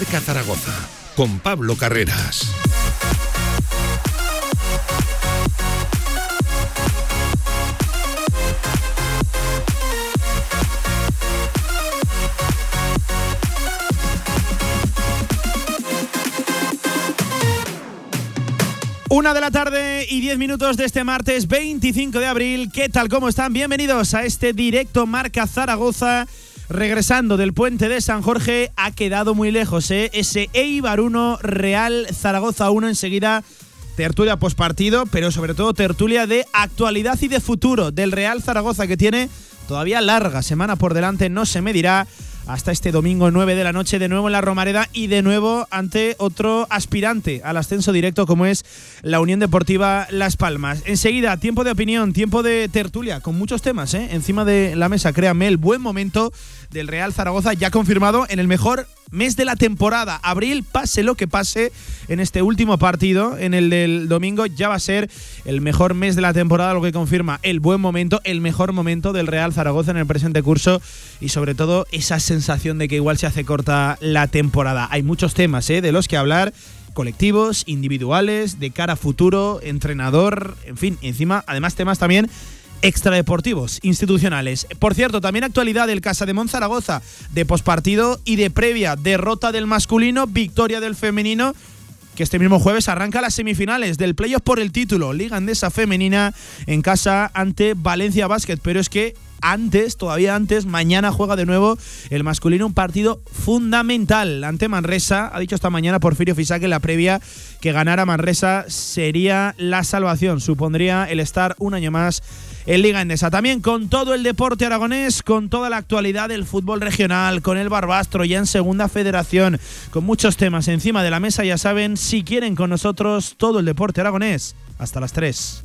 Marca Zaragoza con Pablo Carreras. Una de la tarde y diez minutos de este martes 25 de abril. ¿Qué tal? ¿Cómo están? Bienvenidos a este directo Marca Zaragoza. Regresando del puente de San Jorge, ha quedado muy lejos, ¿eh? Ese Eibar 1, Real Zaragoza 1. Enseguida, tertulia postpartido, pero sobre todo tertulia de actualidad y de futuro del Real Zaragoza, que tiene todavía larga semana por delante. No se medirá hasta este domingo 9 de la noche, de nuevo en la Romareda y de nuevo ante otro aspirante al ascenso directo como es la Unión Deportiva Las Palmas. Enseguida, tiempo de opinión, tiempo de tertulia, con muchos temas ¿eh? encima de la mesa. Créanme, el buen momento del Real Zaragoza ya confirmado en el mejor mes de la temporada. Abril, pase lo que pase en este último partido, en el del domingo, ya va a ser el mejor mes de la temporada, lo que confirma el buen momento, el mejor momento del Real Zaragoza en el presente curso y sobre todo esa sensación de que igual se hace corta la temporada. Hay muchos temas ¿eh? de los que hablar colectivos, individuales, de cara a futuro, entrenador, en fin, encima, además temas también extradeportivos, institucionales. Por cierto, también actualidad del Casa de Monzaragoza, de pospartido y de previa derrota del masculino, victoria del femenino que este mismo jueves arranca las semifinales del playoff por el título, Liga Andesa Femenina en casa ante Valencia Basket, pero es que antes, todavía antes, mañana juega de nuevo el masculino un partido fundamental ante Manresa. Ha dicho esta mañana Porfirio Fisac en la previa que ganar a Manresa sería la salvación, supondría el estar un año más en Liga Endesa. También con todo el deporte aragonés, con toda la actualidad del fútbol regional, con el Barbastro ya en Segunda Federación, con muchos temas encima de la mesa, ya saben, si quieren con nosotros todo el deporte aragonés, hasta las 3.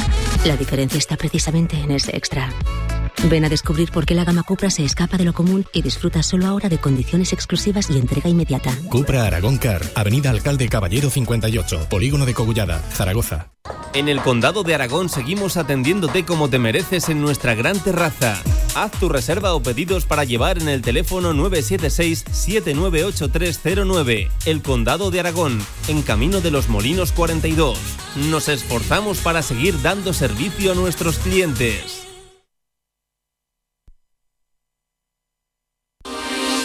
La diferencia está precisamente en ese extra. Ven a descubrir por qué la gama Cupra se escapa de lo común y disfruta solo ahora de condiciones exclusivas y entrega inmediata. Cupra Aragón Car, Avenida Alcalde Caballero 58, Polígono de Cogullada, Zaragoza. En el Condado de Aragón seguimos atendiéndote como te mereces en nuestra gran terraza. Haz tu reserva o pedidos para llevar en el teléfono 976-798309. El Condado de Aragón, en Camino de los Molinos 42. Nos esforzamos para seguir dando servicio a nuestros clientes.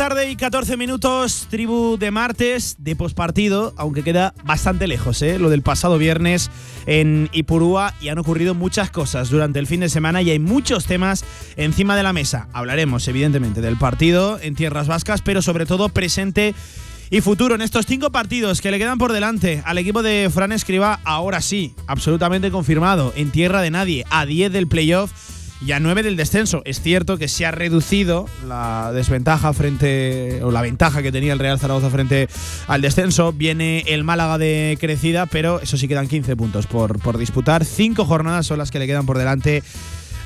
Tarde y 14 minutos, tribu de martes, de pospartido, aunque queda bastante lejos, ¿eh? lo del pasado viernes en Ipurúa y han ocurrido muchas cosas durante el fin de semana y hay muchos temas encima de la mesa. Hablaremos, evidentemente, del partido en Tierras Vascas, pero sobre todo presente y futuro en estos cinco partidos que le quedan por delante al equipo de Fran Escriba, ahora sí, absolutamente confirmado, en tierra de nadie, a 10 del playoff y a 9 del descenso. Es cierto que se ha reducido la desventaja frente, o la ventaja que tenía el Real Zaragoza frente al descenso. Viene el Málaga de crecida, pero eso sí quedan 15 puntos por, por disputar. Cinco jornadas son las que le quedan por delante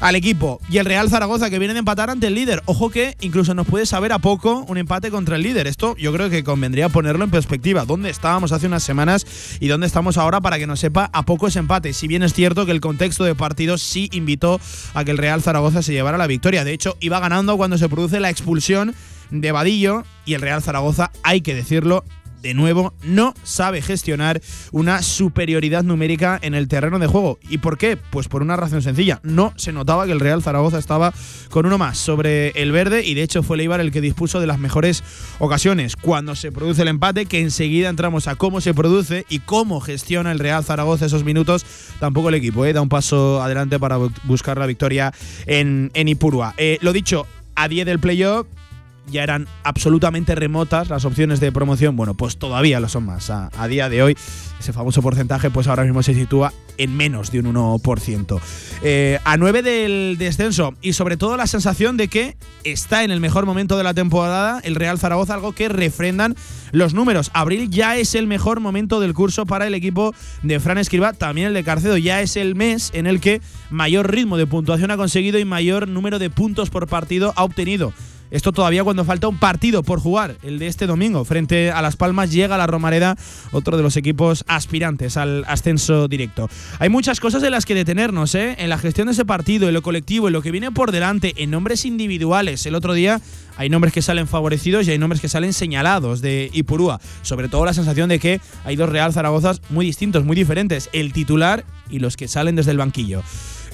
al equipo. Y el Real Zaragoza que viene de empatar ante el líder. Ojo que incluso nos puede saber a poco un empate contra el líder. Esto yo creo que convendría ponerlo en perspectiva. ¿Dónde estábamos hace unas semanas y dónde estamos ahora para que nos sepa a poco ese empate? Si bien es cierto que el contexto de partido sí invitó a que el Real Zaragoza se llevara la victoria. De hecho, iba ganando cuando se produce la expulsión de Vadillo y el Real Zaragoza, hay que decirlo, de nuevo, no sabe gestionar una superioridad numérica en el terreno de juego. ¿Y por qué? Pues por una razón sencilla. No se notaba que el Real Zaragoza estaba con uno más sobre el verde y de hecho fue Leibar el que dispuso de las mejores ocasiones. Cuando se produce el empate, que enseguida entramos a cómo se produce y cómo gestiona el Real Zaragoza esos minutos, tampoco el equipo ¿eh? da un paso adelante para buscar la victoria en, en Ipurua. Eh, lo dicho, a 10 del playoff ya eran absolutamente remotas las opciones de promoción, bueno, pues todavía lo son más. A, día de hoy, ese famoso porcentaje, pues ahora mismo se sitúa en menos de un 1%. Eh, a 9 del descenso y sobre todo la sensación de que está en el mejor momento de la temporada el Real Zaragoza, algo que refrendan los números. Abril ya es el mejor momento del curso para el equipo de Fran Escriba, también el de Carcedo, ya es el mes en el que mayor ritmo de puntuación ha conseguido y mayor número de puntos por partido ha obtenido. Esto todavía cuando falta un partido por jugar, el de este domingo. Frente a Las Palmas llega la Romareda, otro de los equipos aspirantes al ascenso directo. Hay muchas cosas de las que detenernos, ¿eh? En la gestión de ese partido, en lo colectivo, en lo que viene por delante, en nombres individuales. El otro día hay nombres que salen favorecidos y hay nombres que salen señalados de Ipurúa. Sobre todo la sensación de que hay dos Real Zaragozas muy distintos, muy diferentes. El titular y los que salen desde el banquillo.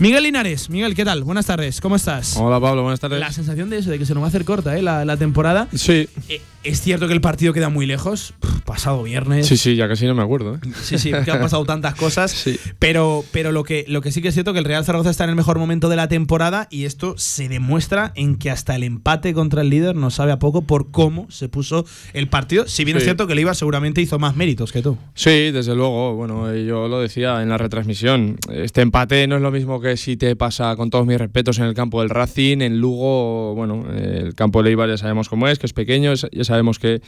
Miguel Linares, Miguel, ¿qué tal? Buenas tardes, ¿cómo estás? Hola Pablo, buenas tardes. La sensación de eso, de que se nos va a hacer corta ¿eh? la, temporada. Sí. Eh, es cierto que el partido queda muy lejos, pasado viernes. Sí, sí, ya casi no me acuerdo. ¿eh? Sí, sí, que han pasado tantas cosas. Sí. Pero, pero lo, que, lo que sí que es cierto que el Real Zaragoza está en el mejor momento de la temporada y esto se demuestra en que hasta el empate contra el líder no sabe a poco por cómo se puso el partido. Si bien es cierto que el IVA seguramente hizo más méritos que tú. Sí, desde luego. Bueno, yo lo decía en la retransmisión. Este empate no es lo mismo que si te pasa, con todos mis respetos, en el campo del Racing, en Lugo. Bueno, el campo de Leibar ya sabemos cómo es, que es pequeño, ya sabemos que,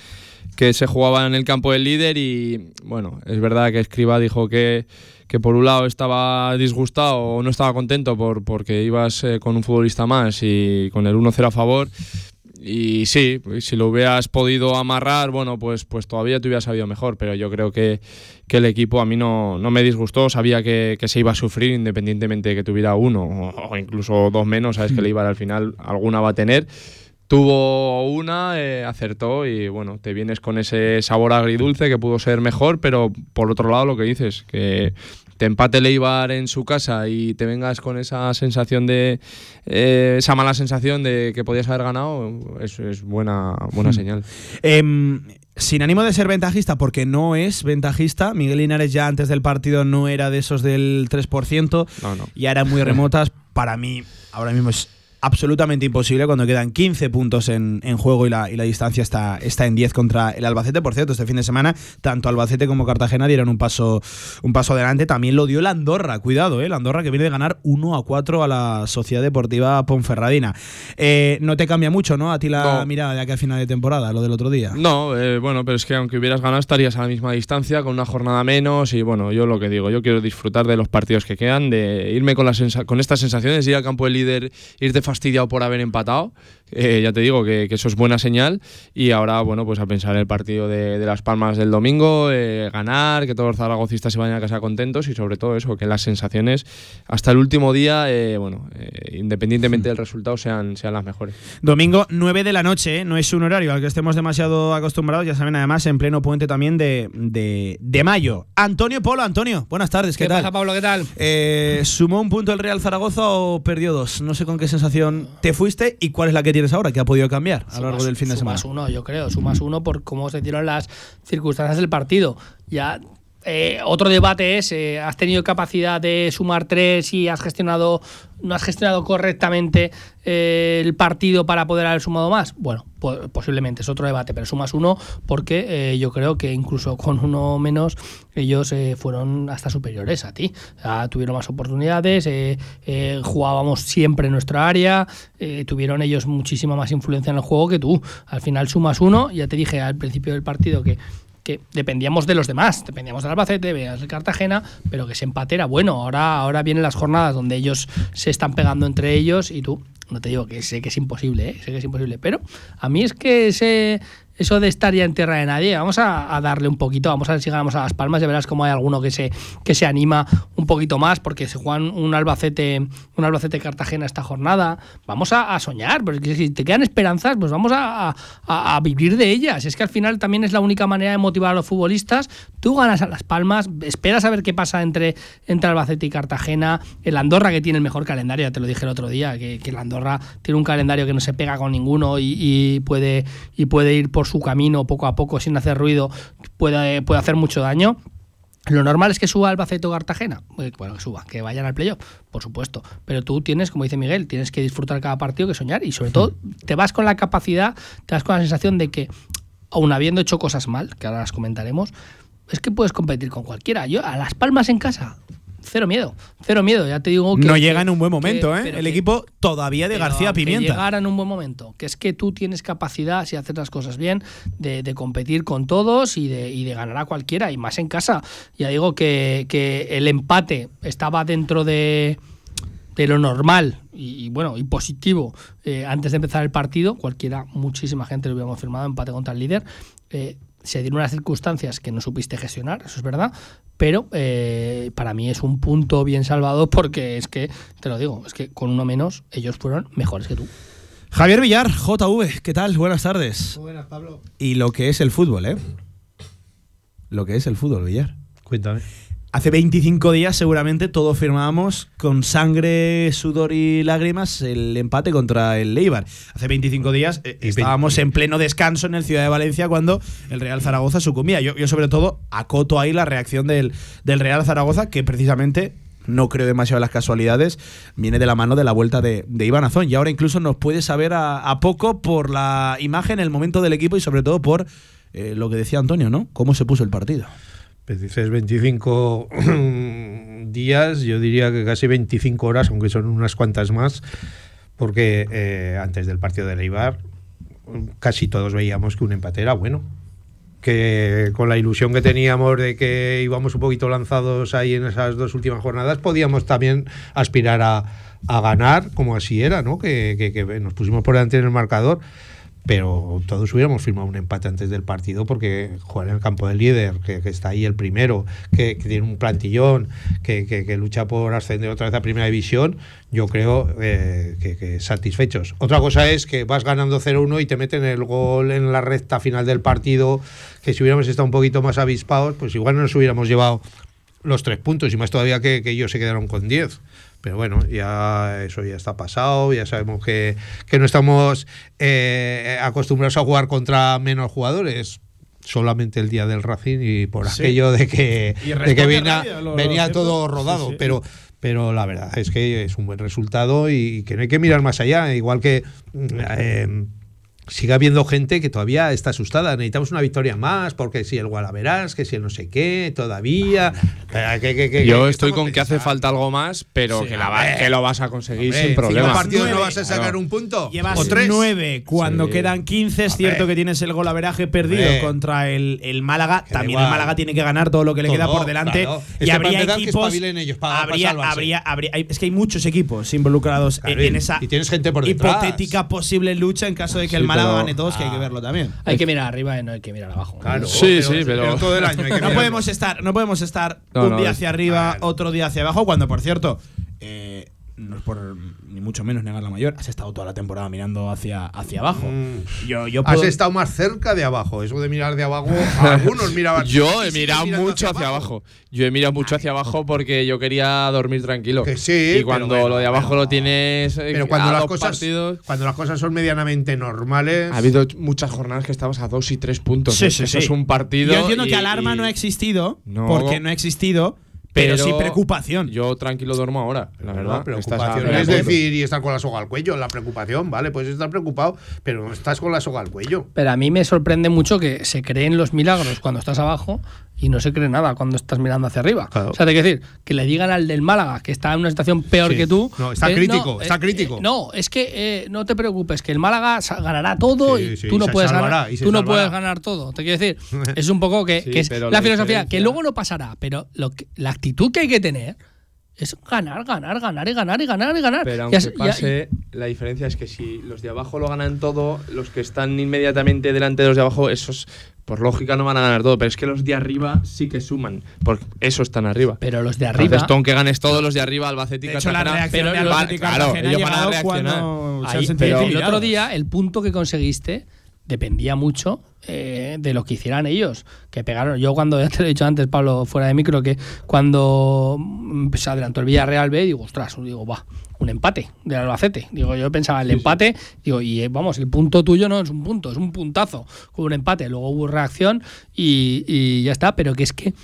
que se jugaba en el campo del líder y bueno, es verdad que Escriba dijo que, que por un lado estaba disgustado o no estaba contento por, porque ibas eh, con un futbolista más y con el 1-0 a favor. Y sí, pues, si lo hubieras podido amarrar, bueno, pues, pues todavía te hubiera sabido mejor, pero yo creo que, que el equipo a mí no, no me disgustó, sabía que, que, se iba a sufrir independientemente de que tuviera uno o, incluso dos menos, sabes que le iba al final alguna va a tener Tuvo una, eh, acertó y bueno, te vienes con ese sabor agridulce que pudo ser mejor, pero por otro lado lo que dices, que te empate Leibar en su casa y te vengas con esa sensación de eh, esa mala sensación de que podías haber ganado, eso es buena, buena hmm. señal. Em, sin ánimo de ser ventajista, porque no es ventajista, Miguel Linares ya antes del partido no era de esos del 3%, no, no. ya eran muy remotas. Para mí, ahora mismo es absolutamente imposible cuando quedan 15 puntos en, juego y la, y la, distancia está, está en 10 contra el Albacete. Por cierto, este fin de semana, tanto Albacete como Cartagena dieron un paso, un paso adelante. También lo dio la Andorra, cuidado, ¿eh? la Andorra que viene de ganar 1 a 4 a la Sociedad Deportiva Ponferradina. Eh, no te cambia mucho, ¿no? A ti la mirada de aquí al final de temporada, lo del otro día. No, eh, bueno, pero es que aunque hubieras ganado estarías a la misma distancia, con una jornada menos y bueno, yo lo que digo, yo quiero disfrutar de los partidos que quedan, de irme con, la con estas sensaciones, ir al campo del líder, irte fastidiado por haber empatado. Eh, ya te digo que, eso es buena señal. Y ahora, bueno, pues a pensar el partido de, Las Palmas del domingo, eh, ganar, que todos los zaragocistas se vayan a casa contentos y sobre todo eso, que las sensaciones hasta el último día, eh, bueno, independientemente del resultado, sean, sean las mejores. Domingo 9 de la noche, no es un horario al que estemos demasiado acostumbrados, ya saben, además en pleno puente también de, de, mayo. Antonio Polo, Antonio, buenas tardes, ¿qué, ¿Qué tal? pasa, Pablo? ¿Qué tal? ¿Sumó un punto el Real Zaragoza o perdió dos? No sé con qué sensación te fuiste y cuál es la que tienes ahora, que ha podido cambiar a lo largo del fin de semana. Sumas uno, yo creo, sumas uno por cómo se dieron las circunstancias del partido. Ya eh, otro debate es, eh, ¿has tenido capacidad de sumar tres y has gestionado, no has gestionado correctamente eh, el partido para poder haber sumado más? Bueno, posiblemente es otro debate, pero sumas uno porque yo creo que incluso con uno menos ellos fueron hasta superiores a ti. tuvieron más oportunidades, jugábamos siempre en nuestra área, tuvieron ellos muchísima más influencia en el juego que tú. Al final sumas uno, ya te dije al principio del partido que que dependíamos de los demás, dependíamos del Albacete, de Cartagena, pero que ese empate era bueno. Ahora, ahora vienen las jornadas donde ellos se están pegando entre ellos y tú, no te digo que sé que es imposible, ¿eh? sé que es imposible, pero a mí es que ese, eso de estar ya en tierra de nadie, vamos a, darle un poquito, vamos a ver si ganamos a Las Palmas, ya verás cómo hay alguno que se, que se anima un poquito más, porque se juegan un Albacete, un Albacete Cartagena esta jornada, vamos a, soñar, porque si te quedan esperanzas, pues vamos a, vivir de ellas, es que al final también es la única manera de motivar a los futbolistas, tú ganas a Las Palmas, esperas a ver qué pasa entre, entre Albacete y Cartagena, el Andorra que tiene el mejor calendario, ya te lo dije el otro día, que, el Andorra tiene un calendario que no se pega con ninguno y, y puede, y puede ir por su camino poco a poco sin hacer ruido puede, puede hacer mucho daño. Lo normal es que suba Albacete o Cartagena. Eh, bueno, que suba, que vayan al playoff, por supuesto. Pero tú tienes, como dice Miguel, tienes que disfrutar cada partido, que soñar. Y sobre todo, te vas con la capacidad, te vas con la sensación de que, aun habiendo hecho cosas mal, que ahora las comentaremos, es que puedes competir con cualquiera. Yo, a Las Palmas en casa, cero miedo, cero miedo. Ya te digo que. No llega en un buen momento, ¿eh? El equipo todavía de García Pimienta. Llegar en un buen momento. Que es que tú tienes capacidad, si haces las cosas bien, de, competir con todos y de, y de, ganar a cualquiera, y más en casa. Ya digo que, el empate estaba dentro de, de lo normal y, bueno y positivo eh, antes de empezar el partido cualquiera muchísima gente lo hubiéramos firmado empate contra el líder eh, se dieron unas circunstancias que no supiste gestionar, eso es verdad, pero eh, para mí es un punto bien salvado porque es que, te lo digo, es que con uno menos ellos fueron mejores que tú. Javier Villar, JV, ¿qué tal? Buenas tardes. Buenas, Pablo. Y lo que es el fútbol, ¿eh? Lo que es el fútbol, Villar. Cuéntame. Hace 25 días seguramente todos firmábamos con sangre, sudor y lágrimas el empate contra el Leibar. Hace 25 días eh, estábamos en pleno descanso en el Ciudad de Valencia cuando el Real Zaragoza sucumbía. Yo, yo sobre todo acoto ahí la reacción del, del Real Zaragoza que precisamente no creo demasiado en las casualidades, viene de la mano de la vuelta de, de Iván Azón. Y ahora incluso nos puede saber a, poco por la imagen, el momento del equipo y sobre todo por eh, lo que decía Antonio, ¿no? Cómo se puso el partido. Dices 25 días, yo diría que casi 25 horas, aunque son unas cuantas más, porque eh, antes del partido de Leibar casi todos veíamos que un empate era bueno. Que con la ilusión que teníamos de que íbamos un poquito lanzados ahí en esas dos últimas jornadas, podíamos también aspirar a, ganar, como así era, ¿no? Que, que nos pusimos por delante en el marcador pero todos hubiéramos firmado un empate antes del partido porque jugar en el campo del líder, que, está ahí el primero, que, tiene un plantillón, que, lucha por ascender otra vez a primera división, yo creo eh, que, satisfechos. Otra cosa es que vas ganando 0-1 y te meten el gol en la recta final del partido, que si hubiéramos estado un poquito más avispados, pues igual no nos hubiéramos llevado los tres puntos y más todavía que, que ellos se quedaron con 10. Pero bueno, ya eso ya está pasado, ya sabemos que, no estamos eh, acostumbrados a jugar contra menos jugadores solamente el día del Racing y por aquello de que, que venía, todo rodado, pero pero la verdad es que es un buen resultado y que no hay que mirar más allá, igual que eh, sigue habiendo gente que todavía está asustada. Necesitamos una victoria más, porque si el Gualaverás, que si el no sé qué, todavía. Yo estoy con que hace falta algo más, pero que, lo vas a conseguir sin problema. partidos no vas a sacar un punto? Llevas ¿O tres? nueve. Cuando quedan 15, es cierto que tienes el golaveraje perdido contra el, el Málaga. También el Málaga tiene que ganar todo lo que le queda por delante. Y habría equipos. ellos habría, habría, habría, es que hay muchos equipos involucrados en, esa y tienes gente por hipotética posible lucha en caso de que el Málaga gane todos, que hay que verlo también. Hay que mirar arriba y no hay que mirar abajo. Claro, sí, sí, pero, todo el año hay que no podemos estar, no podemos estar un día hacia arriba, otro día hacia abajo, cuando por cierto, eh, no es por ni mucho menos negar la mayor, has estado toda la temporada mirando hacia, hacia abajo. Mm. Yo, yo Has estado más cerca de abajo. Eso de mirar de abajo, algunos miraban. Yo he mirado mucho hacia abajo. Yo he mirado mucho hacia abajo porque yo quería dormir tranquilo. Que sí, y cuando bueno, lo de abajo pero- lo tienes. eh, Pero cuando a las dos cosas partidos- cuando las cosas son medianamente normales. Ha habido muchas jornadas que estabas a dos y tres puntos. Sí, ¿eh? sí, Eso sí. es un partido. Yo entiendo y- que alarma y- no ha existido, No. porque no ha existido, pero, sí preocupación. Yo tranquilo duermo ahora, la verdad. No, Estás preocupación a- es decir, y estar con la soga al cuello. La preocupación, vale, puedes estar preocupado, pero no estás con la soga al cuello. Pero a mí me sorprende mucho que se creen los milagros cuando estás abajo y no se cree nada cuando estás mirando hacia arriba. Claro. O sea, te quiero decir, que le digan al del Málaga que está en una situación peor Sí. que tú. No, está eh, crítico, no, está eh, crítico. eh, no, es que eh, no te preocupes, que el Málaga ganará todo Sí, y sí, tú no se puedes salvará, ganar. y se Tú no puedes ganar todo. Te quiero decir, es un poco que, Sí, que es pero la la filosofía, que luego no pasará, pero lo que- la actitud que hay que tener es ganar, ganar, ganar y ganar y ganar y ganar. Pero aunque ya- pase, la diferencia es que si los de abajo lo ganan todo, los que están inmediatamente delante de los de abajo, esos por lógica no van a ganar todo. Pero es que los de arriba sí que suman, porque eso están arriba. pero los de Entonces, arriba. tú aunque ganes todos los de arriba, Albacete y De hecho, la reacción pero de Albacete claro, ellos van a reaccionar. Ahí, pero el otro día, el punto que conseguiste dependía mucho eh, de lo que hicieran ellos. Que pegaron. Yo, cuando ya te lo he dicho antes, Pablo, fuera de micro, que cuando mm, se adelantó el Villarreal B, digo, ostras, digo, va, un empate del Albacete. Digo, yo pensaba el empate, digo, y eh, vamos, el punto tuyo no es un punto, es un puntazo con un empate. Luego hubo reacción y, y ya está, pero que es que.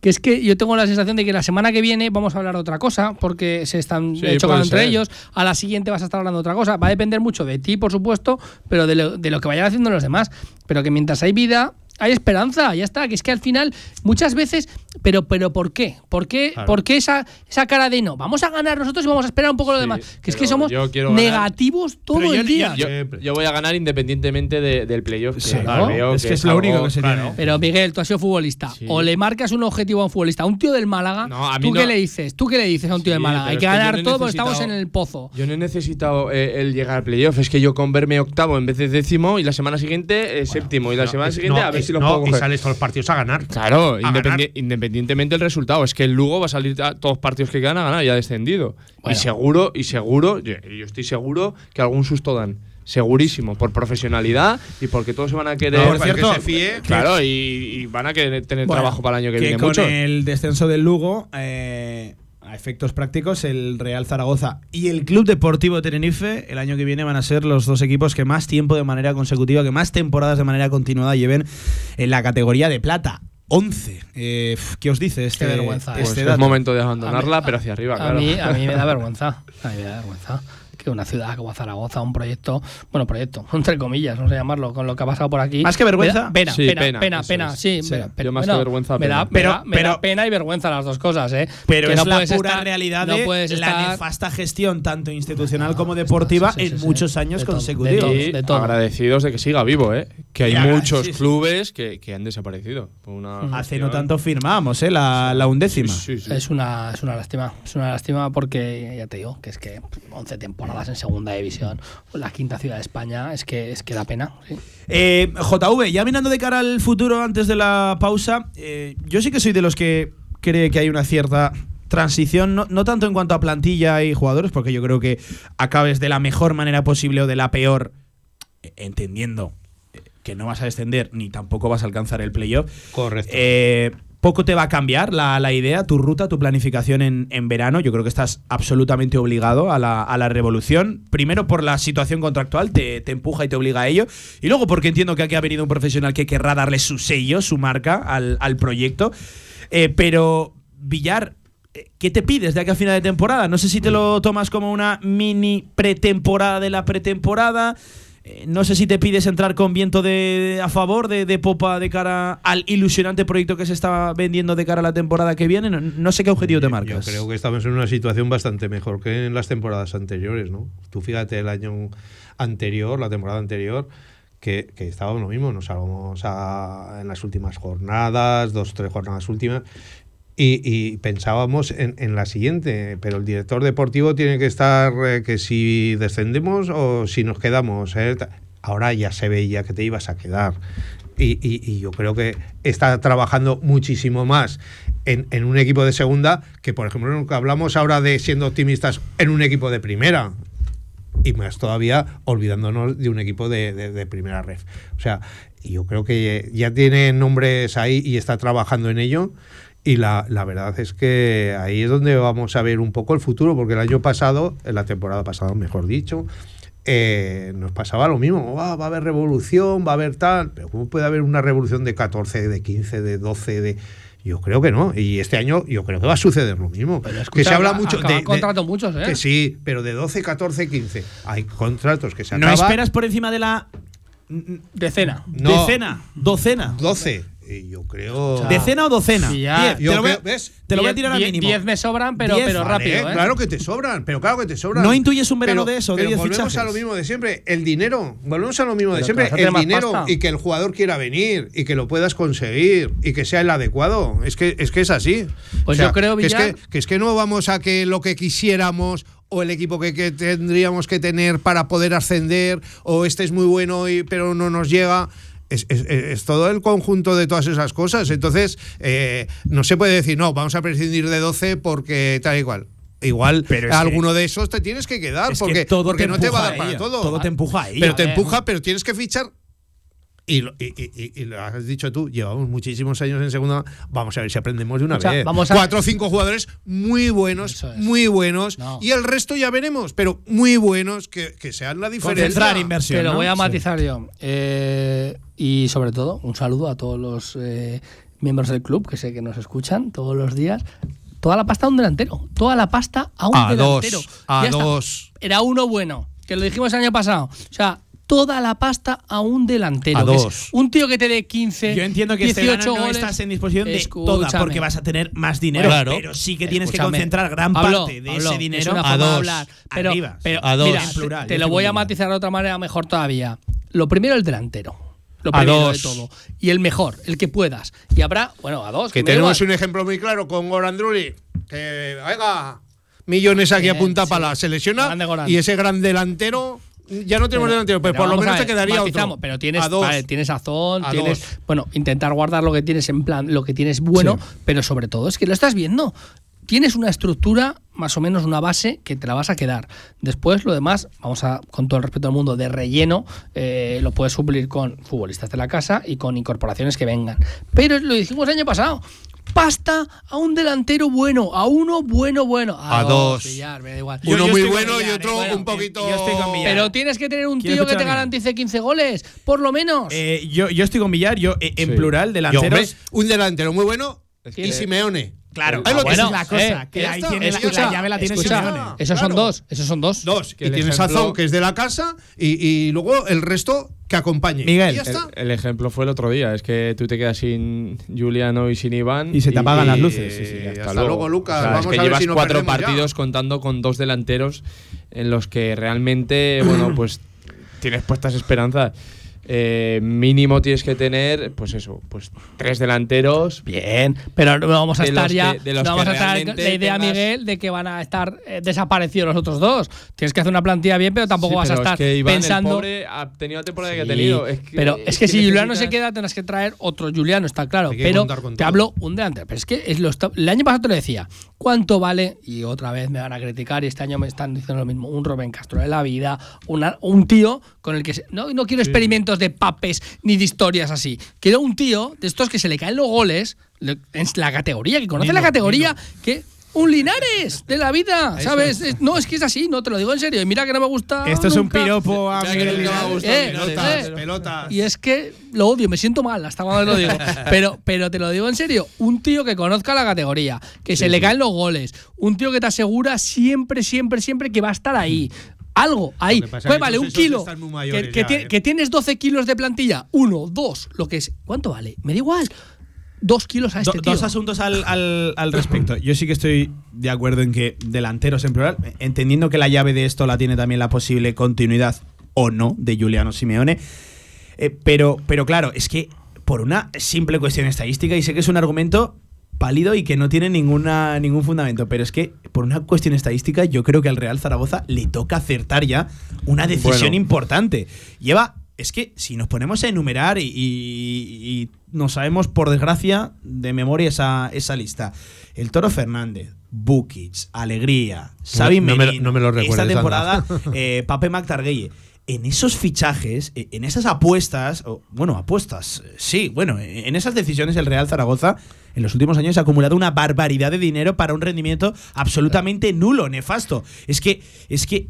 Que es que yo tengo la sensación de que la semana que viene vamos a hablar de otra cosa, porque se están Sí, eh, chocando entre ser. ellos. A la siguiente vas a estar hablando de otra cosa. Va a depender mucho de ti, por supuesto, pero de lo, de lo que vayan haciendo los demás. Pero que mientras hay vida, hay esperanza, ya está. Que es que al final, muchas veces, pero, pero ¿por qué? ¿Por qué, Claro. ¿por qué esa, esa cara de no? Vamos a ganar nosotros y vamos a esperar un poco lo Sí, demás. Que es que somos yo quiero ganar. negativos todo Pero yo- el día. Yo, yo voy a ganar independientemente de- del playoff. que Sí, claro. veo Es que es lo único que se claro. tiene. Pero Miguel, tú has sido futbolista. Sí. O le marcas un objetivo a un futbolista. A un tío del Málaga, No, a mí ¿tú no- qué le dices? ¿Tú qué le dices a un tío Sí, del Málaga? Hay que ganar no he todo porque estamos en necesitado- el pozo. Yo no he necesitado eh, el llegar al playoff, es que yo con verme octavo en vez de décimo y la semana siguiente eh, séptimo y la No, semana siguiente no, a ver es- si no, puedo Y sales todos los partidos a ganar. Claro, A independi- ganar. independientemente del resultado. Es que el Lugo va a salir a todos los partidos que gana a ganar y ha descendido. Bueno. Y seguro, y seguro, yo, yo estoy seguro que algún susto dan. Segurísimo, por profesionalidad y porque todos se van a querer. No, Por que se fíe. claro, y, y van a querer tener Bueno, trabajo para el año que, que viene con mucho. el descenso del Lugo, eh, a efectos prácticos, el Real Zaragoza y el Club Deportivo Tenerife el año que viene van a ser los dos equipos que más tiempo de manera consecutiva, que más temporadas de manera continuada lleven en la categoría de plata. 11. Eh, ¿Qué os dice este, Qué vergüenza, este eh. Pues es momento de abandonarla, A mí- pero hacia arriba, A claro. mí, a mí me da vergüenza. A mí me da vergüenza que una ciudad como Zaragoza, un proyecto, bueno, proyecto, entre comillas, no sé llamarlo, con lo que ha pasado por aquí. Más que vergüenza. Pena, Sí, pena, pena, pena, sí. Sí. Yo más que vergüenza, me da, pena. me da- Pero- me da pero- pena y vergüenza las dos cosas, ¿eh? Pero Que es no la pura estar- realidad no de la estar- nefasta gestión, tanto institucional como deportiva, Sí, sí, en sí. muchos años De consecutivos. de todo. agradecidos de que siga vivo, ¿eh? Que hay muchos sí, sí. clubes que, que han desaparecido. por una Hace no tanto firmábamos, ¿eh? La, la undécima. Sí, sí, sí. Es una, es una lástima, es una lástima porque ya te digo que es que 11 temporadas en segunda división, la quinta ciudad de España, es que es que da pena. sí. Eh, JV, ya mirando de cara al futuro antes de la pausa, eh, yo sí que soy de los que cree que hay una cierta transición, no, no tanto en cuanto a plantilla y jugadores, porque yo creo que acabes de la mejor manera posible o de la peor, eh, entendiendo eh, que no vas a descender ni tampoco vas a alcanzar el playoff. Correcto. Eh, poco te va a cambiar la, la idea, tu ruta, tu planificación en, en verano. Yo creo que estás absolutamente obligado a la, a la revolución. Primero por la situación contractual, te, te empuja y te obliga a ello. Y luego porque entiendo que aquí ha venido un profesional que querrá darle su sello, su marca al, al proyecto. Eh, pero, Villar, eh, ¿qué te pides de aquí a final de temporada? No sé si te lo tomas como una mini pretemporada de la pretemporada. Eh, No sé si te pides entrar con viento de, a favor de, de popa de cara al ilusionante proyecto que se está vendiendo de cara a la temporada que viene. No, no sé qué objetivo te Yo marcas. creo que estamos en una situación bastante mejor que en las temporadas anteriores, ¿no? Tú fíjate el año anterior, la temporada anterior, que, que estábamos lo mismo, nos salvamos a- en las últimas jornadas, dos, tres jornadas últimas, y, y pensábamos en, en la siguiente, pero el director deportivo tiene que estar, eh, que si descendemos o si nos quedamos. ¿eh? Ahora ya se veía que te ibas a quedar. Y, y- y yo creo que está trabajando muchísimo más en, en un equipo de segunda que, por ejemplo, lo que hablamos ahora de siendo optimistas en un equipo de primera. Y más todavía olvidándonos de un equipo de, de- de primera ref. O sea, yo creo que ya tiene nombres ahí y está trabajando en ello. Y la, la verdad es que ahí es donde vamos a ver un poco el futuro, porque el año pasado, en la temporada pasada, mejor dicho, eh, nos pasaba lo mismo. "Ah, va a haber revolución, va a haber tal. Pero ¿cómo puede haber una revolución de 14, de 15, de 12, de. Yo creo que no. Y este año yo creo que va a suceder lo mismo. Pero que se habla mucho de, de- contratos muchos, ¿eh? Que sí, pero de 12, 14, 15. Hay contratos que se ¿No acaban. esperas por encima de la Decena. No. decena? ¿Docena? 12. Y yo creo. ¿Decena o docena? Sí, ya. Diez. Yo Te lo voy a- creo- ¿ves? te lo voy a Diez- tirar al diez- mínimo. Diez me sobran, pero, Diez, pero Vale, rápido, ¿eh? Claro que te sobran, pero claro que te sobran. ¿No intuyes un verano Pero- de eso, de Pero 10 volvemos fichajes? a lo mismo de siempre, el dinero. Volvemos a lo mismo de siempre, el dinero pasta. y que el jugador quiera venir y que lo puedas conseguir y que sea el adecuado. Es que es, que es así. Pues yo creo, que es Villar- que, que es que no vamos a que lo que quisiéramos o el equipo que, que tendríamos que tener para poder ascender o este es muy bueno y, pero no nos llega. Es, es- es todo el conjunto de todas esas cosas. Entonces, eh, no se puede decir, no, vamos a prescindir de 12 porque tal y cual. Igual Pero que- alguno de esos te tienes que quedar Es que porque, todo porque te no te va a dar para todo. Todo te empuja a ello. Pero te ver. empuja, pero tienes que fichar. Y lo, y, y- y- lo has dicho tú, llevamos muchísimos años en segunda. Vamos a ver si aprendemos de una O sea, vez. vamos a- Cuatro o cinco jugadores muy buenos, es. muy buenos. No. Y el resto ya veremos, pero muy buenos que, que sean la diferencia. Concentrar inversión. Te lo ¿no? voy a Sí. matizar yo. Eh, y sobre todo, un saludo a todos los eh, miembros del club que sé que nos escuchan todos los días. Toda la pasta a un delantero. Toda la pasta a un A dos, delantero. a Ya está. dos. Era uno bueno, que lo dijimos el año pasado. O sea, toda la pasta a un delantero. A que es dos. un tío que te dé 15, Yo entiendo que este 18 verano no goles. estás en disposición de toda porque vas a tener más dinero, Claro. pero sí que tienes que concentrar gran Pablo, parte de Pablo, ese es dinero A dos. hablar. Pero, Arriba. pero A dos. mira, En plural, te, lo voy a matizar de otra manera mejor todavía. Lo primero el delantero. Lo A primero dos. de todo. Y el mejor, el que puedas. Y habrá, bueno, a dos. Que tenemos igual. un ejemplo muy claro con Goran Drulli. Que, venga, millones aquí Bien, a punta sí. pala. Se lesiona. Grande Goran. Y ese gran delantero. Ya no tenemos Pero- delantero, pues pero por lo menos te quedaría otro. Pero tienes, a dos. vale, tienes azón, A tienes. dos. Bueno, intentar guardar lo que tienes en plan, lo que tienes bueno, pero sobre todo es que lo estás viendo. Tienes una estructura, más o menos una base, que te la vas a quedar. Después, lo demás, vamos a, con todo el respeto al mundo, de relleno, eh, lo puedes suplir con futbolistas de la casa y con incorporaciones que vengan. Pero lo dijimos el año pasado. Pasta a un delantero bueno, a uno bueno, bueno. A dos. Villar, me da igual. Yo- Uno yo muy bueno y otro eh, bueno, un poquito. yo estoy con Villar. Pero tienes que tener un ¿Quieres tío que te garantice 15 goles, por lo menos. Eh, yo, yo estoy con Villar, yo eh, en Sí. plural, delanteros. hombre, un delantero muy bueno Es y Simeone. Claro, lo esa es la cosa, Eh, que ya ahí tiene la, escucha, la llave la tiene escucha, Simeone. esos son Claro. dos, esos son dos. Dos. Que y el tienes ejemplo- Azón, que es de la casa, y, y luego el resto que acompañe. Miguel, Y ya El, está. el ejemplo fue el otro día, es que tú te quedas sin Juliano y sin Iván. Y se te apagan las y- luces. sí, sí, hasta, hasta luego. luego, Lucas. O sea, Vamos es que a ver llevas si no cuatro perdemos ya. partidos contando con dos delanteros en los que realmente, bueno, pues tienes puestas esperanzas. Eh, mínimo tienes que tener, pues eso, pues tres delanteros. Bien, pero no vamos a estar ya. que- no vamos a estar la idea, tengas- Miguel, de que van a estar eh, desaparecidos los otros dos. Tienes que hacer una plantilla bien, pero tampoco Sí, vas a estar es que Iván, el pensando. pobre, ha tenido la temporada que ha tenido. Es que- pero es que, si Juliano se necesitas- queda, tendrás que traer otro Juliano, está claro. Pero te todo. hablo un delantero. Pero es que es lo el año pasado te lo decía. ¿Cuánto vale? Y otra vez me van a criticar y este año me están diciendo lo mismo. Un Rubén Castro de la vida, una- un tío con el que. se- no, no quiero experimentos de papes ni de historias así. Quiero un tío de estos que se le caen los goles le- en la categoría, que conoce la categoría, que. Un Linares de la vida, ¿sabes? Es- No, es que es así, no te lo digo en serio. Y mira que no me gusta. Esto es un nunca. piropo a Miguel nunca Linares. gustado Eh, pelotas, eh. pelotas. Y es que lo odio, me siento mal hasta cuando lo digo. Pero, pero te lo digo en serio, un tío que conozca la categoría, que se le caen los goles, un tío que te asegura siempre, siempre, siempre que va a estar ahí. Algo ahí. Pues vale, un kilo. Que, que ya, ¿eh? que tienes 12 kilos de plantilla. Uno, dos, lo que es. ¿Cuánto vale? Me da igual. Dos kilos a Do- este tío. dos asuntos al, al- al respecto. Yo sí que estoy de acuerdo en que delanteros en plural, entendiendo que la llave de esto la tiene también la posible continuidad o no de Juliano Simeone. Eh, pero, pero claro, es que por una simple cuestión estadística, y sé que es un argumento pálido y que no tiene ninguna, ningún fundamento, pero es que por una cuestión estadística yo creo que al Real Zaragoza le toca acertar ya una decisión Bueno. importante. Lleva es que si nos ponemos a enumerar y, y- y no sabemos, por desgracia, de memoria esa, esa lista. El Toro Fernández, Bukic, Alegría, Xavi no me lo- Merino, no me lo esta temporada eh, Pape McTarguelle. En esos fichajes, eh, en esas apuestas, o, bueno, apuestas, eh, sí, bueno, en esas decisiones el Real Zaragoza en los últimos años ha acumulado una barbaridad de dinero para un rendimiento absolutamente nulo, nefasto. Es que, es que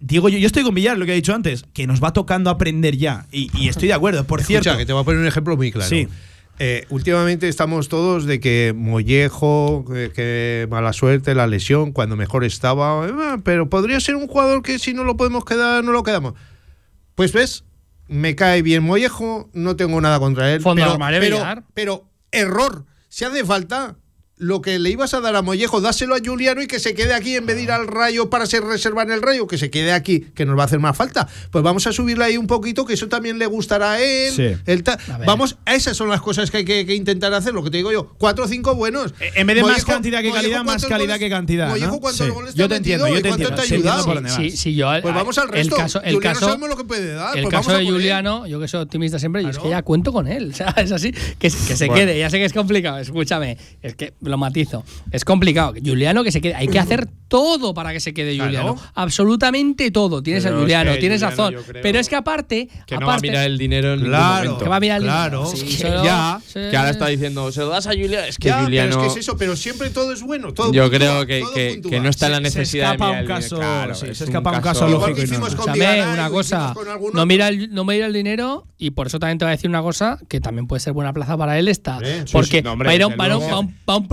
Digo, yo, yo estoy con Villar, lo que he dicho antes, que nos va tocando aprender ya. Y, y estoy de acuerdo. Por Escucha, cierto, que te voy a poner un ejemplo muy claro. Sí. Eh, últimamente estamos todos de que Mollejo, eh, que mala suerte, la lesión, cuando mejor estaba, eh, pero podría ser un jugador que si no lo podemos quedar, no lo quedamos. Pues ves, me cae bien Mollejo, no tengo nada contra él. Fondo pero, pero, error, si hace falta. Lo que le ibas a dar a Mollejo, dáselo a Juliano y que se quede aquí en vez de ir al rayo para ser reserva en el rayo, que se quede aquí, que nos va a hacer más falta. Pues vamos a subirle ahí un poquito, que eso también le gustará a él. Sí. El A. Vamos, esas son las cosas que hay que, que intentar hacer, lo que te digo yo. Cuatro o cinco buenos. Eh, en vez de más cantidad que Mollejo, calidad, más ¿cuántos calidad goles- que cantidad. Mollejo, ¿no? ¿cuántos Sí. goles te Yo te entiendo, yo te entiendo. te ayudado? por. Sí, sí, yo. Pues vamos al resto. El caso, el Juliano caso, sabemos lo que puede dar. el pues caso de. Juliano, yo que soy optimista siempre, y es que ya cuento con él. O sea, es así. Que, que se Bueno. quede. Ya sé que es complicado. Escúchame. Es que lo matizo. Es complicado. Juliano que se quede. Hay que hacer todo para que se quede Claro. Juliano. Absolutamente todo. Tienes Pero a es Juliano, que tienes a Juliano, Zon. Pero es que aparte. Que no va a aparte- mirar el dinero en Claro. ningún momento. que va a mirar el Claro. Sí, Es que solo- ya, sí. que ahora está diciendo, se lo das a Juliano. Es que Ya, Juliano. pero es que es eso, pero siempre todo es bueno. Todo yo creo que, todo que, que no está en la Se- se necesidad escapa de un caso- dinero. Claro, sí, es se escapa un caso lógico Escúchame, una cosa, no mira, el, no mira el dinero y por eso también te voy a decir una cosa que también puede ser buena plaza para él esta. Sí, porque sí, va a ir a un,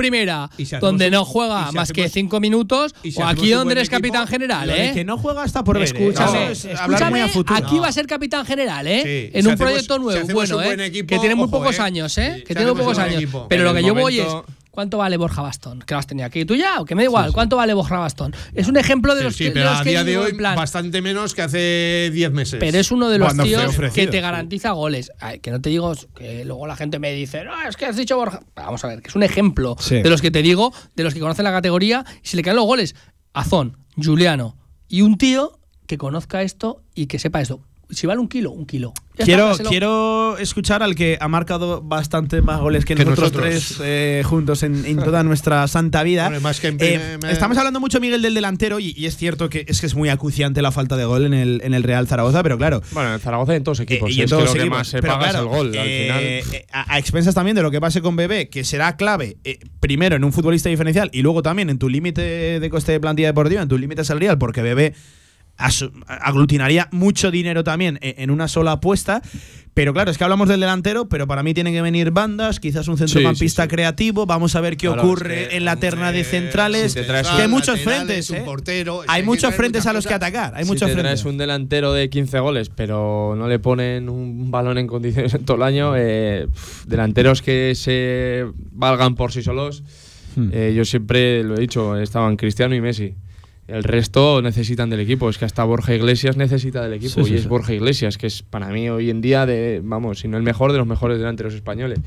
primera donde no juega más que cinco minutos o aquí donde eres capitán general, ¿eh? que no juega hasta por. ¿eh? Escúchame, escúchame, futuro. aquí va a ser capitán general, ¿eh? En un proyecto nuevo, bueno, ¿eh? que tiene muy pocos ¿eh? años, ¿eh? Que tiene muy pocos años. Pero lo que yo voy es, ¿cuánto vale Borja Bastón? Que lo has tenido aquí tú ya, o que me da igual, ¿cuánto vale Borja Bastón? Es un ejemplo de los Sí, que, de pero a día de hoy plan, bastante menos que hace 10 meses. pero es uno de los Cuando tíos que te sí. garantiza goles. Ay, que no te digo que luego la gente me dice, no, es que has dicho Borja. Vamos a ver, que es un ejemplo Sí. de los que te digo, de los que conocen la categoría, y si le caen los goles, Azón, Juliano y un tío que conozca esto y que sepa esto. Si vale un kilo, un kilo. Está, Quiero, quiero escuchar al que ha marcado bastante más goles que, Que nosotros, nosotros. tres eh, juntos en, en toda nuestra santa vida. Hombre, más que en- Eh, Estamos hablando mucho, Miguel, del delantero y, y es cierto que es que es muy acuciante la falta de gol en el, en el Real Zaragoza, pero claro. Bueno, en Zaragoza y en todos equipos. eh, y en es todos que los lo que equipos. más se paga claro, es el gol. al eh, final. eh, a, a expensas también de lo que pase con Bebé, que será clave, eh, primero en un futbolista diferencial y luego también en tu límite de coste de plantilla deportiva, en tu límite salarial, porque Bebé aglutinaría mucho dinero también e- en una sola apuesta. Pero claro, es que hablamos del delantero, pero para mí tienen que venir bandas, quizás un centrocampista sí, sí. creativo. Vamos a ver qué Claro, ocurre es que, en la terna de centrales. si te traes que hay muchos frentes, un ¿eh? portero, Hay muchos frentes a los que atacar. Hay si muchos te frentes. traes un delantero de 15 goles, pero no le ponen un balón en condiciones en todo el año, eh, delanteros que se valgan por sí solos, Hmm. eh, yo siempre lo he dicho, estaban Cristiano y Messi. El resto necesitan del equipo. Es que hasta Borja Iglesias necesita del equipo. Sí, sí, y es sí. Borja Iglesias, que es para mí hoy en día, de, vamos, si no el mejor de los mejores delanteros españoles.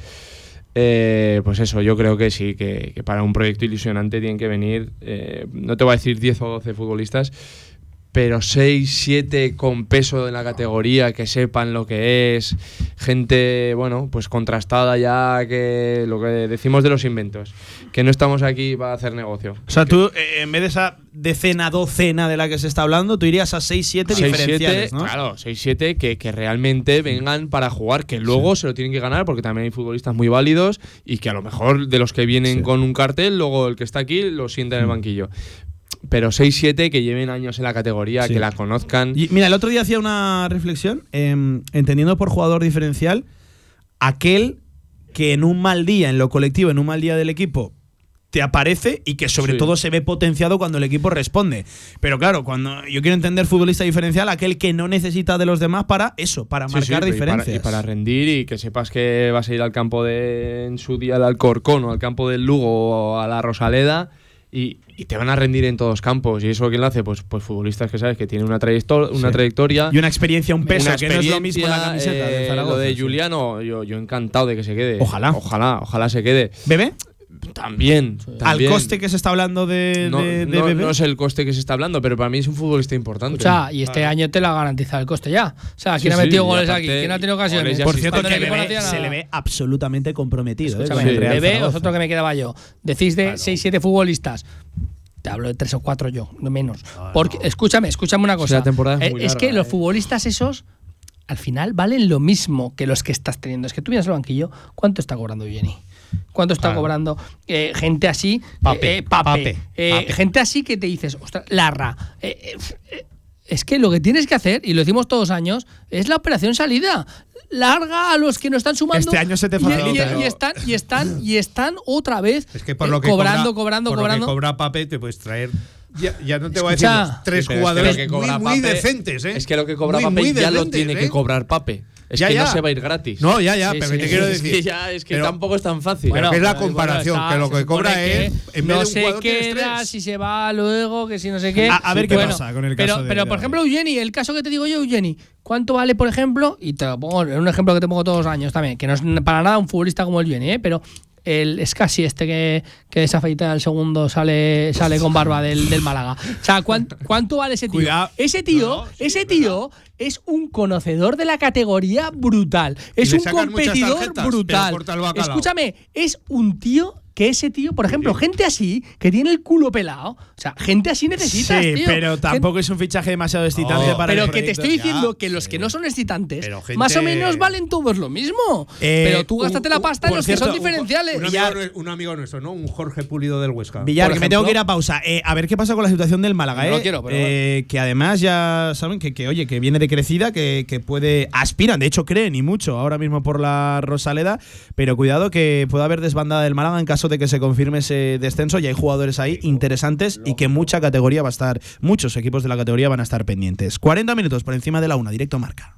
Eh, pues eso, yo creo que sí, que, que para un proyecto ilusionante tienen que venir, eh, no te voy a decir 10 o 12 futbolistas, pero 6, 7 con peso de la categoría, que sepan lo que es, gente, bueno, pues contrastada ya, que lo que decimos de los inventos, que no estamos aquí para hacer negocio. O sea, tú, eh, en vez de esa decena, docena de la que se está hablando, tú irías a 6, 7 6, diferenciales, 7, ¿no? claro, 6-7 que, que realmente vengan para jugar, que luego se lo tienen que ganar porque también hay futbolistas muy válidos y que a lo mejor de los que vienen Sí. con un cartel, luego el que está aquí lo sienta en el banquillo. Pero 6-7 que lleven años en la categoría, Sí. que la conozcan. Y mira, el otro día hacía una reflexión, em, entendiendo por jugador diferencial, aquel que en un mal día, en lo colectivo, en un mal día del equipo, te aparece y que sobre Sí. todo se ve potenciado cuando el equipo responde. Pero claro, cuando yo quiero entender futbolista diferencial, aquel que no necesita de los demás para eso, para Sí, marcar sí, y para- diferencias. Y para, rendir y que sepas que vas a ir al campo de en su día al Alcorcón o al campo del Lugo o a la Rosaleda y, y te van a rendir en todos campos. ¿Y eso quién lo hace? Pues, pues futbolistas que sabes que tienen una, trayecto- una Sí. trayectoria. y una experiencia, un peso, que no es lo mismo la camiseta de eh, Zaragoza. Lo de. Juliano, yo, yo encantado de que se quede. Ojalá. Ojalá, ojalá se quede. ¿Bebé? También, Al también. coste que se está hablando de, no, de, de no- Bebé. no es el coste que se está hablando, pero para mí es un futbolista importante. Escucha, y este año te lo ha garantizado el coste ya. O sea, ¿quién Sí, ha metido goles aquí? ¿Quién ha tenido ocasiones? Por cierto, que Bebé se le ve absolutamente comprometido. ¿eh? Escúchame, Bebé, Zaragoza. os otro que me quedaba yo. Decís de 6-7 futbolistas. Te hablo de tres o cuatro yo, no menos. Porque, escúchame, escúchame una cosa. la temporada es Eh, muy es larga, que los eh. futbolistas esos, al final, valen lo mismo que los que estás teniendo. Es que tú vienes al banquillo, ¿cuánto está cobrando Jenny? ¿Cuánto está Claro. cobrando eh, gente así? Pape, eh, eh, Pape, Pape, eh, Pape. Gente así que te dices, ostras, Larra. eh, es que lo que tienes que hacer, y lo decimos todos años, es la operación salida. Larga a los que no están sumando. Este año se te y- y- facilita, Y, están, y están, y están otra vez Es que por lo que cobrando, cobra, cobrando, por lo cobrando. que cobra Pape te puedes traer. Ya, ya no te voy a decir los tres Sí, pero es que jugadores lo que cobra muy, decentes, ¿eh? Es que lo que cobra Muy, Pape muy ya lo tiene ¿eh? que cobrar Pape. Es Ya, que ya. no se va a ir gratis. No, ya, ya, Sí, pero sí, te sí, quiero sí, es decir. que ya, es que pero- tampoco es tan fácil. Bueno, es la pero comparación, está- que lo que cobra que es, en vez no de un se queda, si se va luego, que si no sé qué. A- a ver qué pasa con el pero, caso de- Pero, de- por ejemplo, Eugeni, el caso que te digo yo, Eugeni, ¿cuánto vale, por ejemplo? Y te lo pongo en un ejemplo que te pongo todos los años también, que no es para nada un futbolista como el Eugeni, ¿eh? pero el es casi este que, que desafeita el segundo sale, sale con barba del, del Málaga. O sea, ¿cuán- ¿cuánto, vale ese tío? Cuidado. Ese tío, ese tío es un conocedor de la categoría brutal. Es un competidor tarjetas, brutal. Escúchame, es un tío que ese tío, por ejemplo, gente así, que tiene el culo pelado, o sea, gente así necesitas, Sí, tío. pero tampoco es un fichaje demasiado excitante No, para el pero que te estoy diciendo Ya, que los que no son excitantes, gente- más o menos valen todos lo mismo. Eh, pero tú gástate un- la pasta en los que son un- diferenciales. Amigo, un amigo nuestro, ¿no? Un Jorge Pulido del Huesca. Villar, por que me tengo que ir a pausa. Eh, a ver qué pasa con la situación del Málaga, No ¿eh? lo quiero, pero Eh, Que además ya saben que, que, oye, que viene de crecida, que, que puede. Aspiran, de hecho creen y mucho ahora mismo por la Rosaleda, pero cuidado que puede haber desbandada del Málaga en caso de que se confirme ese descenso. Y hay jugadores ahí interesantes y que mucha categoría va a estar, muchos equipos de la categoría van a estar pendientes. 40 minutos por encima de la una, directo marca.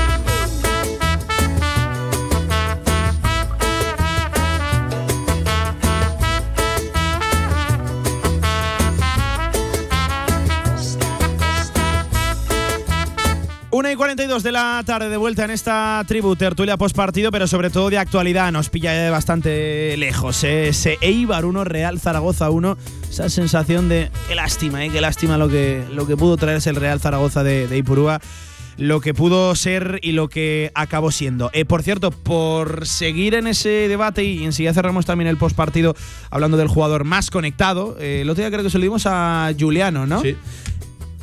Una y 42 de la tarde de vuelta en esta tribu tertulia post partido, pero sobre todo de actualidad. Nos pilla bastante lejos. ¿eh? Ese Eibar 1, Real Zaragoza 1. Esa sensación de qué lástima, ¿eh? qué lástima lo que, lo que pudo traerse el Real Zaragoza de, de Ipurúa. Lo que pudo ser y lo que acabó siendo. Eh, por cierto, por seguir en ese debate y enseguida cerramos también el post partido hablando del jugador más conectado. eh, el otro día creo que se lo dimos a Juliano, ¿no? Sí.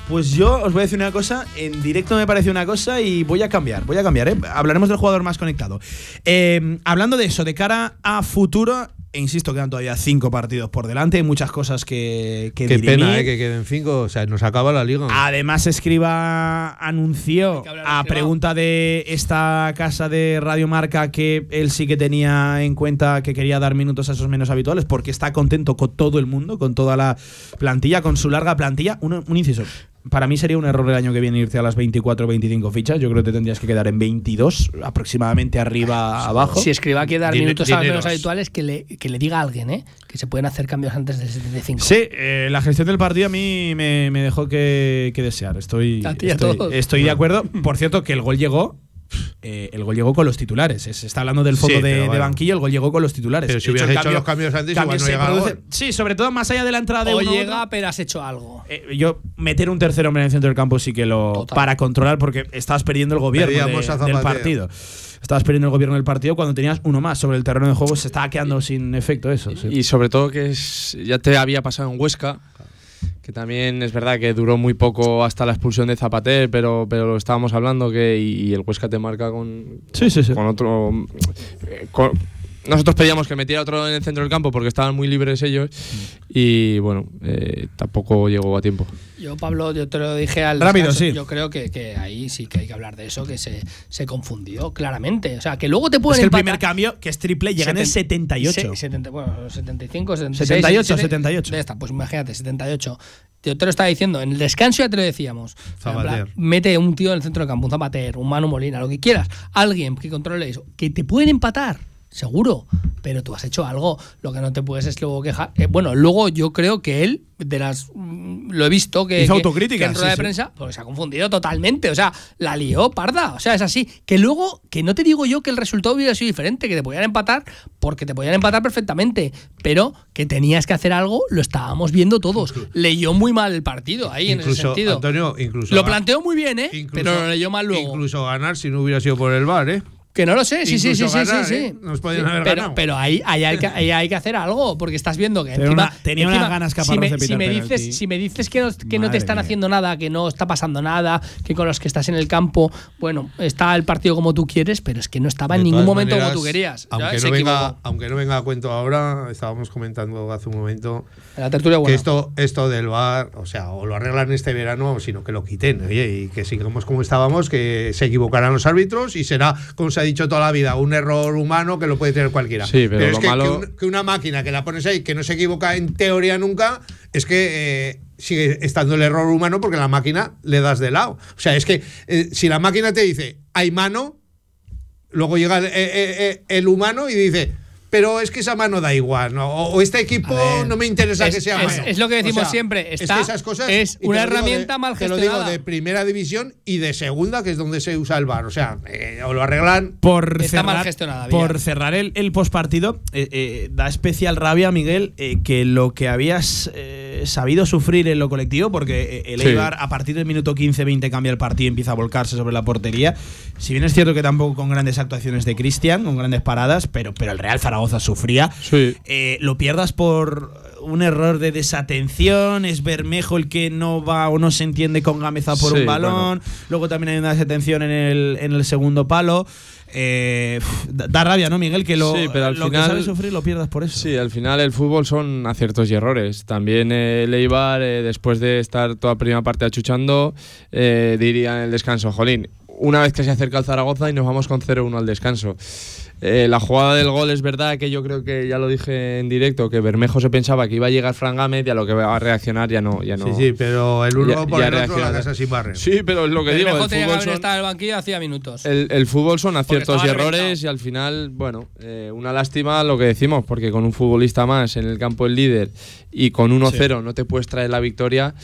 Pues yo os voy a decir una cosa, en directo me parece una cosa y voy a cambiar, voy a cambiar, ¿eh? Hablaremos del jugador más conectado. Eh, hablando de eso, de cara a futuro, e insisto, quedan todavía cinco partidos por delante, hay muchas cosas que, que Qué dirimir. pena, eh, que queden cinco. O sea, nos acaba la liga. Además, Escriba anunció a pregunta de esta casa de Radio Marca que él sí que tenía en cuenta que quería dar minutos a esos menos habituales porque está contento con todo el mundo, con toda la plantilla, con su larga plantilla. Un, un inciso. Para mí sería un error el año que viene irte a las 24 o 25 fichas. Yo creo que te tendrías que quedar en 22, aproximadamente arriba, abajo. Si escriba que dar minutos a los habituales, que le, que le diga a alguien, ¿eh? Que se pueden hacer cambios antes del 75. Sí, eh, la gestión del partido a mí me, me dejó que, que desear. Estoy, estoy, todos. estoy de acuerdo. Por cierto, que el gol llegó. Eh, el gol llegó con los titulares. Se está hablando del fondo Sí, de, banquillo, el gol llegó con los titulares. Pero si hubieras hecho los cambios antes, igual no produce- gol. Sí, sobre todo más allá de la entrada de o uno llega, otro. pero has hecho algo. Eh, yo meter un tercer hombre en el centro del campo sí que lo Total. para controlar porque estabas perdiendo el gobierno de- del partido. Estabas perdiendo el gobierno del partido cuando tenías uno más sobre el terreno de juego se estaba quedando sin efecto eso. sí. Y sobre todo que es- ya te había pasado en Huesca, que también es verdad que duró muy poco hasta la expulsión de Zapater, pero, pero lo estábamos hablando que y, y el Huesca te marca con, Sí, sí, sí. con otro. eh, con- nosotros pedíamos que metiera otro en el centro del campo porque estaban muy libres ellos y bueno, eh, tampoco llegó a tiempo. Yo, Pablo, yo te lo dije al. Rápido, descanso, sí. Yo creo que, que ahí sí que hay que hablar de eso, que se, se confundió claramente. O sea, que luego te Es pueden que el primer cambio, que es triple, llega en el 78. Se- 70, bueno, 75, 76. 78, 77, 78. Ya está, pues imagínate, 78. Yo te lo estaba diciendo, en el descanso ya te lo decíamos. Plan, Mete un tío en el centro del campo, un Zapater, un Manu Molina, lo que quieras. Alguien que controle eso. Que te pueden empatar, seguro. Pero tú has hecho algo. Lo que no te puedes es luego quejar. Eh, bueno, luego yo creo que él, de las. mm, Lo he visto que. Hizo que- autocrítica, que en sí, rueda de sí. prensa, pues se ha confundido totalmente. O sea, la lió parda. O sea, es así. Que luego, que no te digo yo que el resultado hubiera sido diferente, que te podían empatar, porque te podían empatar perfectamente. Pero que tenías que hacer algo, lo estábamos viendo todos. Leyó muy mal el partido ahí en ese sentido. Antonio, incluso. lo planteó muy bien, ¿eh? incluso- pero lo leyó mal luego. Incluso ganar si no hubiera sido por el bar, ¿eh? Que no lo sé, sí, sí, sí, sí, ¿eh? sí. Nos podían Sí, haber pero, ganado. pero ahí, ahí hay que, ahí hay que hacer algo, porque estás viendo que Tenía encima, una- tenía unas ganas si me, de si me dices, si me dices que no, que no te están mía. haciendo nada, que no está pasando nada, que con los que estás en el campo, bueno, está el partido como tú quieres, pero es que no estaba en ningún momento maneras, como tú querías. Aunque no, venga, aunque no venga a cuento ahora, estábamos comentando hace un momento En la tertulia, que bueno. esto, esto del bar, o sea, o lo arreglan este verano, sino que lo quiten, oye, y que sigamos como estábamos, que se equivocarán los árbitros y será, como se ha dicho toda la vida, un error humano que lo puede tener cualquiera. Sí, pero es lo que, malo- que, un- que una máquina que la pones ahí, que no se equivoca en teoría nunca, es que eh, sigue estando el error humano porque la máquina le das de lado. O sea, es que eh, si la máquina te dice, hay mano, luego llega el, eh, el humano y dice, pero es que esa mano da igual, ¿no? o, o este equipo ver, no me interesa es- que sea es- mano. es lo que decimos O sea, siempre, es está- que esas cosas es una herramienta de- mal Te lo digo gestionada. de primera división y de segunda, que es donde se usa el bar. O sea, eh, o lo arreglan. por Está mal cerrar, gestionada, por cerrar el, el postpartido, eh, eh, da especial rabia, Miguel, eh, que lo que habías eh, sabido sufrir en lo colectivo, porque el Sí. Eibar a partir del minuto 15-20 cambia el partido y empieza a volcarse sobre la portería. Si bien es cierto que tampoco con grandes actuaciones de Cristian, con grandes paradas, pero, pero el Real Zaragoza sufría. Sí. Eh, lo pierdas por un error de desatención, es Bermejo el que no va o no se entiende con Gameza por Sí, un balón, luego también hay una desatención en el, en el segundo palo. Eh, da, rabia, ¿no, Miguel? Que lo, Sí, pero al lo final- que sabes sufrir lo pierdas por eso. Sí, al final el fútbol son aciertos y errores. También eh, el Eibar, eh, después de estar toda primera parte achuchando, diría en el descanso, Jolín, una vez que se acerca el Zaragoza y nos vamos con 0-1 al descanso. Eh, la jugada del gol es verdad que yo creo que ya lo dije en directo, que Bermejo se pensaba que iba a llegar Fran Gámez y a lo que va a reaccionar ya no. Ya no Sí, sí, pero el uno ya- por ya el otro, la casa sin barrer. Sí, pero es lo que digo, Bermejo el tenía que fútbol haber son- estado en el banquillo hacía minutos. el, el fútbol son aciertos y errores reventado. y al final, bueno, eh, una lástima lo que decimos, porque con un futbolista más en el campo el líder y con 1-0 no te puedes traer la victoria,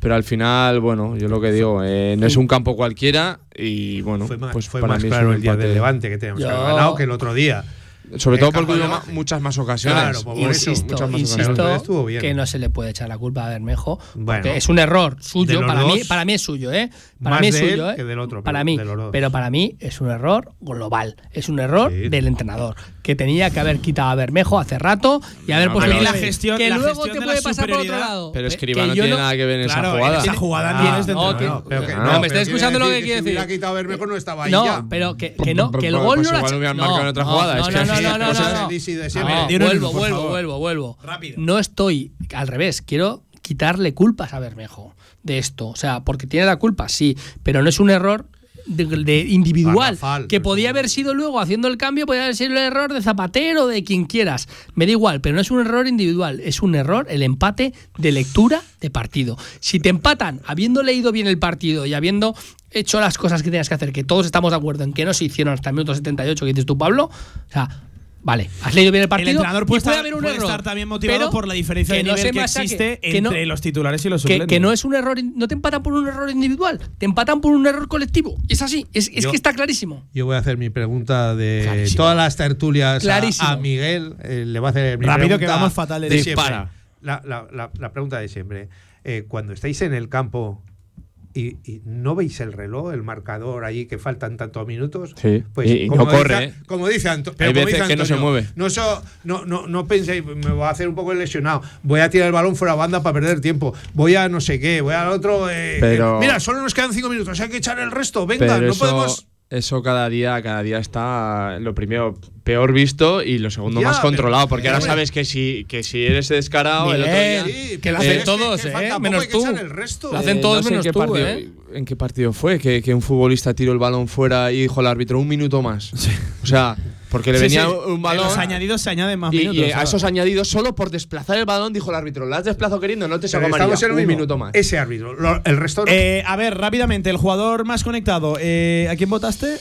pero al final, bueno, yo lo que digo, eh, no es un campo cualquiera y bueno, Fue más, pues fue para más mí claro el día del Levante que teníamos que haber ganado que el otro día. Sobre todo porque hubo muchas más ocasiones. Claro, por eso, insisto, muchas más insisto ocasiones. Bien. que no se le puede echar la culpa a Bermejo. Bueno, porque es un error suyo. Para mí, para mí es suyo, ¿eh? Para más mí es suyo, ¿eh? que del otro, para pero mí. Pero para mí es un error global. Es un error Sí. del entrenador. Que tenía que haber quitado a Bermejo hace rato y haber No, puesto la gestión- Que la luego gestión te de puede la pasar por otro lado. Pero Que Escribá no tiene nada que ver en Claro, esa jugada. esa jugada Ah, tienes de no, que- pero que- No, no, me está escuchando lo que quiere si hubiera decir. quitado a Bermejo no estaba ahí No, ya. pero que, que no, que el Pues gol no lo ha- hubieran no, marcado en otra no, jugada, No, es que no, no, no, no, no. No, vuelvo, vuelvo, vuelvo, vuelvo. Rápido. No estoy al revés, quiero quitarle culpas a Bermejo de esto. O sea, porque tiene la culpa, sí, pero no es un error de, de individual. Que podía haber sido luego haciendo el cambio, podía haber sido el error de Zapatero, de quien quieras. Me da igual, pero no es un error individual, es un error el empate de lectura de partido. Si te empatan habiendo leído bien el partido y habiendo hecho las cosas que tenías que hacer, que todos estamos de acuerdo en que no se hicieron hasta el minuto 78 que dices tú, Pablo, o sea, vale, has leído bien el partido. el entrenador puede, estar, haber un puede error, estar también motivado pero por la diferencia de no nivel que existe que no- entre los titulares y los que, suplentes. que no es un error, no te empatan por un error individual, te empatan por un error colectivo. Es así, es, es Yo- que está clarísimo. Yo voy a hacer mi pregunta de Clarísimo. todas las tertulias a- Miguel. eh, le voy a hacer mi Rápido, pregunta que vamos fatal de siempre. Dispara. La, la- la- la pregunta de siempre. Eh, cuando estáis en el campo, y, y no veis el reloj, el marcador ahí que faltan tantos minutos. Sí. Pues Y- y como no dice- corre, ¿eh? Como dice, Anto- Hay pero como veces dice que no se Antonio, mueve. No, so- no, no, no penséis, me voy a hacer un poco lesionado. Voy a tirar el balón fuera de banda para perder tiempo. Voy a no sé qué, voy al otro. eh, Pero- eh, mira, solo nos quedan cinco minutos, hay que echar el resto. Venga, Pero no eso, podemos. Eso cada día, cada día está lo primero peor visto y lo segundo Ya, más pero- controlado. Porque ahora Miguel. sabes que si, que si eres descarado, el otro día. Sí, que lo hacen todos, que ¿eh? Menos tú. echar el resto. Lo hacen Eh, todos no sé en menos qué tú, partido, ¿eh? ¿En qué partido fue? Que, que un futbolista tiró el balón fuera y dijo al árbitro un minuto más. O sea, porque le Sí, venía sí. un En balón. los añadidos se añaden más y, minutos. y a esos añadidos, solo por desplazar el balón, dijo el árbitro: ¿La has desplazado queriendo? No te saco amarilla. estamos en lo Un mismo. minuto más. Ese árbitro. Lo- el resto no. Eh, a ver, rápidamente, el jugador más conectado. eh, ¿A quién votaste?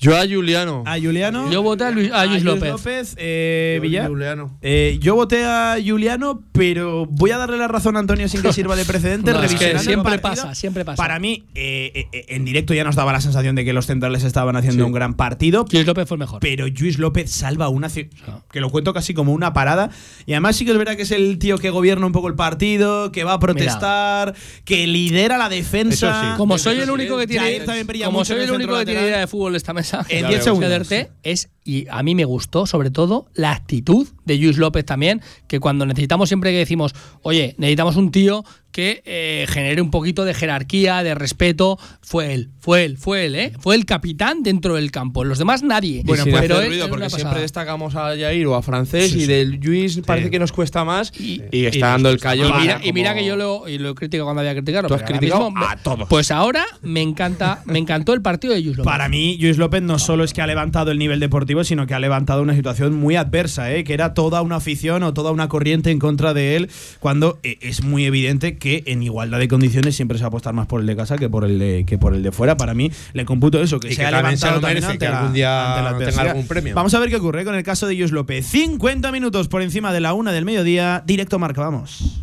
Yo a Juliano. A Juliano. Yo voté a Luis, a Luis López. eh, Yo, Villar. Juliano. Eh, yo voté a Juliano, pero voy a darle la razón a Antonio sin que sirva de precedente. No, es que siempre pasa, siempre pasa. Para mí, eh, en directo ya nos daba la sensación de que los centrales estaban haciendo Sí. un gran partido. Luis López fue el mejor. Pero Luis López salva una. ci- Que lo cuento casi como una parada. Y además sí que es verdad que es el tío que gobierna un poco el partido, que va a protestar, que lidera la defensa. Eso sí. Como soy el único que tiene, como soy el único que tiene idea de fútbol esta mesa, En ya 10 veo, segundos. es y a mí me gustó sobre todo la actitud de Luis López también, que cuando necesitamos siempre que decimos, oye, necesitamos un tío que eh, genere un poquito de jerarquía, de respeto, fue él, fue él, fue él, ¿eh? fue el capitán dentro del campo. Los demás nadie. Bueno, sin pero ruido, es porque siempre pasada. destacamos a Jair o a Francés y del Luis parece que nos cuesta más y, Y- está y dando el callo. Y mira, y como- mira que yo lo, y lo he criticado cuando había que criticarlo. Tú has criticado mismo a todos. Pues ahora me encanta, me encantó el partido de Luis López. Para mí, Luis López no solo es que ha levantado el nivel deportivo, sino que ha levantado una situación muy adversa, ¿eh? que era toda una afición o toda una corriente en contra de él, cuando eh, es muy evidente que en igualdad de condiciones siempre se va a apostar más por el de casa que por el de, que por el de fuera. Para mí, le computo eso, que Y se que ha levantado también merece, ante que algún día la tenga algún premio. Vamos a ver qué ocurre con el caso de Luis López. 50 minutos por encima de la una del mediodía, directo marca, vamos.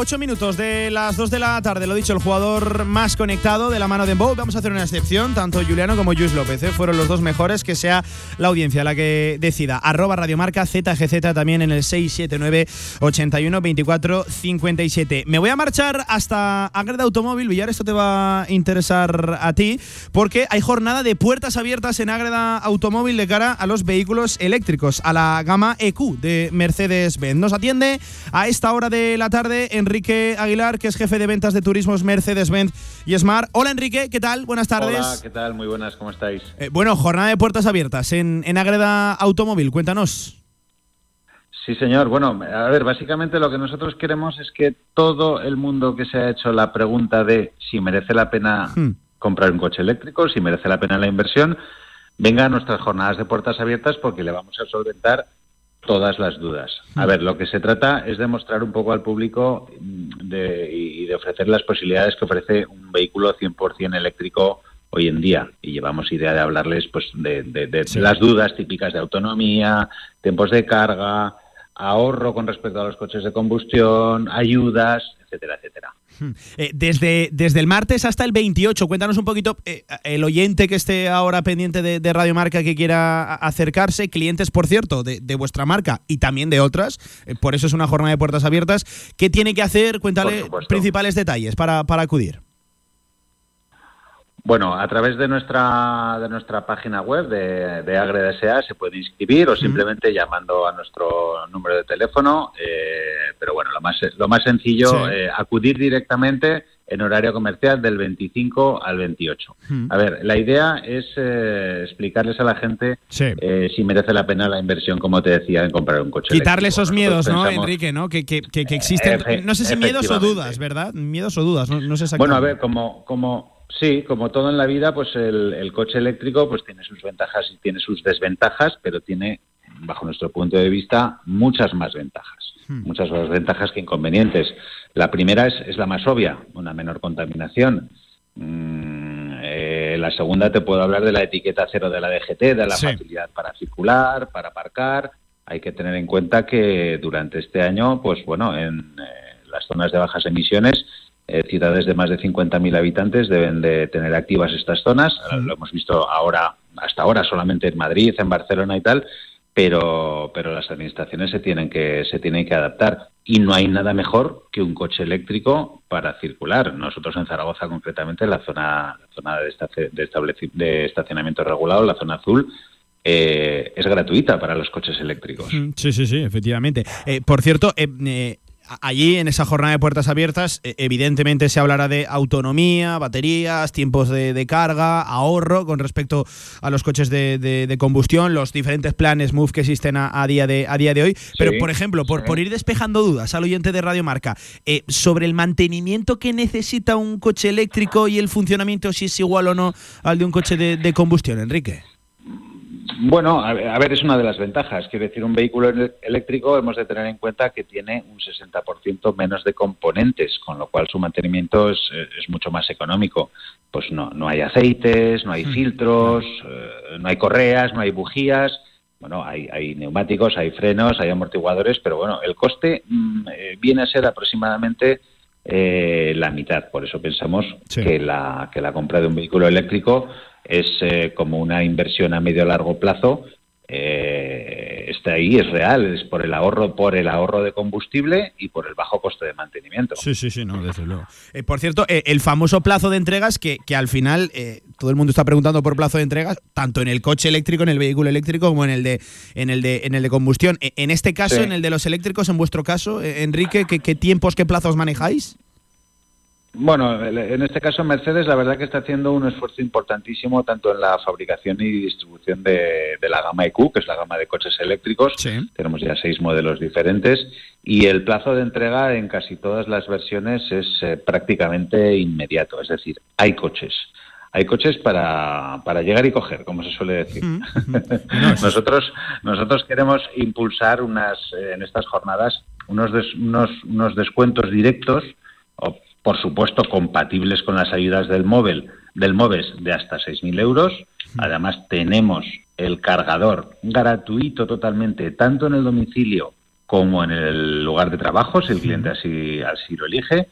8 minutos de las 2 de la tarde, lo dicho, el jugador más conectado de la mano de Bow. Vamos a hacer una excepción, tanto Juliano como Luis López. ¿eh? Fueron los dos mejores, que sea la audiencia la que decida. Arroba Radiomarca, ZGZ también en el 679 81 24 57. Me voy a marchar hasta Agreda Automóvil. Villar, esto te va a interesar a ti, porque hay jornada de puertas abiertas en Agreda Automóvil de cara a los vehículos eléctricos, a la gama EQ de Mercedes-Benz. Nos atiende a esta hora de la tarde Enrique Aguilar, que es jefe de ventas de turismos Mercedes-Benz y Smart. Hola Enrique, ¿qué tal? Buenas tardes. Hola, ¿qué tal? Muy buenas, ¿cómo estáis? Eh, bueno, jornada de puertas abiertas en, en Agreda Automóvil, cuéntanos. Sí, señor. Bueno, a ver, básicamente lo que nosotros queremos es que todo el mundo que se ha hecho la pregunta de si merece la pena Hmm. comprar un coche eléctrico, si merece la pena la inversión, venga a nuestras jornadas de puertas abiertas porque le vamos a solventar todas las dudas. A ver, lo que se trata es de mostrar un poco al público mm, de- y de ofrecer las posibilidades que ofrece un vehículo 100% eléctrico hoy en día. Y llevamos idea de hablarles pues de, de- de las dudas típicas de autonomía, tiempos de carga, ahorro con respecto a los coches de combustión, ayudas, etcétera, etcétera. Eh, desde, desde el martes hasta el 28, cuéntanos un poquito, eh, el oyente que esté ahora pendiente de, de Radio Marca que quiera acercarse, clientes, por cierto, de, de vuestra marca y también de otras, eh, por eso es una jornada de puertas abiertas. ¿Qué tiene que hacer? Cuéntale principales detalles para, para acudir. Bueno, a través de nuestra de nuestra página web de, de Agre SA se puede inscribir o simplemente llamando a nuestro número de teléfono. eh, pero bueno, lo más lo más sencillo, Sí. eh, acudir directamente en horario comercial del 25 al 28. Mm. A ver, la idea es eh, explicarles a la gente Sí. eh, si merece la pena la inversión, como te decía, en comprar un coche. Quitarle esos miedos, ¿no, Enrique? ¿no? Que, que, que, que existen, Efe- no sé si miedos o dudas, ¿verdad? Miedos o dudas, no, no sé Bueno, a exactamente. ver, como, como, sí, como todo en la vida, pues el, el coche eléctrico pues tiene sus ventajas y tiene sus desventajas, pero tiene, bajo nuestro punto de vista, muchas más ventajas. Muchas más ventajas que inconvenientes. La primera es, es la más obvia, una menor contaminación. Mm, eh, la segunda te puedo hablar de la etiqueta cero de la DGT, de la Sí. facilidad para circular, para aparcar. Hay que tener en cuenta que durante este año, pues bueno, en eh, las zonas de bajas emisiones, eh, ciudades de más de 50.000 habitantes deben de tener activas estas zonas. Lo hemos visto ahora, hasta ahora solamente en Madrid, en Barcelona y tal, pero, pero las administraciones se tienen que se tienen que adaptar y no hay nada mejor que un coche eléctrico para circular. Nosotros en Zaragoza concretamente en la zona la zona de, de, de estacionamiento regulado, la zona azul, eh, es gratuita para los coches eléctricos. Sí, sí, sí, efectivamente. Eh, por cierto, eh, eh, allí en esa jornada de puertas abiertas, eh, evidentemente se hablará de autonomía, baterías, tiempos de, de carga, ahorro con respecto a los coches de, de- de combustión, los diferentes planes MOVE que existen a, a día, de, a día de hoy. Pero, por ejemplo, por, por ir despejando dudas al oyente de Radio Marca, eh, sobre el mantenimiento que necesita un coche eléctrico y el funcionamiento, si es igual o no al de un coche de, de combustión, Enrique. Bueno, a ver, es una de las ventajas. Quiero decir, un vehículo eléctrico hemos de tener en cuenta que tiene un 60% menos de componentes, con lo cual su mantenimiento es, es mucho más económico. Pues no, no hay aceites, no hay filtros, eh, no hay correas, no hay bujías. Bueno, hay, hay neumáticos, hay frenos, hay amortiguadores, pero bueno, el coste mm, eh, viene a ser aproximadamente eh, la mitad. Por eso pensamos que, la, que la compra de un vehículo eléctrico es eh, como una inversión a medio largo plazo. Eh, está ahí, es real, es por el ahorro, por el ahorro de combustible y por el bajo coste de mantenimiento. Sí, sí, sí, no, desde luego. Eh, por cierto, eh, el famoso plazo de entregas, que, que al final todo el mundo está preguntando por plazo de entregas, tanto en el coche eléctrico, en el vehículo eléctrico, como en el de, en el de, en el de combustión. Eh, en este caso, Sí. en el de los eléctricos, en vuestro caso, Enrique, ¿qué, qué tiempos, qué plazos manejáis? Bueno, en este caso Mercedes la verdad que está haciendo un esfuerzo importantísimo tanto en la fabricación y distribución de, de la gama EQ, que es la gama de coches eléctricos. Tenemos ya seis modelos diferentes y el plazo de entrega en casi todas las versiones es eh, prácticamente inmediato. Es decir, hay coches. Hay coches para, para llegar y coger, como se suele decir. nosotros, nosotros queremos impulsar unas, eh, en estas jornadas unos, des- unos, unos descuentos directos por supuesto, compatibles con las ayudas del móvil, del MOVES de hasta 6.000 euros. Además, tenemos el cargador gratuito totalmente, tanto en el domicilio como en el lugar de trabajo, si el cliente así, así lo elige.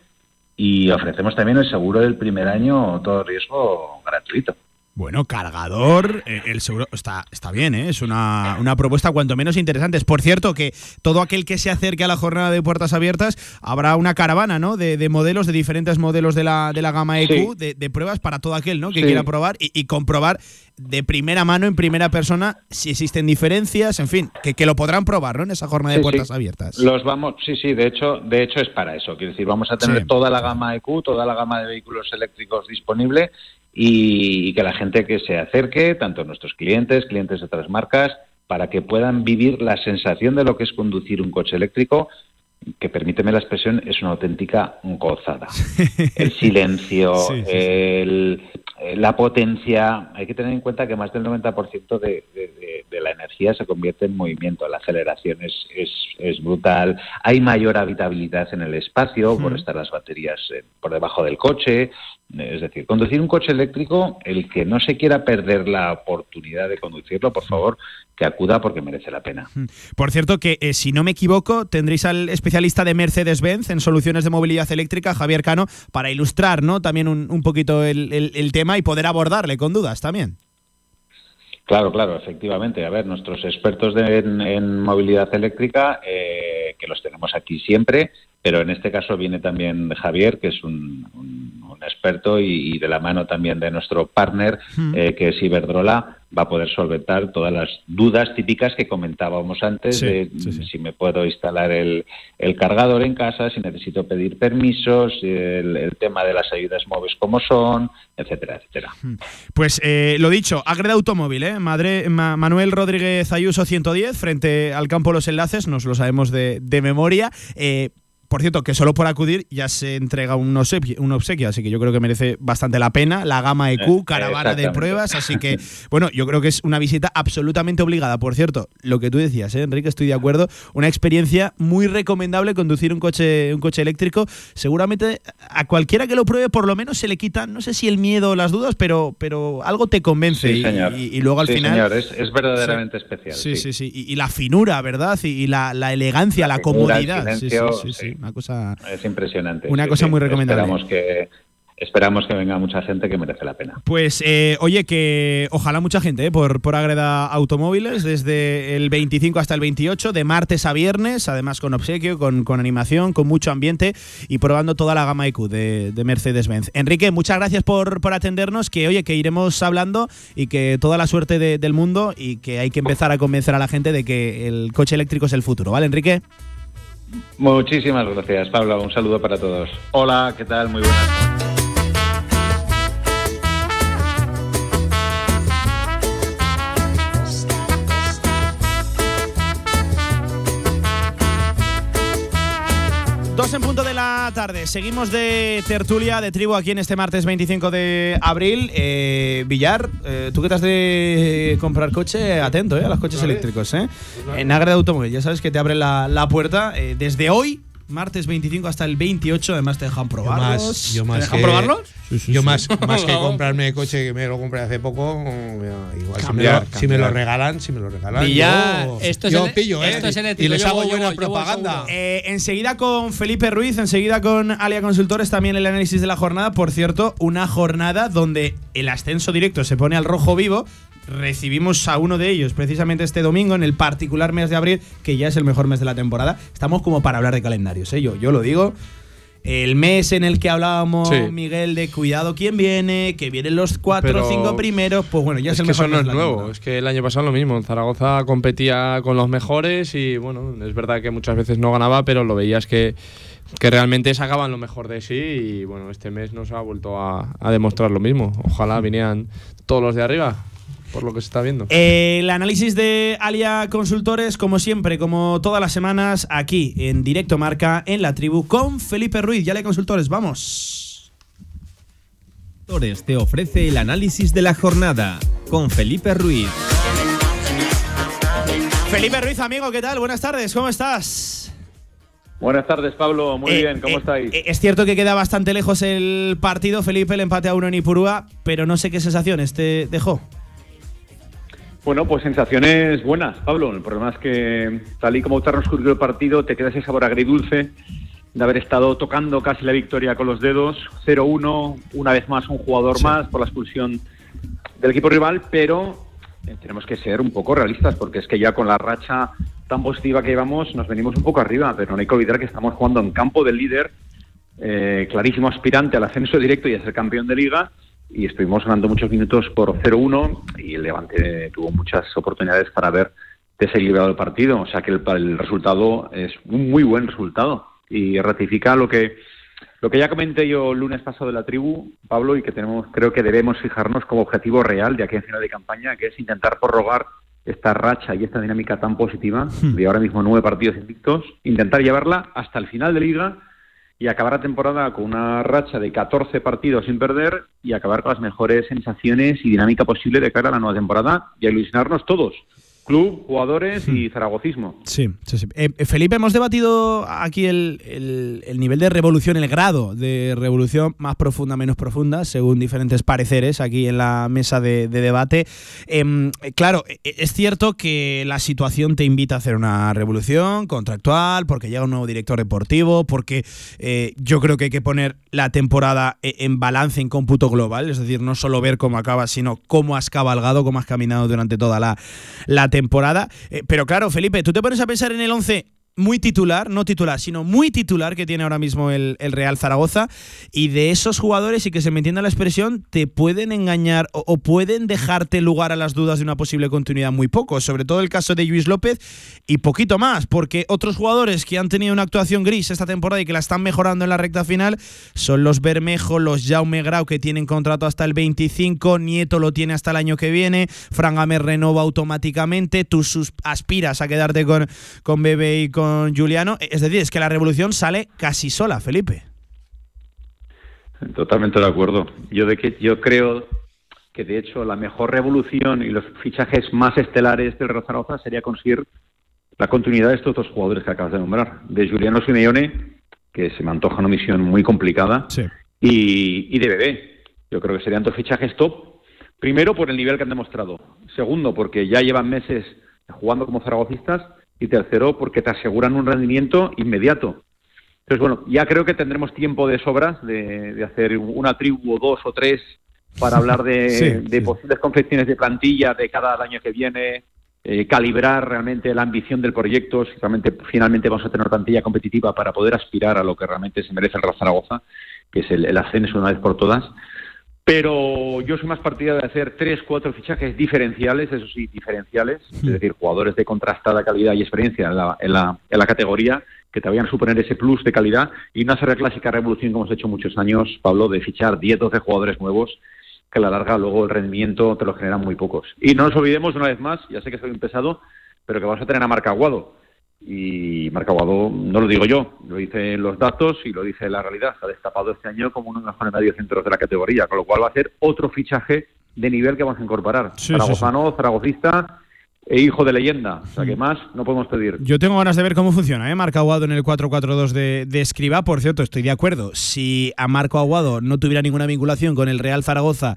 Y ofrecemos también el seguro del primer año, todo riesgo gratuito. Bueno, cargador, eh, el seguro está, está bien, ¿eh? es una, una propuesta cuanto menos interesante. Por cierto, que todo aquel que se acerque a la jornada de puertas abiertas habrá una caravana ¿no? de, de modelos, de diferentes modelos de la, de la gama EQ, Sí. de, de pruebas para todo aquel ¿no? que Sí. quiera probar y, y comprobar de primera mano, en primera persona, si existen diferencias, en fin, que, que lo podrán probar ¿no? en esa jornada de puertas abiertas. Los vamos, sí, sí, de hecho, de hecho es para eso. Quiero decir, vamos a tener toda la gama EQ, toda la gama de vehículos eléctricos disponible y, que la gente que se acerque, tanto nuestros clientes, clientes de otras marcas, para que puedan vivir la sensación de lo que es conducir un coche eléctrico, que permíteme la expresión, es una auténtica gozada. El silencio, Sí, sí, sí. el- eh, la potencia. Hay que tener en cuenta que más del 90% de, de- de- la energía se convierte en movimiento. La aceleración es, es, es brutal. Hay mayor habitabilidad en el espacio por estar las baterías eh, por debajo del coche. Es decir, conducir un coche eléctrico, el que no se quiera perder la oportunidad de conducirlo, por favor, que acuda porque merece la pena. Por cierto, que eh, si no me equivoco, tendréis al especialista de Mercedes-Benz en soluciones de movilidad eléctrica, Javier Cano, para ilustrar ¿no? también un, un poquito el, el- el tema y poder abordarle con dudas también. Claro, claro, efectivamente. A ver, nuestros expertos de- en, en movilidad eléctrica, eh, que los tenemos aquí siempre, pero en este caso viene también Javier, que es un, un- un experto y, de la mano también de nuestro partner, eh, que es Iberdrola, va a poder solventar todas las dudas típicas que comentábamos antes Sí, de sí, sí. si me puedo instalar el, el cargador en casa, si necesito pedir permisos, el, el tema de las ayudas móviles como son, etcétera, etcétera. Pues eh, lo dicho, Agreda Automóvil, ¿eh? Madre, Ma- Manuel Rodríguez Ayuso 110, frente al campo Los Enlaces, nos lo sabemos de, de memoria. Eh, por cierto, que solo por acudir ya se entrega un obsequio, un obsequio, así que yo creo que merece bastante la pena. La gama EQ, Eh, caravana de pruebas, así que, bueno, yo creo que es una visita absolutamente obligada. Por cierto, lo que tú decías, ¿eh, Enrique, estoy de acuerdo. Una experiencia muy recomendable conducir un coche, un coche eléctrico. Seguramente a cualquiera que lo pruebe, por lo menos se le quita, no sé si el miedo o las dudas, pero, pero algo te convence. Sí, y- señor. y, y luego al Sí, final. señor, es, es verdaderamente especial. Sí, sí, sí. Y, y la finura, ¿verdad? Y, la, la elegancia, la, comodidad. Sí, sí, sí. Una cosa. Es impresionante. Una sí, cosa sí. muy recomendable. Esperamos que, esperamos que venga mucha gente que merece la pena. Pues, eh, oye, que ojalá mucha gente eh, por, por Agreda Automóviles, desde el 25 hasta el 28, de martes a viernes, además con obsequio, con, con animación, con mucho ambiente y probando toda la gama EQ de, de Mercedes-Benz. Enrique, muchas gracias por, por atendernos, que oye, que iremos hablando y que toda la suerte de- del mundo y que hay que empezar a convencer a la gente de que el coche eléctrico es el futuro, ¿vale, Enrique? Muchísimas gracias, Pablo. Un saludo para todos. Hola, ¿qué tal? Muy buenas. En punto tarde. Seguimos de tertulia, de tribu aquí en este martes 25 de abril. Eh, Villar, eh, tú que te has de comprar coche, atento eh, a los coches eléctricos. Eh. En Agreda Automóvil, ya sabes que te abren la, la puerta eh, desde hoy. Martes 25 hasta el 28, además te dejan Yo probarlos. más, yo ¿Te dejan que, probarlos? yo más, más que comprarme coche que me lo compré hace poco, igual si me, Cambiar, lo, si me lo cambiar. regalan, si me lo regalan. Villar, yo, esto es yo ele- pillo, ¿eh? esto es y eléctrico, les yo hago voy, yo buena voy, propaganda. Eh, enseguida con Felipe Ruiz, enseguida con Alia Consultores, también el análisis de la jornada. Por cierto, una jornada donde el ascenso directo se pone al rojo vivo. Recibimos a uno de ellos precisamente este domingo, en el particular mes de abril, que ya es el mejor mes de la temporada. Estamos como para hablar de calendarios, ¿eh? yo, yo lo digo. El mes en el que hablábamos, Sí. Miguel, de cuidado quién viene, que vienen los cuatro o cinco primeros, pues bueno, ya es, es el que mejor eso no es nuevo, temporada. es que el año pasado lo mismo. Zaragoza competía con los mejores y bueno, es verdad que muchas veces no ganaba, pero lo veías que, que realmente sacaban lo mejor de sí y bueno, este mes nos ha vuelto a, a demostrar lo mismo. Ojalá vinieran todos los de arriba, por lo que se está viendo. Eh, El análisis de Alia Consultores, como siempre, como todas las semanas, aquí en Directo Marca, en la tribu, con Felipe Ruiz. Ya Alia Consultores, vamos. Torres te ofrece el análisis de la jornada con Felipe Ruiz. Felipe Ruiz, amigo, ¿qué tal? Buenas tardes, ¿cómo estás? Buenas tardes, Pablo. Muy Eh, bien, ¿cómo eh, estáis? eh, Es cierto que queda bastante lejos el partido, Felipe, el empate a uno en Ipurúa, pero no sé qué sensaciones te dejó. Bueno, pues sensaciones buenas, Pablo. El problema es que, tal y como transcurrió el partido, te queda ese sabor agridulce de haber estado tocando casi la victoria con los dedos. 0-1, una vez más un jugador más por la expulsión del equipo rival, pero eh, tenemos que ser un poco realistas porque es que ya con la racha tan positiva que llevamos nos venimos un poco arriba, pero no hay que olvidar que estamos jugando en campo del líder, eh, clarísimo aspirante al ascenso directo y a ser campeón de liga y estuvimos ganando muchos minutos por 0-1 y el Levante tuvo muchas oportunidades para haber desequilibrado el partido, o sea que el, el resultado es un muy buen resultado. Y ratifica lo que lo que ya comenté yo el lunes pasado de la tribu, Pablo, y que tenemos, creo que debemos fijarnos como objetivo real de aquí en final de campaña, que es intentar prorrogar esta racha y esta dinámica tan positiva de ahora mismo nueve partidos invictos, intentar llevarla hasta el final de liga y acabar la temporada con una racha de 14 partidos sin perder y acabar con las mejores sensaciones y dinámica posible de cara a la nueva temporada y a ilusionarnos todos, club, jugadores y zaragocismo. Sí, sí, sí. Eh, eh, Felipe, hemos debatido aquí el, el- el nivel de revolución, el grado de revolución más profunda, menos profunda, según diferentes pareceres aquí en la mesa de, de debate. Em, eh, claro, eh, es cierto que la situación te invita a hacer una revolución contractual, porque llega un nuevo director deportivo, porque eh, yo creo que hay que poner la temporada eh, en balance, en cómputo global, es decir, no solo ver cómo acaba, sino cómo has cabalgado, cómo has caminado durante toda la, la temporada. Eh, pero claro, Felipe, tú te pones a pensar en el 11 muy titular, no titular, sino muy titular que tiene ahora mismo el, el Real Zaragoza. Y de esos jugadores, y que se me entienda la expresión, te pueden engañar o, pueden dejarte lugar a las dudas de una posible continuidad muy poco. Sobre todo el caso de Luis López y poquito más, porque otros jugadores que han tenido una actuación gris esta temporada y que la están mejorando en la recta final son los Bermejo, los Jaume Grau, que tienen contrato hasta el 25, Nieto lo tiene hasta el año que viene, Fran Gamer renova automáticamente, tú aspiras a quedarte con, con Bebe y con Juliano. Es decir, es que la revolución sale casi sola, Felipe. Totalmente de acuerdo. Yo de que yo creo que de hecho la mejor revolución y los fichajes más estelares del Zaragoza sería conseguir la continuidad de estos dos jugadores que acabas de nombrar, de Juliano Simeone, que se me antoja una misión muy complicada, y, y de Bebé. Yo creo que serían dos fichajes top. Primero, por el nivel que han demostrado. Segundo, porque ya llevan meses jugando como zaragocistas. Y tercero, porque te aseguran un rendimiento inmediato. Entonces, bueno, ya creo que tendremos tiempo de sobras de, de hacer una tribu o dos o tres para hablar de, Sí, de posibles confecciones de plantilla de cada año que viene, eh, calibrar realmente la ambición del proyecto, si realmente finalmente vamos a tener plantilla competitiva para poder aspirar a lo que realmente se merece el Zaragoza, que es el, el ascenso una vez por todas. Pero yo soy más partidario de hacer tres, cuatro fichajes diferenciales, eso sí, diferenciales, es decir, jugadores de contrastada calidad y experiencia en la, en la, en la categoría que te vayan a suponer ese plus de calidad y no hacer la clásica revolución como hemos hecho muchos años, Pablo, de fichar 10, 12 jugadores nuevos que a la larga luego el rendimiento te lo generan muy pocos. Y no nos olvidemos una vez más, ya sé que soy un pesado, pero que vamos a tener a Marca Aguado. Y Marca Aguado no lo digo yo, lo dicen los datos y lo dice la realidad. Se ha destapado este año como uno de los mejores mediocentros de la categoría, con lo cual va a ser otro fichaje de nivel que vamos a incorporar. Sí, sí, Zaragozano, zaragocista e hijo de leyenda. O sea que más no podemos pedir. Yo tengo ganas de ver cómo funciona, ¿eh? Marco Aguado en el 4-4-2 de, de Escriba. Por cierto, estoy de acuerdo. Si a Marco Aguado no tuviera ninguna vinculación con el Real Zaragoza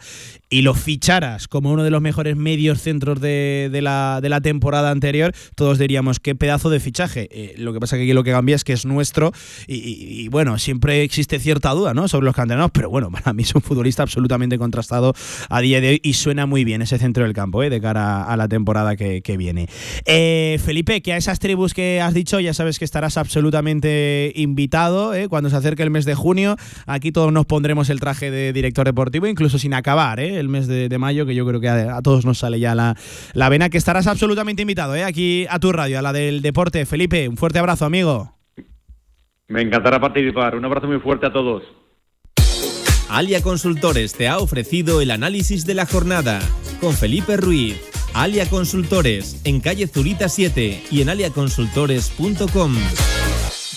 y lo ficharas como uno de los mejores medios centros de, de la, de la temporada anterior, todos diríamos qué pedazo de fichaje. Eh, lo que pasa que aquí lo que cambia es que es nuestro y, y- y, bueno, siempre existe cierta duda ¿no? sobre los canteranos, pero bueno, para mí es un futbolista absolutamente contrastado a día de hoy y suena muy bien ese centro del campo ¿eh? de cara a la temporada que, que viene. Eh, Felipe, que a esas tribus que has dicho ya sabes que estarás absolutamente invitado ¿eh? cuando se acerque el mes de junio. Aquí todos nos pondremos el traje de director deportivo, incluso sin acabar ¿eh? el mes de, de mayo, que yo creo que a, a todos nos sale ya la, la vena, que estarás absolutamente invitado ¿eh? aquí a tu radio, a la del deporte. Felipe, un fuerte abrazo, amigo. Me encantará participar. Un abrazo muy fuerte a todos. Alia Consultores te ha ofrecido el análisis de la jornada con Felipe Ruiz. Alia Consultores en calle Zurita 7 y en aliaconsultores.com.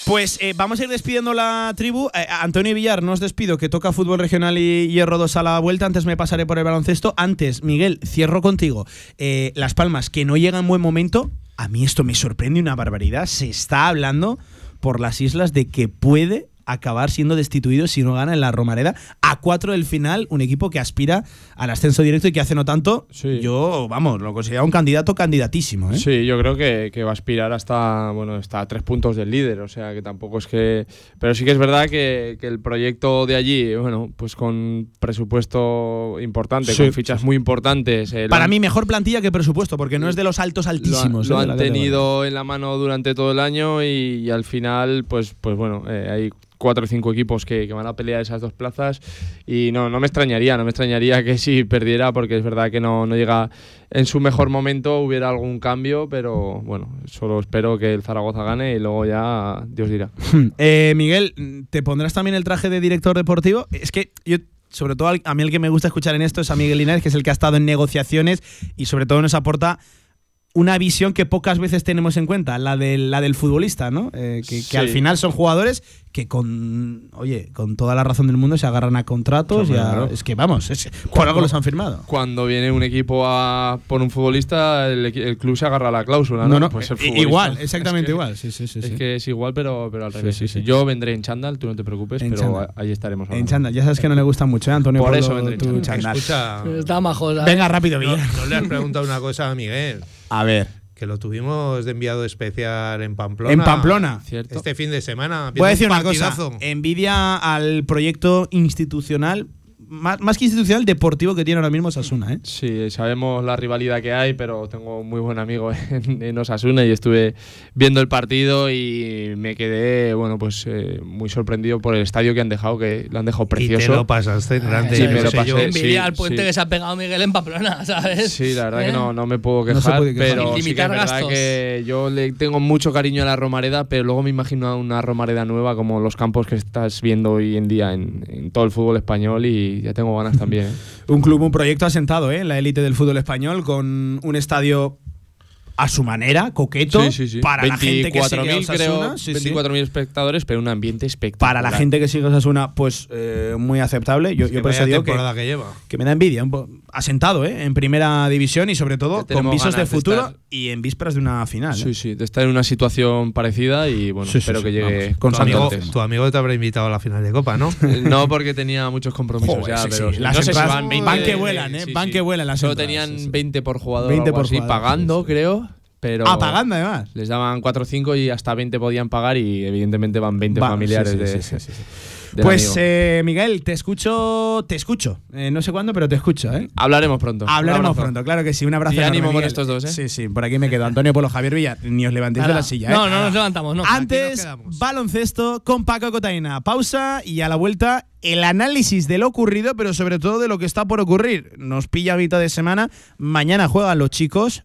Pues eh, vamos a ir despidiendo la tribu. Eh, Antonio Villar, no os despido, que toca fútbol regional y hierro 2 a la vuelta. Antes me pasaré por el baloncesto. Antes, Miguel, cierro contigo. Eh, Las Palmas, que no llega en buen momento. A mí esto me sorprende una barbaridad. Se está hablando por las islas de que puede acabar siendo destituido si no gana en la Romareda a cuatro del final un equipo que aspira al ascenso directo y que hace no tanto yo vamos lo considero un candidato candidatísimo ¿eh? Sí, yo creo que, que va a aspirar hasta, bueno, hasta a tres puntos del líder, o sea que tampoco es que... Pero sí que es verdad que, que el proyecto de allí, bueno, pues con presupuesto importante, Sí, con fichas muy importantes... eh, para han- mí mejor plantilla que presupuesto porque no es de los altos lo, han- altísimos lo ¿eh? han tenido en la mano durante todo el año y, y al final, pues, pues bueno, eh, hay cuatro o cinco equipos que, que van a pelear esas dos plazas y no, no me extrañaría, no me extrañaría que si perdiera porque es verdad que no, no llega en su mejor momento, hubiera algún cambio, pero bueno, solo espero que el Zaragoza gane y luego ya Dios dirá. Eh, Miguel, ¿te pondrás también el traje de director deportivo? Es que yo, sobre todo a mí el que me gusta escuchar en esto es a Miguel Linares, que es el que ha estado en negociaciones y sobre todo nos aporta una visión que pocas veces tenemos en cuenta, la del, la del futbolista, ¿no? Eh, que, al final son jugadores que con, oye, con toda la razón del mundo se agarran a contratos y a- Claro. es que vamos, es- por algo los han firmado. Cuando viene un equipo a por un futbolista, el, el club se agarra a la cláusula, ¿no? No, no, Pues el igual, exactamente Es que- igual, sí, sí, sí, Es sí. que es igual, pero, pero al revés. sí, sí, sí. sí. Yo vendré en chándal, tú no te preocupes, En pero chándal. a- ahí estaremos. En chándal, ya sabes que no le gusta mucho, ¿eh, Antonio? Por Pablo, eso vendré en tu chándal. chándal. Escucha, Está. Venga, rápido, no, no le has preguntado una cosa a Miguel. A ver. Que lo tuvimos de enviado especial en Pamplona. En Pamplona. Cierto. Este fin de semana. Voy a decir una un cosa. Envidia al proyecto institucional más, más que institucional, deportivo que tiene ahora mismo Osasuna. ¿eh? Sí, sabemos la rivalidad que hay, pero tengo muy buen amigo en, en Osasuna y estuve viendo el partido y me quedé, bueno, pues eh, muy sorprendido por el estadio que han dejado, que lo han dejado precioso. Y te lo pasaste grande. Sí, me lo no pasé, yo. sí, Envidia al puente sí. que se ha pegado Miguel en Pamplona, ¿sabes? Sí, la verdad ¿Eh? que no, no me puedo No se quejar, puede quejar. pero sí que es verdad gastos. que yo le tengo mucho cariño a la Romareda, pero luego me imagino a una Romareda nueva como los campos que estás viendo hoy en día en, en todo el fútbol español y ya tengo ganas también. ¿eh? Un club, un proyecto asentado ¿eh? en la élite del fútbol español, con un estadio a su manera, coqueto, Sí, sí, sí. para la gente que sigue a 24.000 creo, sí, sí. 24.000 espectadores, pero un ambiente espectacular. Para la gente que sigue a Osasuna, pues eh, muy aceptable. Yo, Que yo por eso vaya digo que, temporada que lleva. que me da envidia. asentado ¿eh? en primera división y sobre todo con visos de futuro estar- y en vísperas de una final. ¿eh? Sí, sí, de estar en una situación parecida y bueno, Sí, sí, espero sí, que llegue vamos, con Tu amigo, antes. tu amigo te habrá invitado a la final de Copa, ¿no? Eh, No, porque tenía muchos compromisos Joder, ya, sí, pero sí, las no sé si van 20. van que vuelan, ¿eh? Van que vuelan las Solo tenían sí, sí. 20 por jugador 20 20 o por así, pagando, sí, sí. creo. Pero Ah, pagando además. Les daban 4 o 5 y hasta 20 podían pagar y evidentemente van 20 Va, familiares sí, sí, de, sí, sí, sí. del Pues eh, Miguel, te escucho, te escucho. Eh, no sé cuándo, pero te escucho, ¿eh? Hablaremos pronto. Hablaremos pronto, claro que sí. Un abrazo. Y enorme, ánimo con estos dos, ¿eh? Sí, sí, por aquí me quedo. Antonio Polo, Javier Villa, ni os levantéis de la silla, ¿eh? No, no nos levantamos, no. Antes, baloncesto con Paco Cotaina. Pausa y a la vuelta el análisis de lo ocurrido, pero sobre todo de lo que está por ocurrir. Nos pilla a mitad de semana. Mañana juegan los chicos.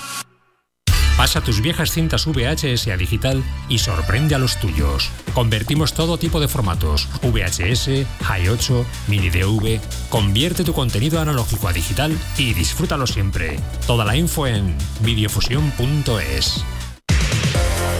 Pasa tus viejas cintas VHS a digital y sorprende a los tuyos. Convertimos todo tipo de formatos: VHS, Hi8, Mini DV. Convierte tu contenido analógico a digital y disfrútalo siempre. Toda la info en videofusión.es.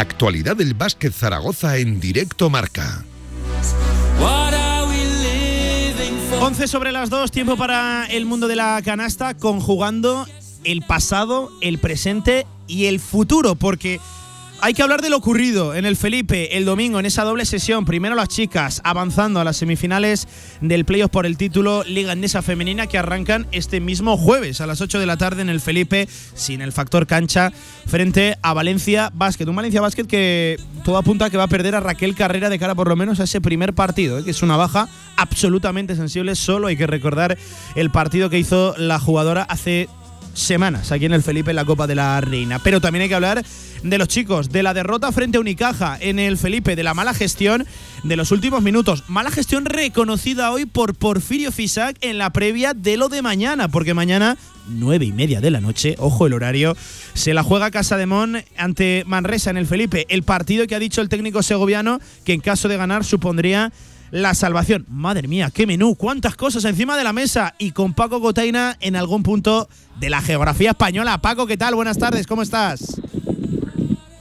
La actualidad del básquet Zaragoza en directo marca. 11 sobre las 2, tiempo para el mundo de la canasta, conjugando el pasado, el presente y el futuro, porque hay que hablar de lo ocurrido en el Felipe el domingo en esa doble sesión. Primero las chicas avanzando a las semifinales del playoff por el título Liga Endesa Femenina que arrancan este mismo jueves a las 8 de la tarde en el Felipe sin el factor cancha frente a Valencia Basket. Un Valencia Basket que todo apunta a que va a perder a Raquel Carrera de cara por lo menos a ese primer partido, ¿eh? que es una baja absolutamente sensible. Solo hay que recordar el partido que hizo la jugadora hace semanas aquí en el Felipe en la Copa de la Reina. Pero también hay que hablar de los chicos, de la derrota frente a Unicaja en el Felipe, de la mala gestión de los últimos minutos. Mala gestión reconocida hoy por Porfirio Fisac en la previa de lo de mañana, porque mañana, nueve y media de la noche, ojo el horario, se la juega Casa de Mon ante Manresa en el Felipe. El partido que ha dicho el técnico segoviano que en caso de ganar supondría la salvación. Madre mía, qué menú, cuántas cosas encima de la mesa y con Paco Gotaina en algún punto de la geografía española. Paco, ¿qué tal? Buenas tardes, ¿cómo estás?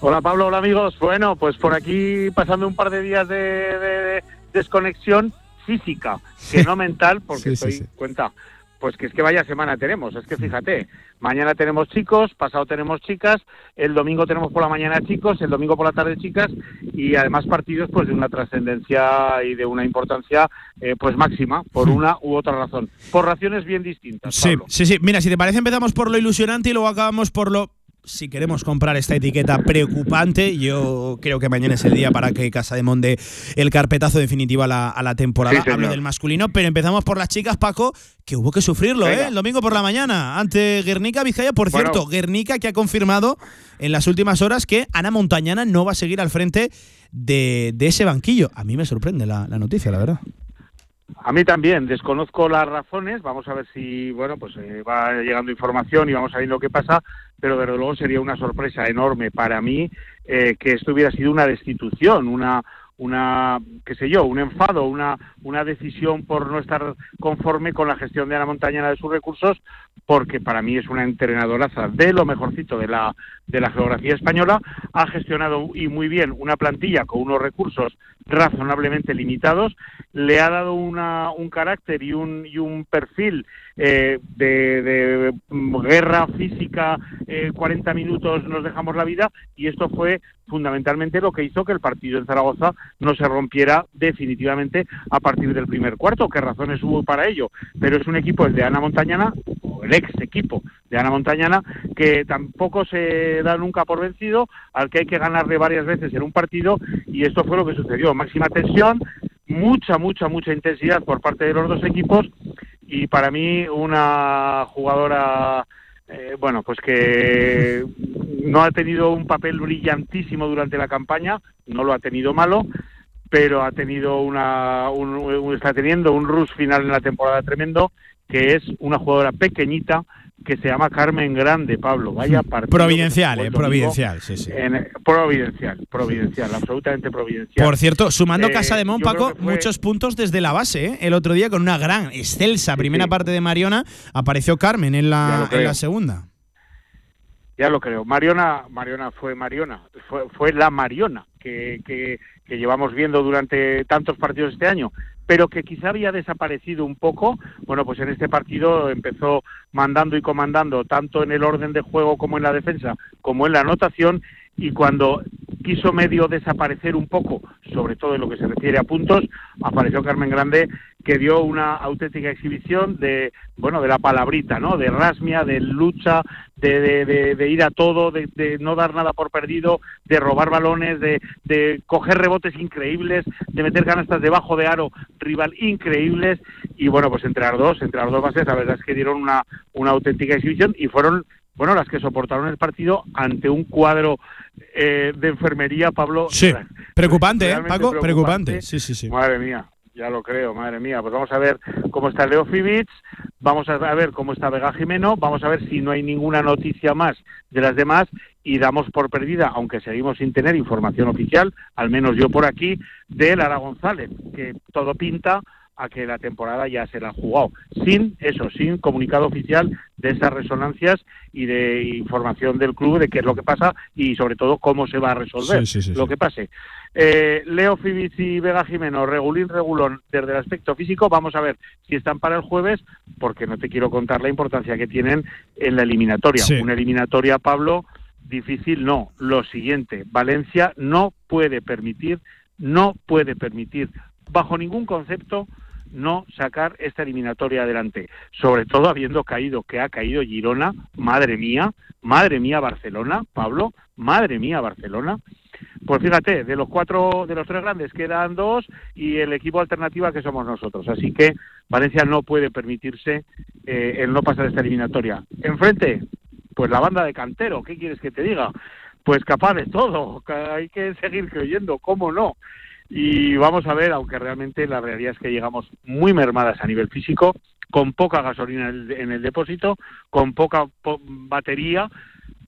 Hola Pablo, hola amigos. Bueno, pues por aquí pasando un par de días de, de desconexión física, que no mental, porque Sí, sí, estoy sí. cuenta. Pues que es que vaya semana tenemos, es que fíjate, mañana tenemos chicos, pasado tenemos chicas, el domingo tenemos por la mañana chicos, el domingo por la tarde chicas y además partidos pues de una trascendencia y de una importancia eh, pues máxima por una u otra razón, por razones bien distintas. Sí, Pablo. sí, sí. Mira, si te parece empezamos por lo ilusionante y luego acabamos por lo si queremos comprar esta etiqueta preocupante, yo creo que mañana es el día para que Casa de Monde el carpetazo definitivo a la, a la temporada. Sí, Hablo del masculino, pero empezamos por las chicas, Paco, que hubo que sufrirlo, Venga. ¿eh? El domingo por la mañana, ante Guernica Vizcaya. Por Bueno. cierto, Guernica que ha confirmado en las últimas horas que Ana Montañana no va a seguir al frente de, de ese banquillo. A mí me sorprende la, la noticia, la verdad. A mí también, desconozco las razones, vamos a ver si, bueno, pues eh, va llegando información y vamos a ver lo que pasa, pero desde luego sería una sorpresa enorme para mí eh, que esto hubiera sido una destitución, una, una, qué sé yo, un enfado, una, una decisión por no estar conforme con la gestión de Ana Montañana de sus recursos, porque para mí es una entrenadoraza de lo mejorcito de la, de la geografía española, ha gestionado y muy bien una plantilla con unos recursos razonablemente limitados, le ha dado una, un carácter y un, y un perfil eh, de, mm, guerra física, eh, 40 minutos nos dejamos la vida, y esto fue fundamentalmente lo que hizo que el partido en Zaragoza no se rompiera definitivamente a partir del primer cuarto. ¿Qué razones hubo para ello? Pero es un equipo, el de Ana Montañana, o el ex equipo de Ana Montañana, que tampoco se da nunca por vencido, al que hay que ganarle varias veces en un partido, y esto fue lo que sucedió. Máxima tensión, mucha, mucha, mucha intensidad por parte de los dos equipos, y para mí una jugadora eh, bueno, pues que no ha tenido un papel brillantísimo durante la campaña, no lo ha tenido malo, pero ha tenido una, un- está teniendo un rush final en la temporada tremendo, que es una jugadora pequeñita que se llama Carmen Grande, Pablo. Vaya partido. Providencial, eh, providencial, sí, sí. en- providencial, providencial, absolutamente providencial. Por cierto, sumando Eh, Casa de Mon, Paco, fue- muchos puntos desde la base. ¿eh? El otro día con una gran, excelsa primera parte de Mariona, apareció Carmen en la, en la segunda. Ya lo creo. Mariona, Mariona fue Mariona, fue, fue la Mariona que, que, que llevamos viendo durante tantos partidos este año, pero que quizá había desaparecido un poco. Bueno, pues en este partido empezó mandando y comandando tanto en el orden de juego como en la defensa, como en la anotación, y cuando quiso medio desaparecer un poco, sobre todo en lo que se refiere a puntos, apareció Carmen Grande que dio una auténtica exhibición de bueno de la palabrita, ¿no? De rasmia, de lucha, de, de- de- de ir a todo, de, no dar nada por perdido, de robar balones, de, de coger rebotes increíbles, de meter canastas debajo de aro rival increíbles y bueno pues entre las dos, entre las dos bases la verdad es que dieron una, una auténtica exhibición y fueron bueno las que soportaron el partido ante un cuadro eh, de enfermería, Pablo. Sí, preocupante, ¿eh, Paco? Preocupante. Sí, sí, sí. Madre mía, ya lo creo, madre mía. Pues vamos a ver cómo está Leo Fibitz, vamos a ver cómo está Vega Jimeno, vamos a ver si no hay ninguna noticia más de las demás y damos por perdida, aunque seguimos sin tener información oficial, al menos yo por aquí, de Lara González, que todo pinta a que la temporada ya se la ha jugado, sin eso, sin comunicado oficial de esas resonancias y de información del club de qué es lo que pasa y sobre todo cómo se va a resolver Sí, sí, sí, lo que pase. Eh, Leo Fibiz y Vega Jimeno, regulín, regulón, desde el aspecto físico, vamos a ver si están para el jueves, porque no te quiero contar la importancia que tienen en la eliminatoria. Una eliminatoria, Pablo, difícil no. Lo siguiente, Valencia no puede permitir, no puede permitir, bajo ningún concepto, no sacar esta eliminatoria adelante, sobre todo habiendo caído, que ha caído Girona, madre mía, madre mía Barcelona, Pablo, madre mía Barcelona, pues fíjate, de los cuatro, de los tres grandes quedan dos y el equipo alternativa que somos nosotros. Así que Valencia no puede permitirse eh, el no pasar esta eliminatoria. Enfrente, pues la banda de cantero, ¿qué quieres que te diga? Pues capaz de todo, hay que seguir creyendo, ¿cómo no? Y vamos a ver, aunque realmente la realidad es que llegamos muy mermadas a nivel físico, con poca gasolina en el, depósito, con poca po- batería,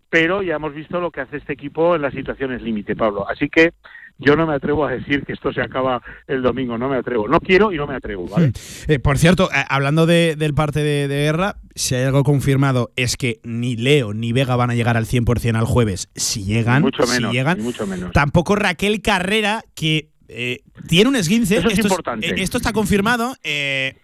pero ya hemos visto lo que hace este equipo en las situaciones límite, Pablo. Así que yo no me atrevo a decir que esto se acaba el domingo, no me atrevo. No quiero y no me atrevo, ¿vale? Eh, por cierto, eh, hablando de- del parte de, de guerra, si hay algo confirmado es que ni Leo ni Vega van a llegar al 100% al jueves. Si llegan, si llegan. mucho menos. Tampoco Raquel Carrera, que eh, tiene un esguince. Eso es esto, importante. eh, esto está confirmado. eh,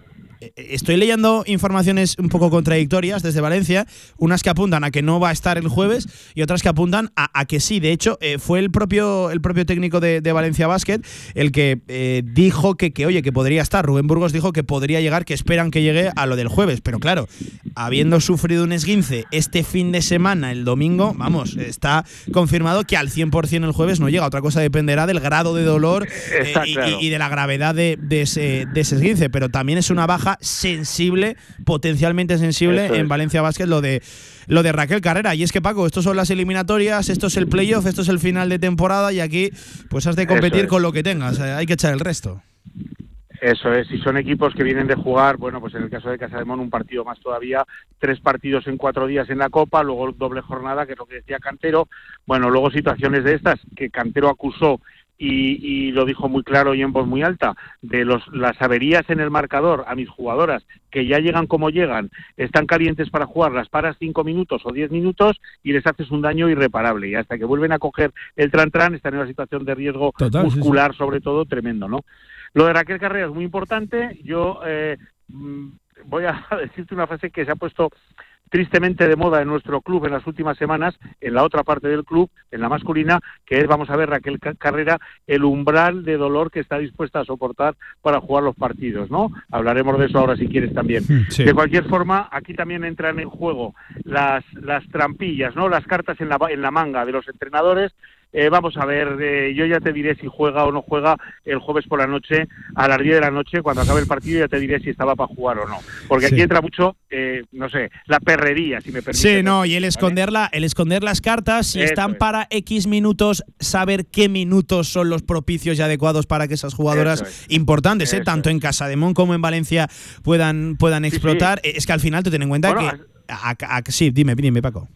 estoy leyendo informaciones un poco contradictorias desde Valencia, unas que apuntan a que no va a estar el jueves y otras que apuntan a, que sí. De hecho, eh, fue el propio, el propio técnico de, Valencia Basket el que eh, dijo que, que, oye, que podría estar. Rubén Burgos dijo que podría llegar, que esperan que llegue a lo del jueves. Pero claro, habiendo sufrido un esguince este fin de semana, el domingo, vamos, está confirmado que al 100% el jueves no llega. Otra cosa dependerá del grado de dolor y, de la gravedad de, ese, de ese esguince. Pero también es una baja sensible, potencialmente sensible en Valencia Basket lo de lo de Raquel Carrera. Y es que, Paco, estos son las eliminatorias, esto es el playoff, esto es el final de temporada y aquí pues has de competir con lo que tengas. Eh, hay que echar el resto. Eso es, si son equipos que vienen de jugar, bueno, pues en el caso de Casademón un partido más todavía, tres partidos en cuatro días en la Copa, luego doble jornada, que es lo que decía Cantero, bueno, luego situaciones de estas que Cantero acusó y, lo dijo muy claro y en voz muy alta, de los, las averías en el marcador a mis jugadoras, que ya llegan como llegan, están calientes para jugar, las paras cinco minutos o diez minutos y les haces un daño irreparable. Y hasta que vuelven a coger el tran-tran están en una situación de riesgo muscular, sobre todo, tremendo, ¿no? Lo de Raquel Carrera es muy importante. Yo eh, mm, voy a decirte una frase que se ha puesto tristemente de moda en nuestro club en las últimas semanas, en la otra parte del club, en la masculina, que es, vamos a ver, Raquel Carrera, el umbral de dolor que está dispuesta a soportar para jugar los partidos, ¿no? Hablaremos de eso ahora si quieres también. Hmm, de cualquier forma, aquí también entran en juego las, las trampillas, ¿no? Las cartas en la, en la manga de los entrenadores eh, vamos a ver, eh, yo ya te diré si juega o no juega el jueves por la noche, a las 10 de la noche, cuando acabe el partido, ya te diré si estaba para jugar o no. Porque aquí entra mucho, eh, no sé, la perrería, si me permite. Sí, no, y el, esconderla, el esconder las cartas, si están para X minutos, saber qué minutos son los propicios y adecuados para que esas jugadoras importantes, tanto en Casademón como en Valencia, puedan, puedan explotar. Es que al final te ten en cuenta que. sí, dime, dime, Paco.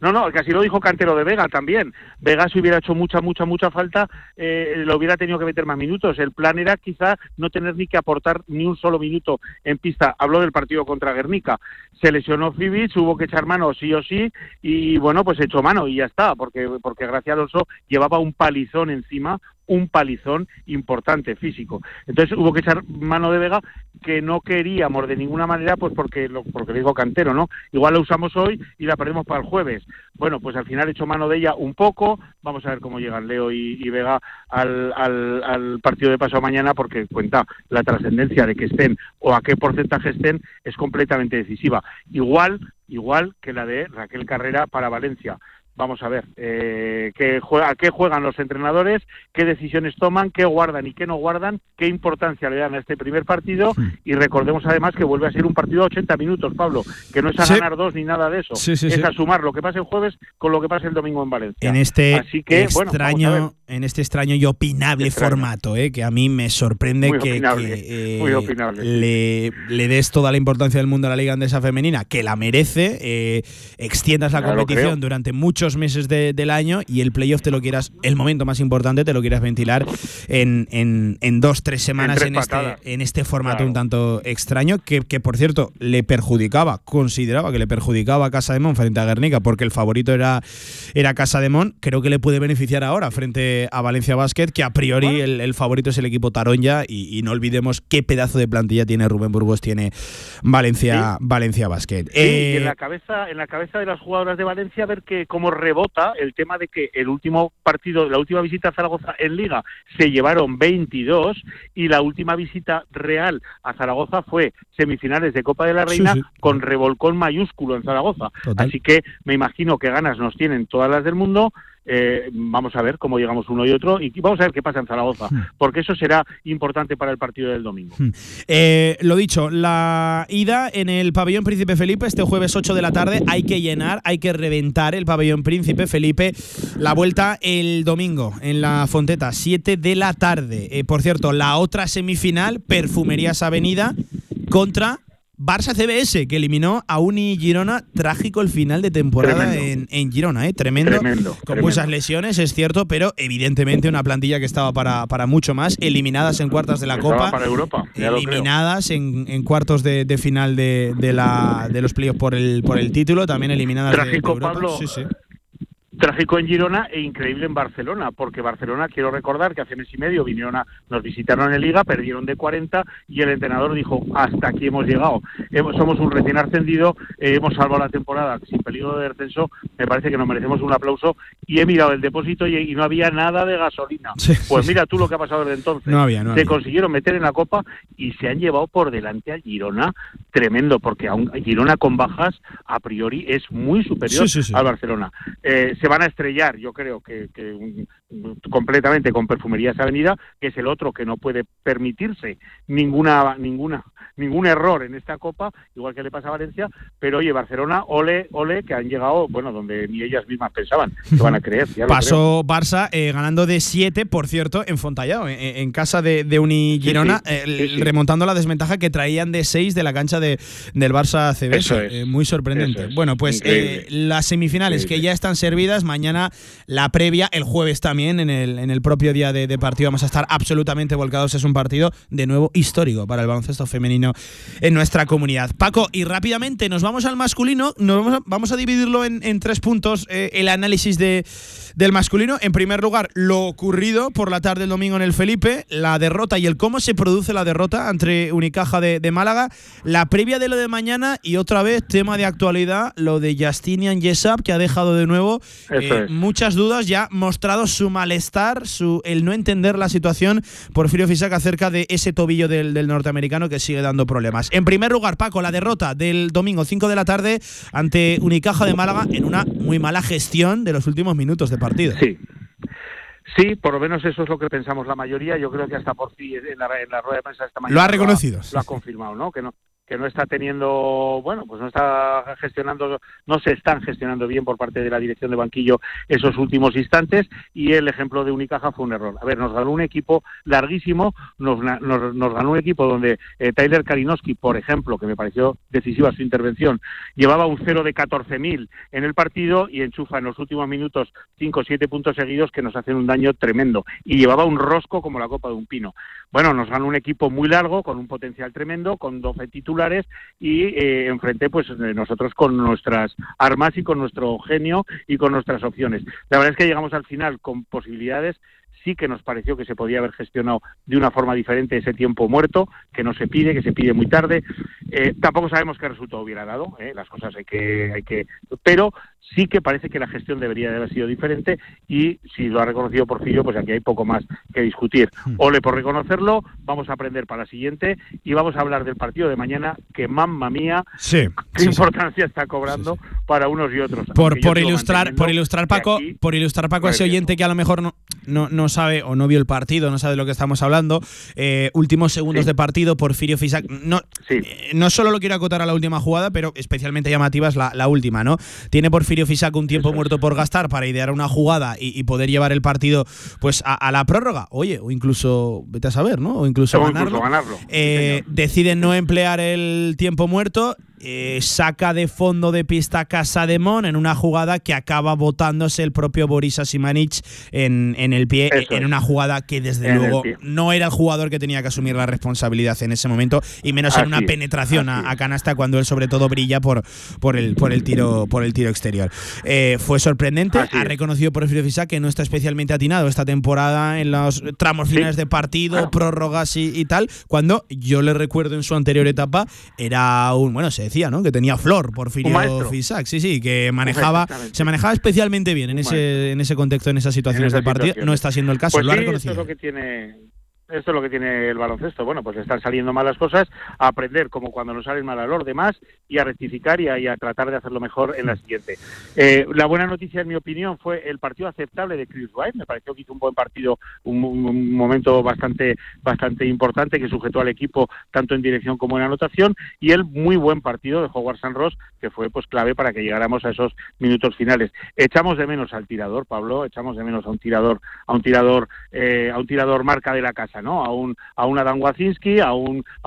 No, no, casi lo dijo Cantero de Vega también. Vega si hubiera hecho mucha, mucha, mucha falta, eh, lo hubiera tenido que meter más minutos. El plan era quizá no tener ni que aportar ni un solo minuto en pista. Habló del partido contra Guernica. Se lesionó Fibic, hubo que echar mano sí o sí, y bueno, pues echó mano y ya está, porque, porque Gracia Alonso llevaba un palizón encima, un palizón importante físico. Entonces hubo que echar mano de Vega que no queríamos de ninguna manera, pues porque lo, porque digo Cantero, ¿no? Igual la usamos hoy y la perdemos para el jueves. Bueno, pues al final he hecho mano de ella un poco. Vamos a ver cómo llegan Leo y, Vega al, al, partido de pasado mañana, porque cuenta la trascendencia de que estén o a qué porcentaje estén es completamente decisiva. Igual, igual que la de Raquel Carrera para Valencia vamos a ver eh, qué juega, qué juegan los entrenadores, qué decisiones toman, qué guardan y qué no guardan, qué importancia le dan a este primer partido. Y recordemos además que vuelve a ser un partido de 80 minutos, Pablo, que no es a ganar dos ni nada de eso, es a sumar lo que pase el jueves con lo que pase el domingo en Valencia. En este extraño, en este extraño y opinable formato, eh, que a mí me sorprende que, eh, Le, le, des toda la importancia del mundo a la Liga Andesa Femenina, que la merece, eh, extiendas la competición durante muchos meses del año y el playoff te lo quieras, el momento más importante, te lo quieras ventilar en, en, dos, tres semanas en, este, en este formato un tanto extraño, que, que, por cierto le perjudicaba, consideraba que le perjudicaba a Casa de Mon frente a Guernica, porque el favorito era, era Casa de Mon, creo que le puede beneficiar ahora frente a Valencia Basket, que a priori el, favorito es el equipo Taronja y, no olvidemos qué pedazo de plantilla tiene Rubén Burgos, tiene Valencia, Valencia Basket. y en eh, la cabeza, en la cabeza de las jugadoras de Valencia ver que cómo rebota el tema de que el último partido, la última visita a Zaragoza en Liga se llevaron 22 y la última visita real a Zaragoza fue semifinales de Copa de la Reina con revolcón mayúsculo en Zaragoza. Así que me imagino que ganas nos tienen todas las del mundo eh, vamos a ver cómo llegamos uno y otro y vamos a ver qué pasa en Zaragoza, hmm. porque eso será importante para el partido del domingo. Hmm. Eh, lo dicho, la ida en el pabellón Príncipe Felipe este jueves 8 de la tarde hay que llenar, hay que reventar el pabellón Príncipe Felipe. La vuelta el domingo en la Fonteta, 7 de la tarde. Eh, por cierto, la otra semifinal, Perfumerías Avenida contra Barça CBS, que eliminó a Uni Girona. Trágico el final de temporada en, Girona, ¿eh? Tremendo. con muchas lesiones, es cierto, pero evidentemente una plantilla que estaba para, para mucho más. Eliminadas en cuartos de la Copa. Para Europa. Eliminadas en, cuartos de, final de, la, de los playoffs por el, por el título. También eliminadas Trágico, Pablo. Trágico en Girona e increíble en Barcelona, porque Barcelona, quiero recordar que hace mes y medio vinieron a, nos visitaron en Liga, perdieron de 40 y el entrenador dijo, hasta aquí hemos llegado, hemos, somos un recién ascendido, eh, hemos salvado la temporada sin peligro de descenso, me parece que nos merecemos un aplauso y he mirado el depósito y, no había nada de gasolina. pues mira tú lo que ha pasado desde entonces. No había, no se consiguieron meter en la Copa y se han llevado por delante a Girona, tremendo, porque aún Girona con bajas a priori es muy superior al Barcelona. Eh, se van a estrellar, yo creo que, completamente con Perfumerías Avenida, que es el otro que no puede permitirse ninguna ninguna ningún error en esta Copa, igual que le pasa a Valencia, pero oye, Barcelona, ole, ole, que han llegado, bueno, donde ni ellas mismas pensaban que van a creer. Pasó Barça eh, ganando de 7, por cierto, en Fontallao, en, casa de, de Uni Girona, eh, remontando la desventaja que traían de 6 de la cancha de, del Barça CB. muy sorprendente. Bueno, pues las semifinales que ya están servidas, mañana la previa, el jueves también, en el, en el propio día de, partido, vamos a estar absolutamente volcados. Es un partido de nuevo histórico para el baloncesto femenino en nuestra comunidad. Paco, y rápidamente nos vamos al masculino, nos vamos a, dividirlo en, tres puntos, eh, el análisis de, del masculino. En primer lugar, lo ocurrido por la tarde del domingo en el Felipe, la derrota y el cómo se produce la derrota entre Unicaja de, Málaga, la previa de lo de mañana y otra vez, tema de actualidad, lo de Justinian Yesap, que ha dejado de nuevo eh, muchas dudas, ya mostrado su malestar, su, el no entender la situación, Porfirio Fisac, acerca de ese tobillo del, del norteamericano que sigue dando problemas. En primer lugar, Paco, la derrota del domingo 5 de la tarde ante Unicaja de Málaga en una muy mala gestión de los últimos minutos de partido. Sí. Sí, por lo menos eso es lo que pensamos la mayoría. Yo creo que hasta por fin en la, rueda de prensa esta mañana lo ha reconocido. Lo ha, confirmado, ¿no? Que no que no está teniendo, bueno, pues no está gestionando, no se están gestionando bien por parte de la dirección de banquillo esos últimos instantes y el ejemplo de Unicaja fue un error. A ver, nos ganó un equipo larguísimo, nos, nos, ganó un equipo donde eh, Tyler Kalinowski, por ejemplo, que me pareció decisiva su intervención, llevaba un cero de 14.000 en el partido y enchufa en los últimos minutos 5 o 7 puntos seguidos que nos hacen un daño tremendo y llevaba un rosco como la copa de un pino. Bueno, nos ganó un equipo muy largo, con un potencial tremendo, con 12 títulos y eh, enfrente pues eh, nosotros con nuestras armas y con nuestro genio y con nuestras opciones. La verdad es que llegamos al final con posibilidades sí que nos pareció que se podía haber gestionado de una forma diferente ese tiempo muerto, que no se pide, que se pide muy tarde. Eh, tampoco sabemos qué resultado hubiera dado, ¿eh? las cosas hay que, hay que, pero sí que parece que la gestión debería de haber sido diferente y si lo ha reconocido Porfirio, pues aquí hay poco más que discutir. Hmm. Ole por reconocerlo, vamos a aprender para la siguiente y vamos a hablar del partido de mañana que mamma mía, qué importancia está cobrando para unos y otros. Por, por ilustrar, por ilustrar Paco, por ilustrar Paco a ese oyente que a lo mejor no, no, no sabe o no vio el partido, no sabe de lo que estamos hablando. Eh, últimos segundos de partido, Porfirio Fisac. No, eh, no solo lo quiero acotar a la última jugada, pero especialmente llamativa es la, última, ¿no? Tiene Porfirio Fisac un tiempo muerto por gastar para idear una jugada y, poder llevar el partido pues a, la prórroga. Oye, o incluso, vete a saber, ¿no? O incluso ganarlo. Eh, deciden no emplear el tiempo muerto eh, saca de fondo de pista Casa de Mon en una jugada que acaba botándose el propio Boris Asimanich en, en el pie, en una jugada que desde luego no era el jugador que tenía que asumir la responsabilidad en ese momento y menos en una penetración a, canasta cuando él sobre todo brilla por, por, el, por, el, tiro, por el tiro exterior. Eh, fue sorprendente, ha reconocido por el Fisa que no está especialmente atinado esta temporada en los tramos finales de partido, prórrogas y, y, tal, cuando yo le recuerdo en su anterior etapa era un, bueno, se decía, ¿no? Que tenía flor Porfirio Fisac, sí, sí, que manejaba, se manejaba especialmente bien en ese, en ese contexto, en esas situaciones de partido. No está siendo el caso, pues lo ha reconocido. es lo que tiene esto es lo que tiene el baloncesto. Bueno, pues están saliendo malas cosas, a aprender como cuando nos salen mal a los demás y a rectificar y a, tratar de hacerlo mejor en la siguiente. Eh, la buena noticia, en mi opinión, fue el partido aceptable de Chris White. Me pareció que hizo un buen partido, un, momento bastante, bastante importante que sujetó al equipo tanto en dirección como en anotación y el muy buen partido de Howard San Ross, que fue pues clave para que llegáramos a esos minutos finales. Echamos de menos al tirador, Pablo, echamos de menos a un tirador, a un tirador, eh, a un tirador marca de la casa a un, a un Adam Wacinski, a un,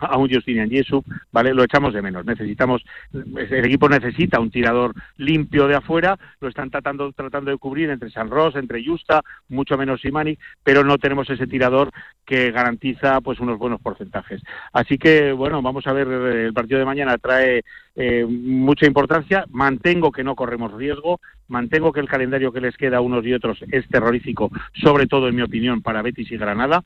a, un Justinian Jesup, ¿vale? Lo echamos de menos. Necesitamos, el equipo necesita un tirador limpio de afuera, lo están tratando, tratando de cubrir entre San Ross, entre Justa, mucho menos Simani, pero no tenemos ese tirador que garantiza pues unos buenos porcentajes. Así que, bueno, vamos a ver, el partido de mañana trae eh, mucha importancia. Mantengo que no corremos riesgo, mantengo que el calendario que les queda a unos y otros es terrorífico, sobre todo en mi opinión para Betis y Granada,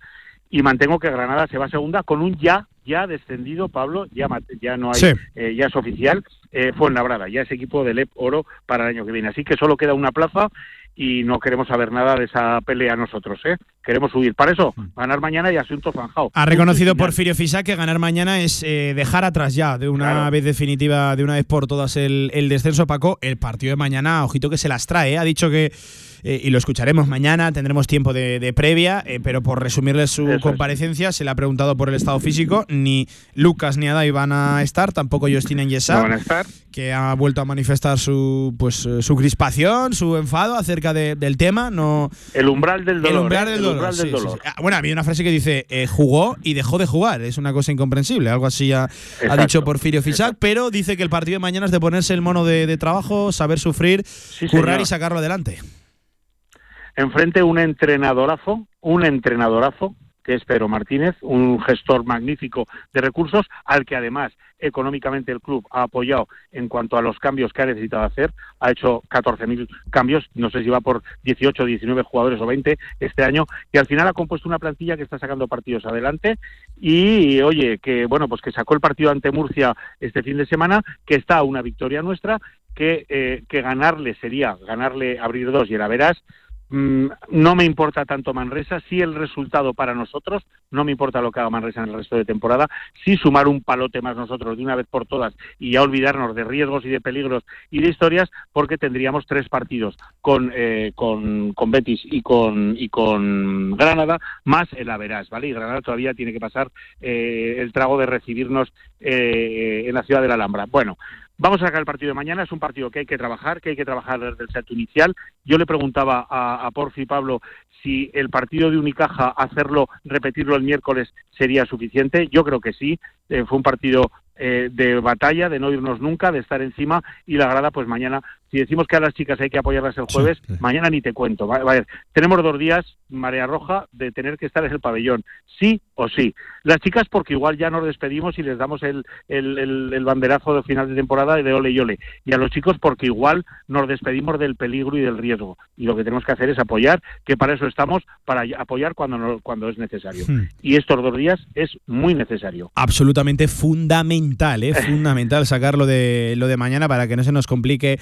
y mantengo que Granada se va a segunda con un ya ya descendido Pablo. Ya ya no hay Sí. eh, ya es oficial. Eh, Fuenlabrada ya es equipo del EP Oro para el año que viene. Así que solo queda una plaza y no queremos saber nada de esa pelea nosotros eh queremos huir para eso ganar mañana y asunto zanjado Ha reconocido Porfirio Fisac que ganar mañana es eh, dejar atrás ya de una Claro. vez definitiva, de una vez por todas el, el descenso, Paco. El partido de mañana, ojito que se las trae. ¿eh? Ha dicho que, eh, y lo escucharemos mañana, tendremos tiempo de, de previa, pero por resumirle su Eso es. comparecencia, se le ha preguntado por el estado físico. Ni Lucas ni Adai van a estar, tampoco Justin en no van a estar que ha vuelto a manifestar su pues su crispación, su enfado acerca de- del tema. No, el umbral del dolor el umbral del El dolor. Umbral del dolor. Ah, Bueno, había una frase que dice eh, jugó y dejó de jugar. Es una cosa incomprensible. Algo así ha, dicho Porfirio Fisac, pero dice que el partido de mañana es de ponerse el mono de, de trabajo, saber sufrir, currar señor. y sacarlo adelante. enfrente un entrenadorazo, un entrenadorazo, que es Pedro Martínez, un gestor magnífico de recursos, al que además económicamente el club ha apoyado en cuanto a los cambios que ha necesitado hacer. Ha hecho 14.000 cambios, no sé si va por 18, 19 jugadores o 20 este año, y al final ha compuesto una plantilla que está sacando partidos adelante. Y oye, que bueno, pues que sacó el partido ante Murcia este fin de semana, que está una victoria nuestra, que, eh, que ganarle sería ganarle abrir dos y la verás no me importa tanto Manresa, sí el resultado para nosotros, no me importa lo que haga Manresa en el resto de temporada, sí sumar un palote más nosotros de una vez por todas y ya olvidarnos de riesgos y de peligros y de historias, porque tendríamos tres partidos con, eh, con, con Betis y con, y con Granada, más el Averás, ¿vale? Y Granada todavía tiene que pasar eh, el trago de recibirnos eh, en la ciudad de la Alhambra. Bueno, Vamos a sacar el partido de mañana, es un partido que hay que trabajar, que hay que trabajar desde el set inicial. Yo le preguntaba a, a Porfi Pablo si el partido de Unicaja, hacerlo, repetirlo el miércoles sería suficiente. Yo creo que sí. Eh, fue un partido eh, de batalla, de no irnos nunca, de estar encima y la grada, pues mañana, si decimos que a las chicas hay que apoyarlas el jueves, mañana ni te cuento. Va, va tenemos dos días, marea roja, de tener que estar en el pabellón, sí o sí. Las chicas porque igual ya nos despedimos y les damos el, el, el- el banderazo de final de temporada de ole y ole. Y a los chicos porque igual nos despedimos del peligro y del riesgo. Y lo que tenemos que hacer es apoyar, que para eso estamos, para apoyar cuando, no- cuando es necesario. Hmm. Y estos dos días es muy necesario. Absolutamente fundamental, ¿eh? fundamental sacar lo de, lo de mañana para que no se nos complique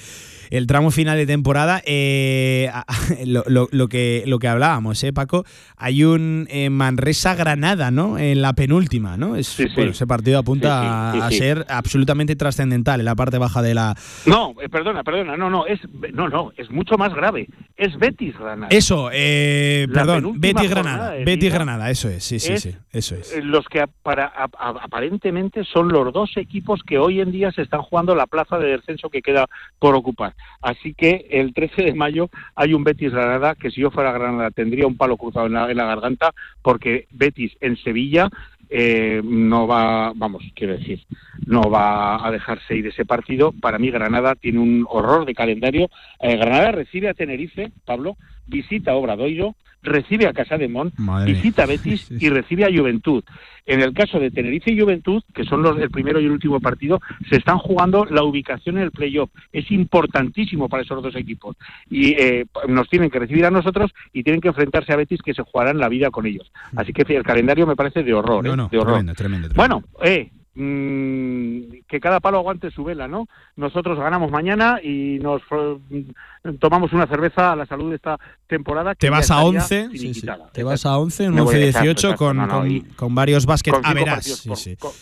el tramo final de temporada. Eh, lo, lo- lo que, lo que hablábamos, ¿eh, Paco? Hay un eh, Manresa-Granada, ¿no? En la penúltima, ¿no? Es, Sí, sí. bueno, ese partido apunta Sí, a, ser absolutamente trascendental en la parte baja de la. No, eh, perdona, perdona, no, no, es no, no, es mucho más grave. Es Betis Granada. Eso, eh, perdón, penúltima Betis jornada Granada. de Betis Liga Granada, eso es, sí, sí, es- sí, eso es. Eh, Los que para, aparentemente son los dos equipos que hoy en día se están jugando la plaza de descenso que queda por ocupar. Así que el 13 de mayo hay un Betis Granada que si yo fuera Granada tendría un palo cruzado en la, en la garganta porque Betis en Sevilla eh, no va, vamos, quiero decir, no va a dejarse ir ese partido. Para mí Granada tiene un horror de calendario. Eh, Granada recibe a Tenerife, Pablo, visita Obradoiro, recibe a Casa de Mon, Madre visita a Betis y recibe a Juventud. En el caso de Tenerife y Juventud, que son los el primero y el último partido, se están jugando la ubicación en el playoff. Es importantísimo para esos dos equipos. Y eh, nos tienen que recibir a nosotros y tienen que enfrentarse a Betis, que se jugarán la vida con ellos. Así que el calendario me parece de horror. Mm. No, ¿eh? de horror. tremendo, tremendo, tremendo. Bueno, eh, mm, que cada palo aguante su vela, ¿no? Nosotros ganamos mañana y nos mm, tomamos una cerveza a la salud de esta temporada. que Te vas a estaría 11, sí, sí. te vas a 11, un Me voy a 11-18 exacto, con, no, no, con, con varios básquet a cinco verás. por- sí. con-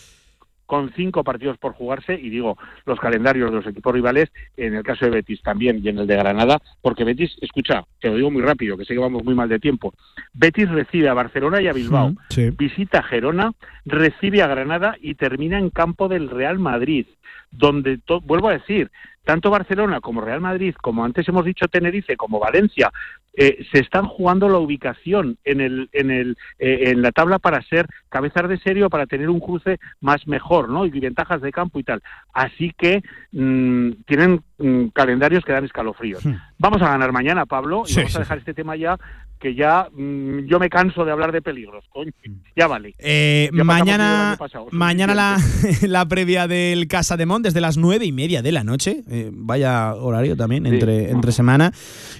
con cinco partidos por jugarse y digo los calendarios de los equipos rivales en el caso de Betis también y en el de Granada porque Betis escucha te lo digo muy rápido que sé que vamos muy mal de tiempo Betis recibe a Barcelona y a Bilbao sí. visita a Gerona recibe a Granada y termina en campo del Real Madrid donde vuelvo a decir tanto Barcelona como Real Madrid como antes hemos dicho Tenerife como Valencia eh, se están jugando la ubicación en el en el eh, en la tabla para ser cabezas de serie o para tener un cruce más mejor no y ventajas de campo y tal. Así que mm, tienen mm, calendarios que dan escalofríos. Vamos a ganar mañana Pablo y Sí, vamos a dejar este tema ya que ya mm, yo me canso de hablar de peligros, coño. Ya vale. Eh, Ya mañana pasado, mañana la, la previa del Casa de Mont desde las nueve y media de la noche. eh, vaya horario también, Sí. entre, entre semana.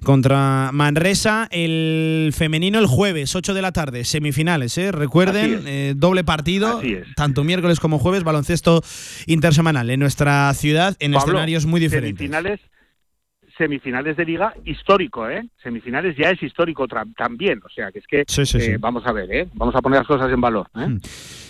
Contra Manresa, el femenino el jueves, 8 de la tarde, semifinales. ¿eh? Recuerden, eh, doble partido, tanto miércoles como jueves, baloncesto intersemanal en nuestra ciudad, en Pablo, escenarios muy diferentes. Semifinales, semifinales de liga histórico, ¿eh? Semifinales ya es histórico también, o sea que es que Sí, sí, eh, sí. vamos a ver, ¿eh? Vamos a poner las cosas en valor. ¿eh?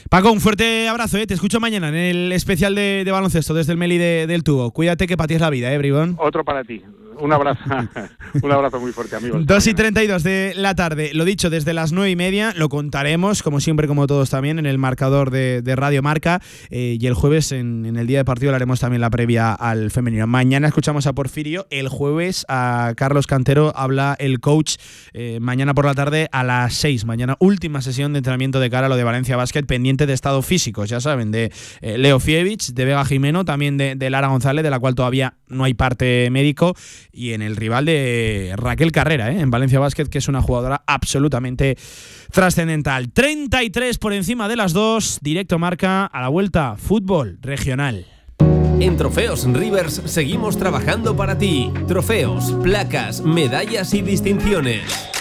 Paco, un fuerte abrazo, ¿eh? te escucho mañana en el especial de, de baloncesto desde el Meli de- del Tubo. Cuídate que para ti es la vida, ¿eh, Bribón? Otro para ti. Un abrazo, un abrazo muy fuerte, amigos. 2 y 32 de la tarde. Lo dicho, desde las 9 y media lo contaremos, como siempre, como todos también, en el marcador de, Radio Marca. eh, y el jueves, en, el día de partido, le haremos también la previa al femenino. Mañana escuchamos a Porfirio. El jueves a Carlos Cantero habla el coach eh, mañana por la tarde a las 6. Mañana, última sesión de entrenamiento de cara a lo de Valencia Basket, pendiente de estado físico, ya saben, de eh, Leo Fievich, de Vega Jimeno, también de Lara González, de la cual todavía no hay parte médico y en el rival de Raquel Carrera, ¿eh? en Valencia Basket, que es una jugadora absolutamente trascendental. 33 por encima de las dos, directo marca a la vuelta, fútbol regional. En Trofeos Rivers seguimos trabajando para ti. Trofeos, placas, medallas y distinciones.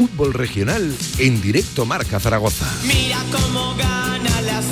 Fútbol regional en directo Marca Zaragoza. Mira cómo gana la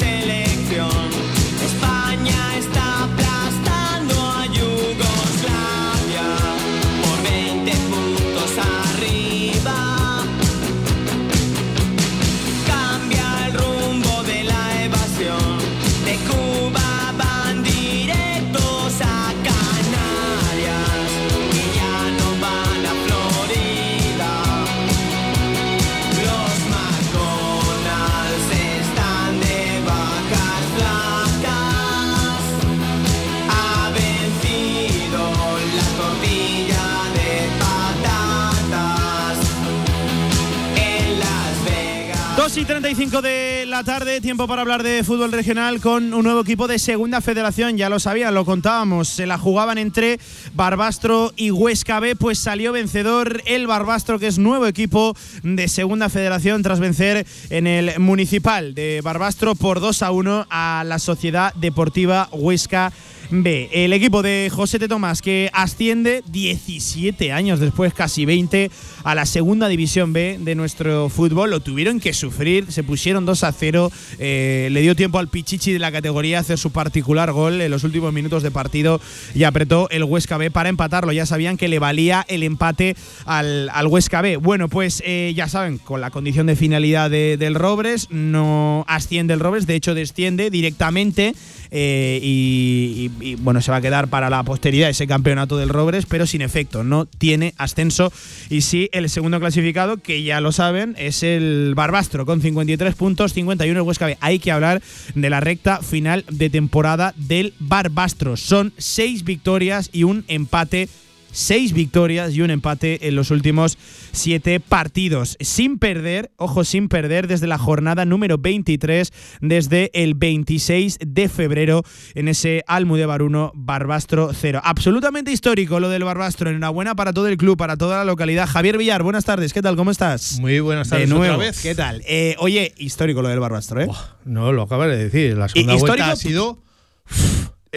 y 35 de la tarde, tiempo para hablar de fútbol regional con un nuevo equipo de segunda federación. Ya lo sabían, lo contábamos. Se la jugaban entre Barbastro y Huesca B, pues salió vencedor el Barbastro, que es nuevo equipo de segunda federación, tras vencer en el municipal de Barbastro por 2 a 1 a la Sociedad Deportiva Huesca B. El equipo de José T. Tomás que asciende 17 años después, casi 20, a la segunda división B de nuestro fútbol. Lo tuvieron que sufrir, se pusieron 2 a 0. eh, le dio tiempo al Pichichi de la categoría a hacer su particular gol en los últimos minutos de partido y apretó el Huesca B para empatarlo. Ya sabían que le valía el empate al, al Huesca B. Bueno, pues eh, ya saben, con la condición de finalidad de- del Robres, no asciende el Robres, de hecho desciende directamente. Eh, y, y- bueno, se va a quedar para la posteridad ese campeonato del Robres, pero sin efecto, no tiene ascenso. Y sí, el segundo clasificado, que ya lo saben, es el Barbastro, con 53 puntos, 51 el Huesca B. Hay que hablar de la recta final de temporada del Barbastro. Son seis victorias y un empate seis victorias y un empate en los últimos siete partidos. Sin perder, ojo, sin perder desde la jornada número 23, desde el 26 de febrero en ese Almudévar 1, Barbastro 0. Absolutamente histórico lo del Barbastro. Enhorabuena para todo el club, para toda la localidad. Javier Villar, buenas tardes. ¿Qué tal? ¿Cómo estás? Muy buenas tardes De nuevo. otra vez. ¿Qué tal? Eh, oye, histórico lo del Barbastro, ¿eh? No, lo acabas de decir. La segunda Y- vuelta ha sido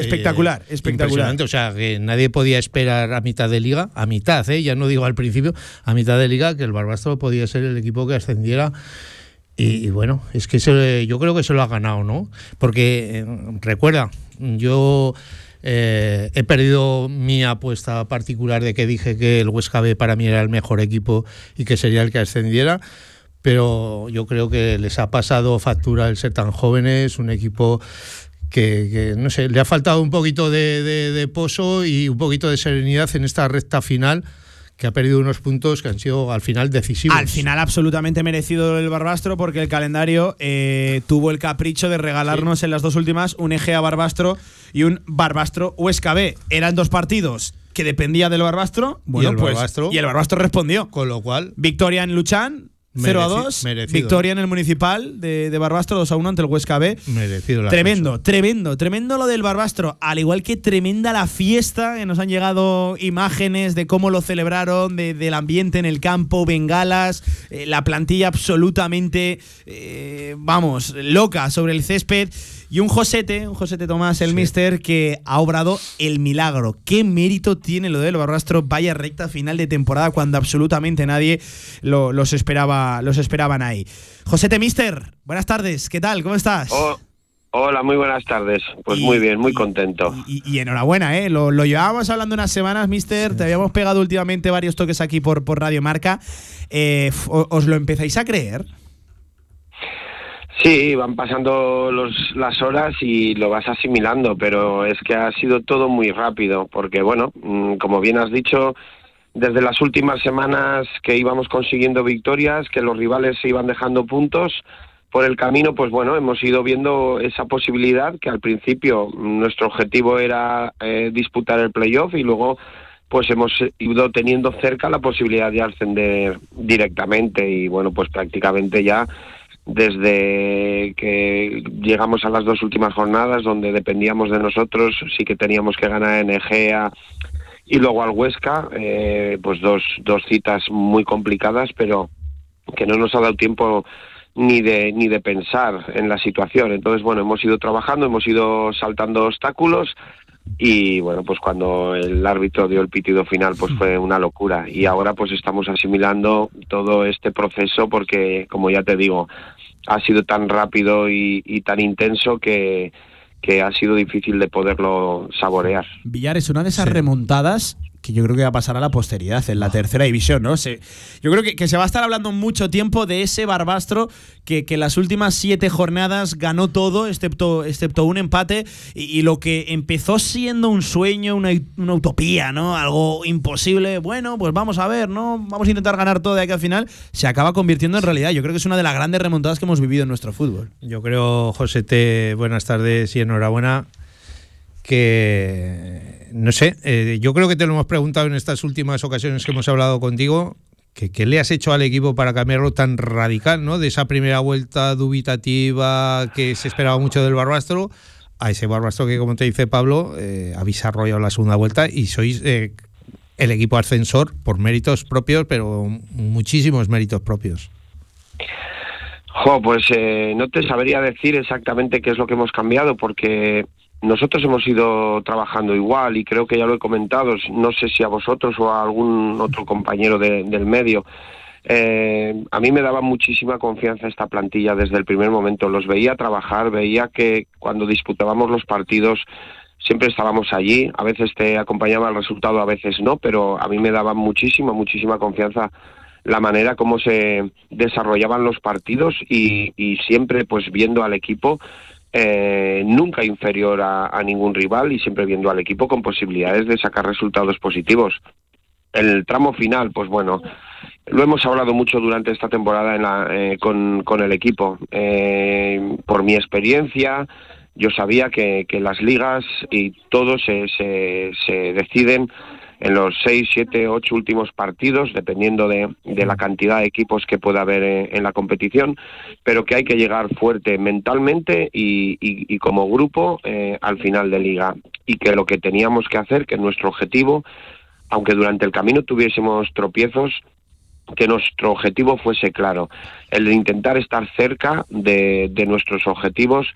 Espectacular, eh, espectacular. O sea, que nadie podía esperar a mitad de liga, a mitad, ¿eh? ya no digo al principio, a mitad de liga, que el Barbastro podía ser el equipo que ascendiera. Y, y bueno, es que se- yo creo que se lo ha ganado, ¿no? Porque, eh, recuerda, yo eh, he perdido mi apuesta particular de que dije que el Huesca B para mí era el mejor equipo y que sería el que ascendiera pero yo creo que les ha pasado factura el ser tan jóvenes, un equipo que, que, no sé, le ha faltado un poquito de, de- de pozo y un poquito de serenidad en esta recta final, que ha perdido unos puntos que han sido al final decisivos. Al final absolutamente merecido el Barbastro porque el calendario eh, tuvo el capricho de regalarnos en las dos últimas un Egea Barbastro y un Barbastro Huesca B. Eran dos partidos que dependía del Barbastro. Bueno, el pues, Barbastro- y el Barbastro respondió. Con lo cual, Victoria en Luchán, 0 a Mereci- 2. merecido. Victoria en el municipal de, de Barbastro, 2 a 1 ante el Huesca B. merecido la Tremendo, tremendo, tremendo lo del Barbastro. Al igual que tremenda la fiesta, que nos han llegado imágenes de cómo lo celebraron, de- del ambiente en el campo, bengalas, eh, la plantilla absolutamente, eh, vamos, loca sobre el césped. Y un Josete, un Josete Tomás, el mister, que ha obrado el milagro. ¿Qué mérito tiene lo del Barbastro? Vaya recta final de temporada cuando absolutamente nadie lo- los, esperaba, los esperaban ahí. Josete, mister, buenas tardes, ¿qué tal? ¿Cómo estás? Oh, hola, muy buenas tardes. Pues muy bien, muy contento. Y, y enhorabuena, ¿eh? Lo, lo llevábamos hablando unas semanas, mister. Te habíamos pegado últimamente varios toques aquí por, por Radio Marca. Eh, ¿Os lo empezáis a creer? Sí, van pasando los, las horas y lo vas asimilando, pero es que ha sido todo muy rápido, porque bueno, mm, como bien has dicho, desde las últimas semanas que íbamos consiguiendo victorias, que los rivales se iban dejando puntos por el camino, pues bueno, hemos ido viendo esa posibilidad que al principio nuestro objetivo era eh, disputar el playoff y luego pues hemos ido teniendo cerca la posibilidad de ascender directamente y bueno, pues prácticamente ya desde que llegamos a las dos últimas jornadas donde dependíamos de nosotros, sí que teníamos que ganar en Egea y luego al Huesca, eh, pues dos, dos citas muy complicadas, pero que no nos ha dado tiempo ni de ni de pensar en la situación. Entonces, bueno, hemos ido trabajando, hemos ido saltando obstáculos y bueno, pues cuando el árbitro dio el pitido final, pues fue una locura. Y ahora pues estamos asimilando todo este proceso porque, como ya te digo, ha sido tan rápido y, y tan intenso que, que ha sido difícil de poderlo saborear. Villar es una de esas remontadas que yo creo que va a pasar a la posteridad en la tercera división, ¿no? Se- yo creo que, que se va a estar hablando mucho tiempo de ese Barbastro que, que las últimas siete jornadas ganó todo, excepto, excepto un empate, y, y lo que empezó siendo un sueño, una, una utopía, ¿no? Algo imposible, bueno, pues vamos a ver, ¿no? Vamos a intentar ganar todo de aquí al final, se acaba convirtiendo en realidad. Yo creo que es una de las grandes remontadas que hemos vivido en nuestro fútbol. Yo creo, Josete, buenas tardes y enhorabuena. Que no sé, eh, yo creo que te lo hemos preguntado en estas últimas ocasiones que hemos hablado contigo. Que, ¿Qué le has hecho al equipo para cambiarlo tan radical, ¿no? De esa primera vuelta dubitativa que se esperaba mucho del Barbastro a ese Barbastro que, como te dice Pablo, eh, habéis la segunda vuelta y sois eh, el equipo ascensor por méritos propios, pero muchísimos méritos propios. Jo, pues eh, no te sabría decir exactamente qué es lo que hemos cambiado porque nosotros hemos ido trabajando igual y creo que ya lo he comentado, no sé si a vosotros o a algún otro compañero de- del medio. Eh, a mí me daba muchísima confianza esta plantilla desde el primer momento. Los veía trabajar, veía que cuando disputábamos los partidos siempre estábamos allí. A veces te acompañaba el resultado, a veces no, pero a mí me daba muchísima, muchísima confianza la manera como se desarrollaban los partidos y, y siempre pues viendo al equipo eh, nunca inferior a, ningún rival y siempre viendo al equipo con posibilidades de sacar resultados positivos. El tramo final, pues bueno, lo hemos hablado mucho durante esta temporada en la- eh, con, con el equipo. Eh, por mi experiencia, yo sabía que, las ligas y todo se, se deciden en los seis, siete, ocho últimos partidos, dependiendo de, de la cantidad de equipos que pueda haber en, en la competición, pero que hay que llegar fuerte mentalmente y, y- y como grupo eh, al final de liga. Y que lo que teníamos que hacer, que nuestro objetivo, aunque durante el camino tuviésemos tropiezos, que nuestro objetivo fuese claro, el de intentar estar cerca de, de nuestros objetivos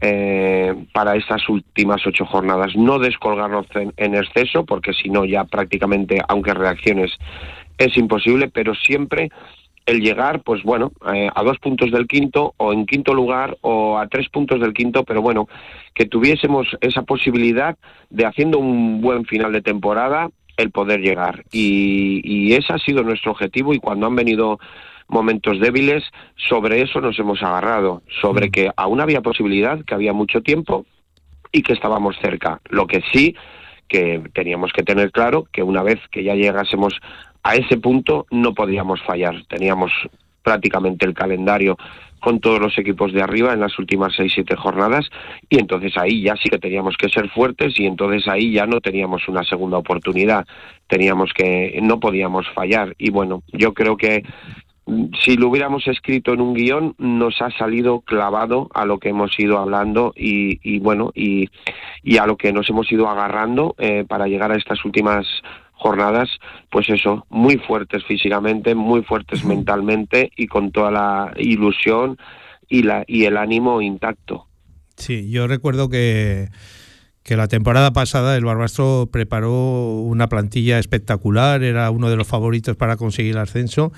eh, para estas últimas ocho jornadas. No descolgarnos en, exceso, porque si no ya prácticamente, aunque reacciones, es imposible, pero siempre el llegar, pues bueno, eh, a dos puntos del quinto o en quinto lugar o a tres puntos del quinto, pero bueno, que tuviésemos esa posibilidad de haciendo un buen final de temporada el poder llegar. Y, y ese ha sido nuestro objetivo y cuando han venido momentos débiles, sobre eso nos hemos agarrado, sobre que aún había posibilidad, que había mucho tiempo y que estábamos cerca. Lo que sí que teníamos que tener claro que una vez que ya llegásemos a ese punto no podíamos fallar. Teníamos prácticamente el calendario con todos los equipos de arriba en las últimas seis siete jornadas y entonces ahí ya sí que teníamos que ser fuertes y entonces ahí ya no teníamos una segunda oportunidad teníamos que no podíamos fallar y bueno yo creo que mm, si lo hubiéramos escrito en un guion nos ha salido clavado a lo que hemos ido hablando y, y bueno y, y a lo que nos hemos ido agarrando eh, para llegar a estas últimas jornadas, pues eso, muy fuertes físicamente, muy fuertes mentalmente y con toda la ilusión y, la, y el ánimo intacto. Sí, yo recuerdo que, que la temporada pasada el Barbastro preparó una plantilla espectacular, era uno de los favoritos para conseguir el ascenso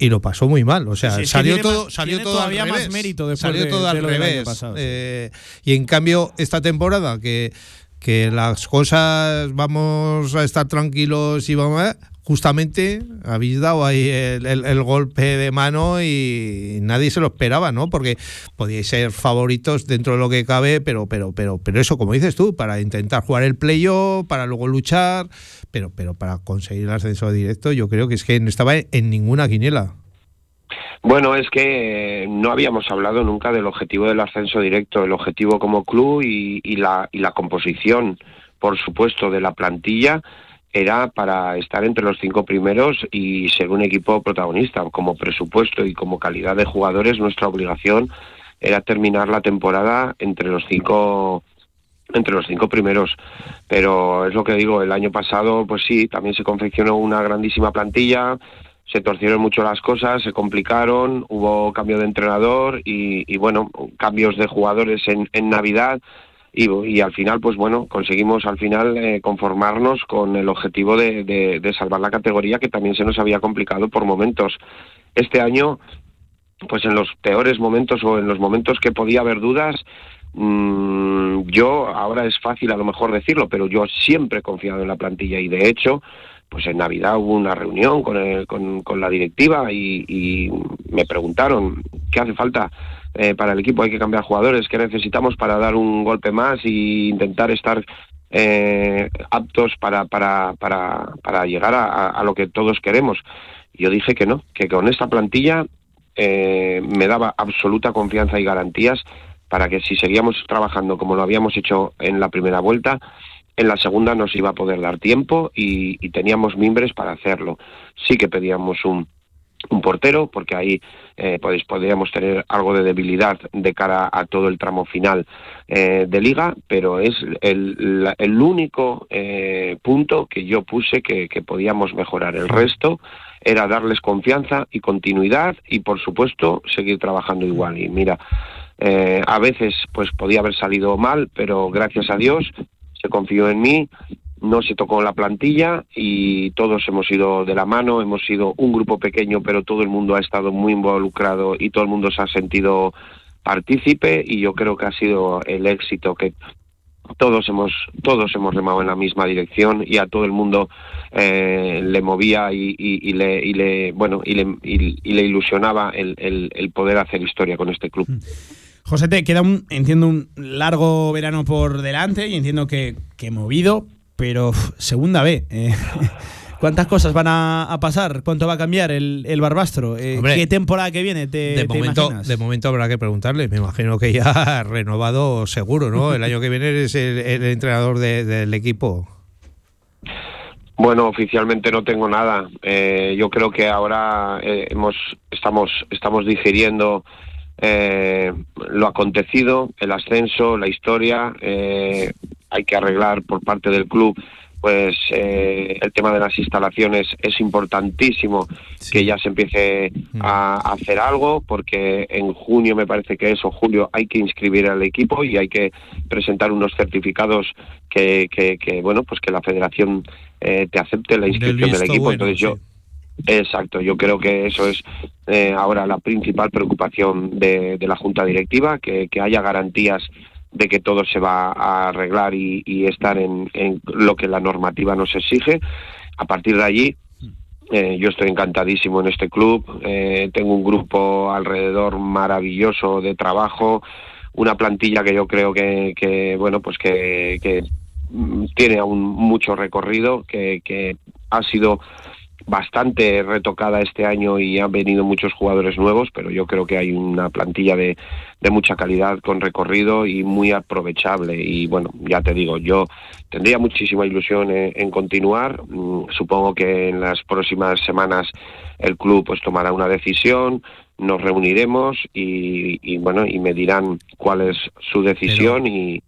y lo pasó muy mal. O sea, Sí, salió todo, más- salió todo al todavía más revés. mérito después salió de- todo de al año revés. Eh, y en cambio, esta temporada que, que las cosas vamos a estar tranquilos y vamos a justamente habéis dado ahí el, golpe de mano y nadie se lo esperaba, ¿no? Porque podíais ser favoritos dentro de lo que cabe, pero, pero, pero, pero eso, como dices tú, para intentar jugar el playoff, para luego luchar, pero, pero para conseguir el ascenso directo, yo creo que es que no estaba en ninguna quiniela. Bueno, es que no habíamos hablado nunca del objetivo del ascenso directo, el objetivo como club y, y la, y la composición, por supuesto, de la plantilla era para estar entre los cinco primeros y ser un equipo protagonista. Como presupuesto y como calidad de jugadores, nuestra obligación era terminar la temporada entre los cinco entre los cinco primeros. Pero es lo que digo, el año pasado, pues sí, también se confeccionó una grandísima plantilla, se torcieron mucho las cosas, se complicaron, hubo cambio de entrenador y, y, bueno, cambios de jugadores en, en Navidad y, al final, pues bueno, conseguimos al final eh, conformarnos con el objetivo de, de- salvar la categoría que también se nos había complicado por momentos. Este año, pues en los peores momentos o en los momentos que podía haber dudas, mm, yo ahora es fácil a lo mejor decirlo, pero yo siempre he confiado en la plantilla y de hecho, pues en Navidad hubo una reunión con, el- con, la directiva y me preguntaron qué hace falta eh, para el equipo, hay que cambiar jugadores, qué necesitamos para dar un golpe más e intentar estar eh, aptos para, para, para, para llegar a, lo que todos queremos. Yo dije que no, que con esta plantilla eh, me daba absoluta confianza y garantías para que si seguíamos trabajando como lo habíamos hecho en la primera vuelta, en la segunda nos iba a poder dar tiempo y teníamos mimbres para hacerlo. Sí que pedíamos un, un portero, porque ahí eh, pues, podríamos tener algo de debilidad de cara a todo el tramo final eh, de liga, pero es el, la- el único eh, punto que yo puse que, que podíamos mejorar. El resto era darles confianza y continuidad y, por supuesto, seguir trabajando igual. Y mira, eh, a veces pues podía haber salido mal, pero gracias a Dios se confió en mí, no se tocó la plantilla y todos hemos ido de la mano, hemos sido un grupo pequeño, pero todo el mundo ha estado muy involucrado y todo el mundo se ha sentido partícipe y yo creo que ha sido el éxito que todos hemos todos hemos remado en la misma dirección y a todo el mundo eh, le movía y, y- le, y le bueno y le, ilusionaba el, poder hacer historia con este club. José, te queda un, entiendo, un largo verano por delante y entiendo que, que movido, pero uf, segunda B. eh, ¿Cuántas cosas van a, a pasar? ¿Cuánto va a cambiar el, el Barbastro? Eh, Hombre, ¿Qué temporada que viene te, de te momento, imaginas? de momento habrá que preguntarle. Me imagino que ya renovado seguro, ¿no? El año que viene eres el, el entrenador de- del equipo. Bueno, oficialmente no tengo nada. Eh, yo creo que ahora eh, hemos, estamos, estamos digiriendo eh, lo acontecido, el ascenso, la historia. eh, hay que arreglar por parte del club, pues eh, el tema de las instalaciones es importantísimo que ya se empiece a, a hacer algo, porque en junio me parece que es o julio hay que inscribir al equipo y hay que presentar unos certificados que, que, que, bueno, pues que la Federación eh, te acepte la inscripción del equipo. bueno, Entonces yo Exacto, yo creo que eso es eh, ahora la principal preocupación de, de la Junta Directiva, que, que haya garantías de que todo se va a arreglar y, estar en, en lo que la normativa nos exige. A partir de allí, eh, yo estoy encantadísimo en este club, eh, tengo un grupo alrededor maravilloso de trabajo, una plantilla que yo creo que, bueno, pues que, mm, tiene aún mucho recorrido, que ha sido bastante retocada este año y han venido muchos jugadores nuevos, pero yo creo que hay una plantilla de, de mucha calidad con recorrido y muy aprovechable. Y bueno, ya te digo, yo tendría muchísima ilusión en, en continuar. Mm, Supongo que en las próximas semanas el club pues tomará una decisión, nos reuniremos y, y, bueno, y me dirán cuál es su decisión y,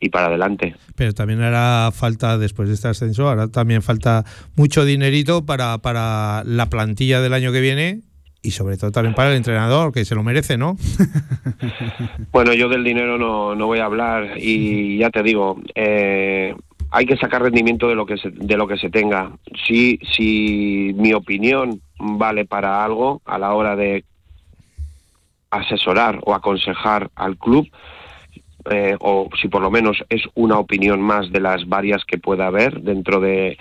y para adelante. Pero también hará falta, después de este ascenso, hará también falta mucho dinerito para, para la plantilla del año que viene y sobre todo también para el entrenador, que se lo merece, ¿no? Bueno, yo del dinero no, no voy a hablar y ya te digo, eh, hay que sacar rendimiento de lo que se, de lo que se tenga. Si, si mi opinión vale para algo a la hora de asesorar o aconsejar al club, eh, o si por lo menos es una opinión más de las varias que pueda haber dentro de,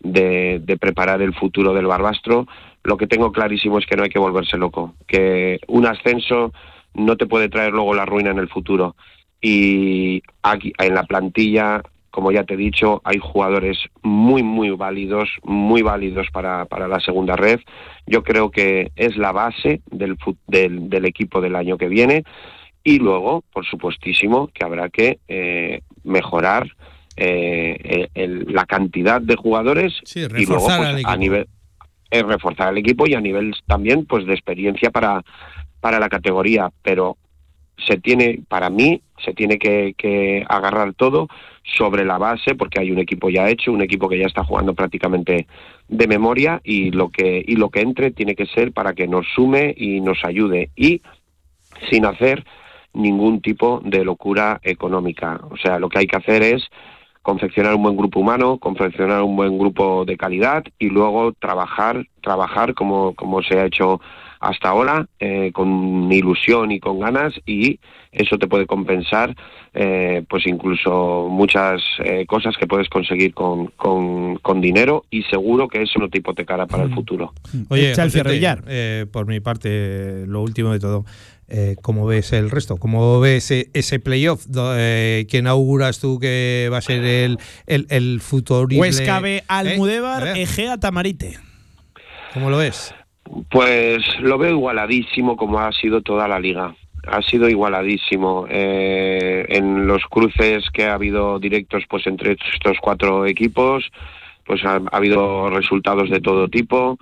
de, preparar el futuro del Barbastro, lo que tengo clarísimo es que no hay que volverse loco, que un ascenso no te puede traer luego la ruina en el futuro. Y aquí en la plantilla, como ya te he dicho, hay jugadores muy, muy válidos, muy válidos para, para la segunda red. Yo creo que es la base del, del, del equipo del año que viene. Y luego, por supuestísimo, que habrá que eh, mejorar eh, el- la cantidad de jugadores y luego pues, a nivel es reforzar el equipo y a nivel también pues de experiencia para para la categoría. Pero se tiene para mí se tiene que, que agarrar todo sobre la base porque hay un equipo ya hecho un equipo que ya está jugando prácticamente de memoria y lo que y lo que entre tiene que ser para que nos sume y nos ayude. Y sin hacer ningún tipo de locura económica. O sea, lo que hay que hacer es confeccionar un buen grupo humano, confeccionar un buen grupo de calidad y luego trabajar, trabajar como, como se ha hecho hasta ahora, eh, con ilusión y con ganas y eso te puede compensar eh, pues incluso muchas eh, cosas que puedes conseguir con, con, con dinero y seguro que eso no te hipotecará para el futuro. Oye, Echa el Josete, fierrillar. eh, por mi parte, lo último de todo, eh, ¿cómo ves el resto? ¿Cómo ves ese, ese playoff? Eh, ¿Quién auguras tú que va a ser el, el, el futurible? Huesca B, Almudévar, ¿Eh? A ver, Egea, Tamarite. ¿Cómo lo ves? Pues lo veo igualadísimo como ha sido toda la liga. Ha sido igualadísimo. Eh, en los cruces que ha habido directos pues entre estos cuatro equipos, pues ha, ha habido resultados de todo tipo.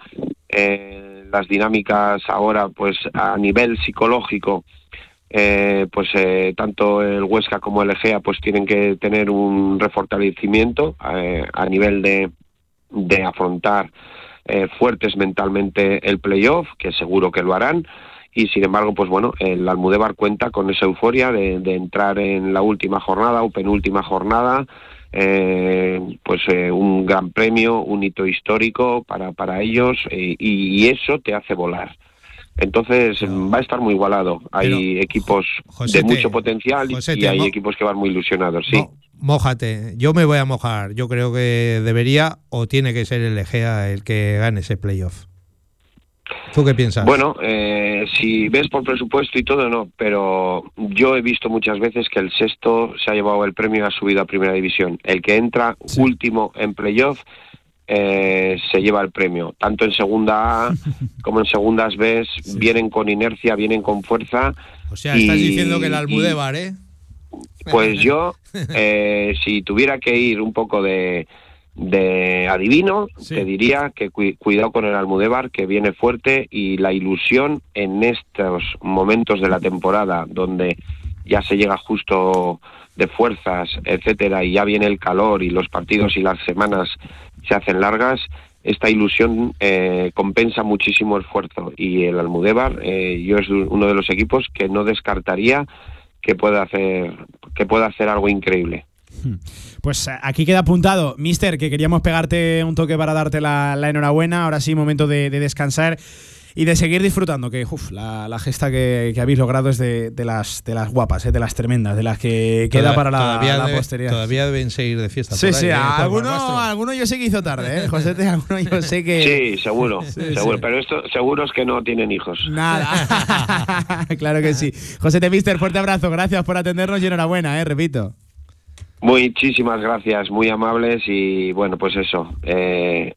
Eh, las dinámicas ahora, pues a nivel psicológico, eh, pues eh, tanto el Huesca como el Egea pues tienen que tener un refortalecimiento eh, a nivel de, de afrontar eh, fuertes mentalmente el playoff, que seguro que lo harán. Y sin embargo, pues bueno, el Almudévar cuenta con esa euforia de, de entrar en la última jornada o penúltima jornada, eh, pues eh, un gran premio, un hito histórico para, para ellos eh, y, y eso te hace volar. Entonces va a estar muy igualado. Hay equipos Josete, de mucho potencial y- hay mo- equipos que van muy ilusionados, sí. Mójate, yo me voy a mojar. Yo creo que debería o tiene que ser el Egea el que gane ese playoff. ¿Tú qué piensas? Bueno, eh, si ves por presupuesto y todo, no, pero yo he visto muchas veces que el sexto se ha llevado el premio y ha subido a primera división. El que entra último en playoff eh, se lleva el premio. Tanto en segunda A como en segundas B vienen con inercia, vienen con fuerza. o sea, estás diciendo que el y- Almudévar, ¿eh? pues yo, eh, si tuviera que ir un poco de, de adivino, te diría que cui- cuidado con el Almudévar, que viene fuerte y la ilusión en estos momentos de la temporada donde ya se llega justo de fuerzas, etcétera, y ya viene el calor y los partidos y las semanas se hacen largas, esta ilusión eh, compensa muchísimo esfuerzo y el Almudévar eh, yo es uno de los equipos que no descartaría que pueda hacer que pueda hacer algo increíble. Pues eh, aquí queda apuntado, Mister, que queríamos pegarte un toque para darte la, la enhorabuena. Ahora sí, momento de, de descansar y de seguir disfrutando. Que uf, la, la gesta que, que habéis logrado es de, de las, de las guapas, eh, de las tremendas, de las que queda Toda- para la, todavía la debe- posteridad. Todavía deben seguir de fiesta. Sí, por ahí, sí, ¿eh? Alguno, alguno yo sé que hizo tarde, ¿eh? José, te- alguno yo sé que. Sí, seguro, Sí, seguro, sí. pero esto seguro es que no tienen hijos. Nada. claro que sí. José Te Mister, fuerte abrazo. Gracias por atendernos y enhorabuena, ¿eh? Repito. Muchísimas gracias, muy amables y bueno, pues eso, eh,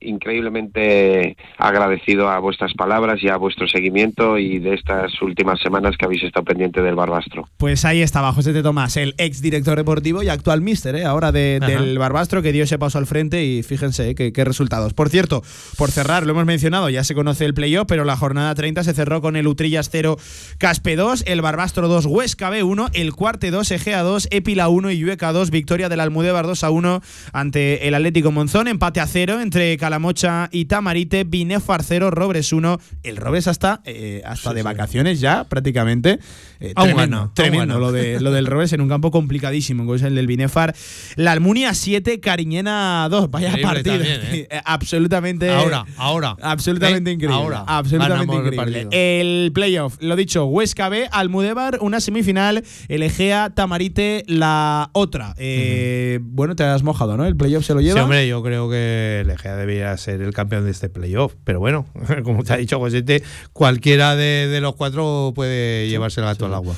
increíblemente agradecido a vuestras palabras y a vuestro seguimiento y de estas últimas semanas que habéis estado pendiente del Barbastro. Pues ahí estaba José T. Tomás, el ex director deportivo y actual mister, ¿eh? ahora de- del Barbastro, que dio ese paso al frente y fíjense ¿eh? qué, qué resultados. Por cierto, por cerrar, lo hemos mencionado, ya se conoce el playoff, pero la jornada 30 se cerró con el Utrillas 0, Caspe 2, el Barbastro 2, Huesca B 1, el Cuarte 2, Egea 2, Epila 1 y Llueca 2, victoria del Almudévar 2 a 1 ante el Atlético Monzón, empate a 0 entre Calamocha y Tamarite, Binefar 0, Robres 1, el Robres hasta, eh, hasta de vacaciones ya prácticamente. Eh, tremendo, tremendo lo, de, lo del Robres en un campo complicadísimo, como es el del Binefar. La Almunia 7, Cariñena 2. Vaya Increíble partido. también, ¿eh? Absolutamente. Ahora, ahora. Absolutamente increíble. ahora. Absolutamente el increíble. El playoff, lo dicho, Huesca B, Almudévar, una semifinal, el Egea, Tamarite, la otra. Eh, Bueno, te has mojado, ¿no? El playoff se lo lleva. Sí, hombre, yo creo que el Egea debería ser el campeón de este playoff. Pero bueno, como te ha dicho Josete, cualquiera de, de los cuatro puede llevarse el gato al agua.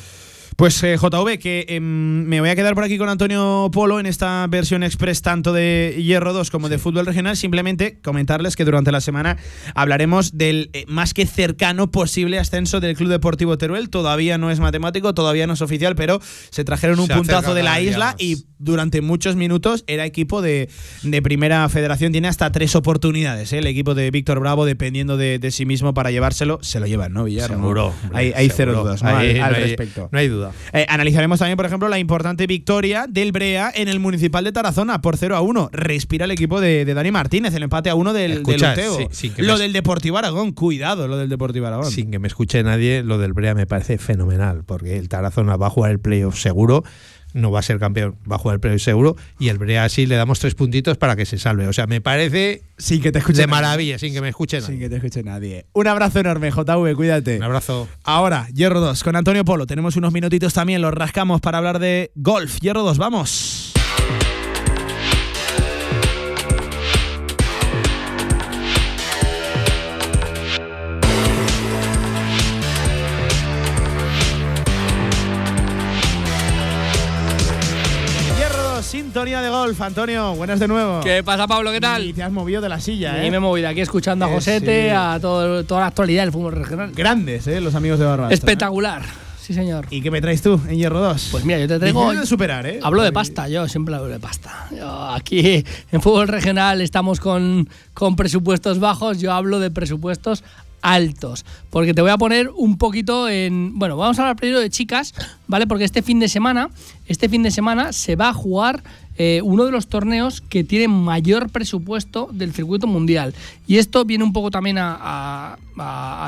Pues eh, JV, que em, me voy a quedar por aquí con Antonio Polo en esta versión express tanto de Hierro 2 como de fútbol regional. Simplemente comentarles que durante la semana hablaremos del eh, más que cercano posible ascenso del Club Deportivo Teruel. Todavía no es matemático, todavía no es oficial, pero se trajeron un Se puntazo de la isla y durante muchos minutos era equipo de, de primera federación. Tiene hasta tres oportunidades. ¿eh? El equipo de Víctor Bravo, dependiendo de, de sí mismo para llevárselo, se lo llevan, ¿no, Villar? Seguro, ¿No? hombre, Hay, hay cero dudas al, no al hay- respecto. No hay duda. Eh, analizaremos también, por ejemplo, la importante victoria del Brea en el Municipal de Tarazona por 0 a 1. Respira el equipo de, de Dani Martínez, el empate a 1 del, Escucha, del sí, lo me- del Deportivo Aragón, cuidado, lo del Deportivo Aragón. Sin que me escuche nadie, lo del Brea me parece fenomenal, porque el Tarazona va a jugar el playoff seguro, no va a ser campeón, va a jugar el playoff seguro, y el Brea sí le damos tres puntitos para que se salve. O sea, me parece sin que te escuche de nadie. maravilla, sin que me escuche nadie. Sin que te escuche nadie. Un abrazo enorme, JV, cuídate. Un abrazo. Ahora, Hierro 2, con Antonio Polo. Tenemos unos minutitos también, los rascamos para hablar de golf. Hierro 2, vamos. Sintonía de golf. Antonio, buenas de nuevo. ¿Qué pasa, Pablo? ¿Qué tal? Y te has movido de la silla, Y ¿eh? me he movido aquí escuchando a Eh, Josete, sí. a todo, toda la actualidad del fútbol regional. Grandes, ¿eh? Los amigos de Barbastro. ¿eh? Espectacular. Sí, señor. ¿Y qué me traes tú en Hierro 2? Pues mira, yo te traigo. De superar, ¿eh? Hablo de pasta, yo siempre hablo de pasta. Yo aquí en fútbol regional estamos con, con presupuestos bajos, yo hablo de presupuestos altos. Porque te voy a poner un poquito en. Bueno, vamos a hablar primero de chicas, ¿vale? Porque este fin de semana, este fin de semana se va a jugar eh, uno de los torneos que tiene mayor presupuesto del circuito mundial. Y esto viene un poco también a,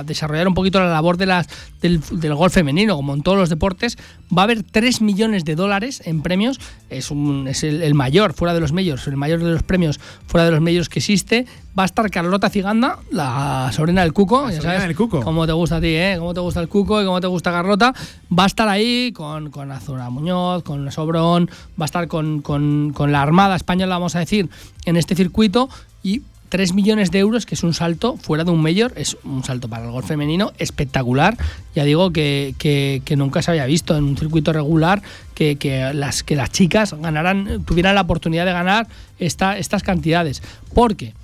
desarrollar un poquito la labor de las, del, del golf femenino, como en todos los deportes. Va a haber 3 millones de dólares en premios. Es, un, es el, el mayor fuera de los medios, el mayor de los premios fuera de los medios que existe. Va a estar Carlota Ciganda, la sobrina del Cuco. ya sobrina sabes del Cuco. Cómo te gusta a ti, ¿eh? Cómo te gusta el Cuco y cómo te gusta Carlota. Va a estar ahí con, con Azura Muñoz, con Sobrón, va a estar con, con- con la Armada Española, vamos a decir, en este circuito. Y 3 millones de euros, que es un salto fuera de un mayor, es un salto para el golf femenino espectacular. Ya digo que, que- que nunca se había visto en un circuito regular que, que las, que las chicas ganaran, tuvieran la oportunidad de ganar esta, estas cantidades. Porque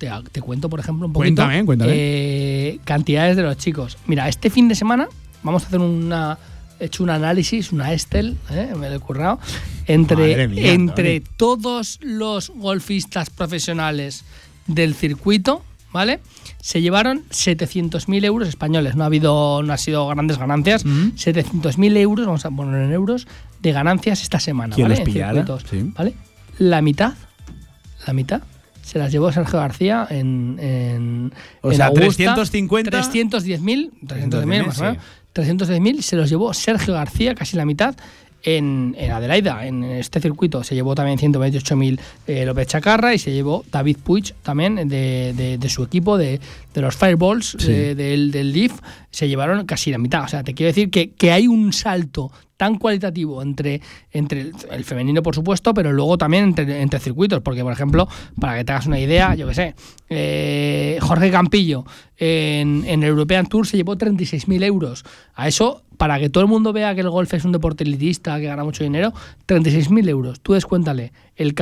te, te cuento, por ejemplo, un poquito. Cuéntame, cuéntame. eh, cantidades de los chicos. Mira, este fin de semana vamos a hacer una, he hecho un análisis, una Estel, ¿eh? me lo he currado, entre, mía, entre todos los golfistas profesionales del circuito, ¿vale? Se llevaron 700.000 euros españoles. No ha habido, no ha sido grandes ganancias. 700.000 euros, vamos a poner en euros, de ganancias esta semana, ¿Quién ¿vale? los En pillara? circuitos, Sí. ¿vale? La mitad, la mitad, se las llevó Sergio García en, en, O en sea, Augusta. 350. 310.000, 310.000 más o menos. sí. 310.000 se los llevó Sergio García, casi la mitad, en, en Adelaida, en este circuito. Se llevó también 128.000 eh, López Chacarra y se llevó David Puig también de, de- de su equipo, de, de los Fireballs Sí. de- del, del Leaf. Se llevaron casi la mitad. O sea, te quiero decir que, que hay un salto tan cualitativo entre, entre el, femenino, por supuesto, pero luego también entre, entre circuitos. Porque, por ejemplo, para que te hagas una idea, yo que sé, eh, Jorge Campillo en, en el European Tour se llevó 36.000 euros. A eso, para que todo el mundo vea que el golf es un deporte elitista, que gana mucho dinero, 36.000 euros. Tú descuéntale el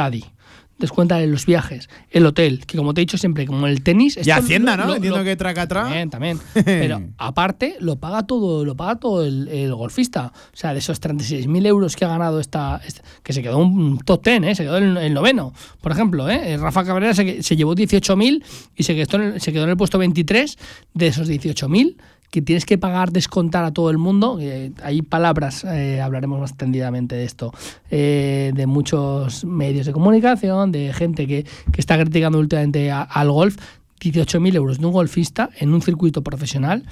Caddy. Descuéntale los viajes, el hotel, que como te he dicho siempre, como el tenis. Y Hacienda, lo- ¿no? lo- Entiendo lo- que traca atrás. También, también. Pero aparte, lo paga todo, lo paga todo el, el golfista. O sea, de esos 36.000 euros que ha ganado esta, esta- que se quedó un top 10, ¿eh? se quedó el, el noveno, por ejemplo. ¿eh? Rafa Cabrera se, se llevó 18.000 y se quedó, en el, se quedó en el puesto 23 de esos 18.000 que tienes que pagar, descontar a todo el mundo. eh, hay palabras, eh, hablaremos más tendidamente de esto, eh, de muchos medios de comunicación, de gente que, que está criticando últimamente al golf. 18.000 euros de un golfista en un circuito profesional,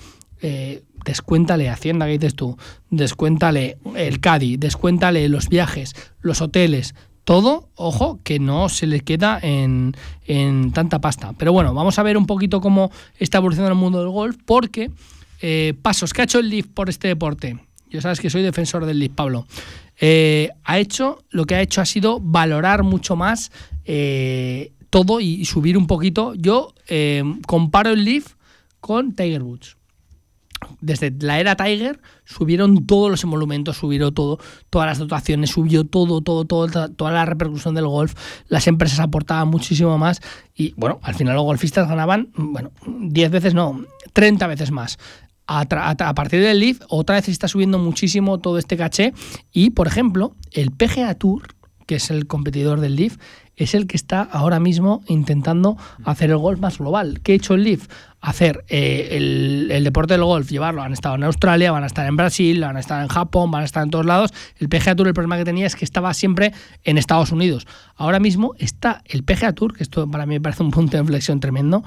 eh, descuéntale Hacienda, que dices tú, descuéntale el Caddy, descuéntale los viajes, los hoteles, todo, ojo, que no se le queda en, en tanta pasta. Pero bueno, vamos a ver un poquito cómo está evolucionando el mundo del golf, porque eh, pasos que ha hecho el Leaf por este deporte. Yo sabes que soy defensor del Leaf, Pablo. Eh, ha hecho, lo que ha hecho ha sido valorar mucho más eh, todo y, subir un poquito. Yo comparo el Leaf con Tiger Woods. Desde la era Tiger subieron todos los emolumentos, subieron todo, todas las dotaciones, subió todo, todo, todo, toda la repercusión del golf. Las empresas aportaban muchísimo más y bueno, al final los golfistas ganaban, bueno, 10 veces no, 30 veces más. A, partir del Leaf, otra vez está subiendo muchísimo todo este caché. Y, por ejemplo, el PGA Tour, que es el competidor del Leaf, es el que está ahora mismo intentando hacer el golf más global. ¿Qué ha hecho el Leaf? Hacer eh, el, deporte del golf, llevarlo. Han estado en Australia, van a estar en Brasil, van a estar en Japón, van a estar en todos lados. El PGA Tour, el problema que tenía es que estaba siempre en Estados Unidos. Ahora mismo está el PGA Tour, que esto para mí me parece un punto de inflexión tremendo,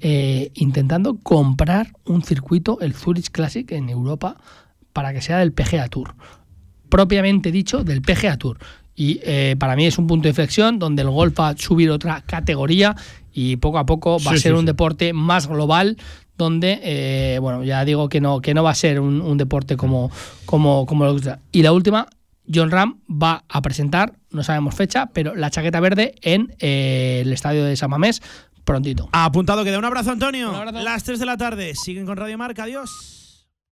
eh, intentando comprar un circuito, el Zurich Classic, en Europa, para que sea del PGA Tour propiamente dicho del PGA Tour. Y eh, para mí es un punto de inflexión donde el golf va a subir otra categoría y poco a poco va a ser sí, un sí. deporte más global donde, eh, bueno, ya digo que no, que no va a ser un, un deporte como, como, como lo que Y la última, John Ram va a presentar, no sabemos fecha, pero la chaqueta verde en eh, el estadio de San Mamés prontito. Apuntado queda. Un abrazo, Antonio. Las 3 de la tarde. Siguen con Radio Marca. Adiós.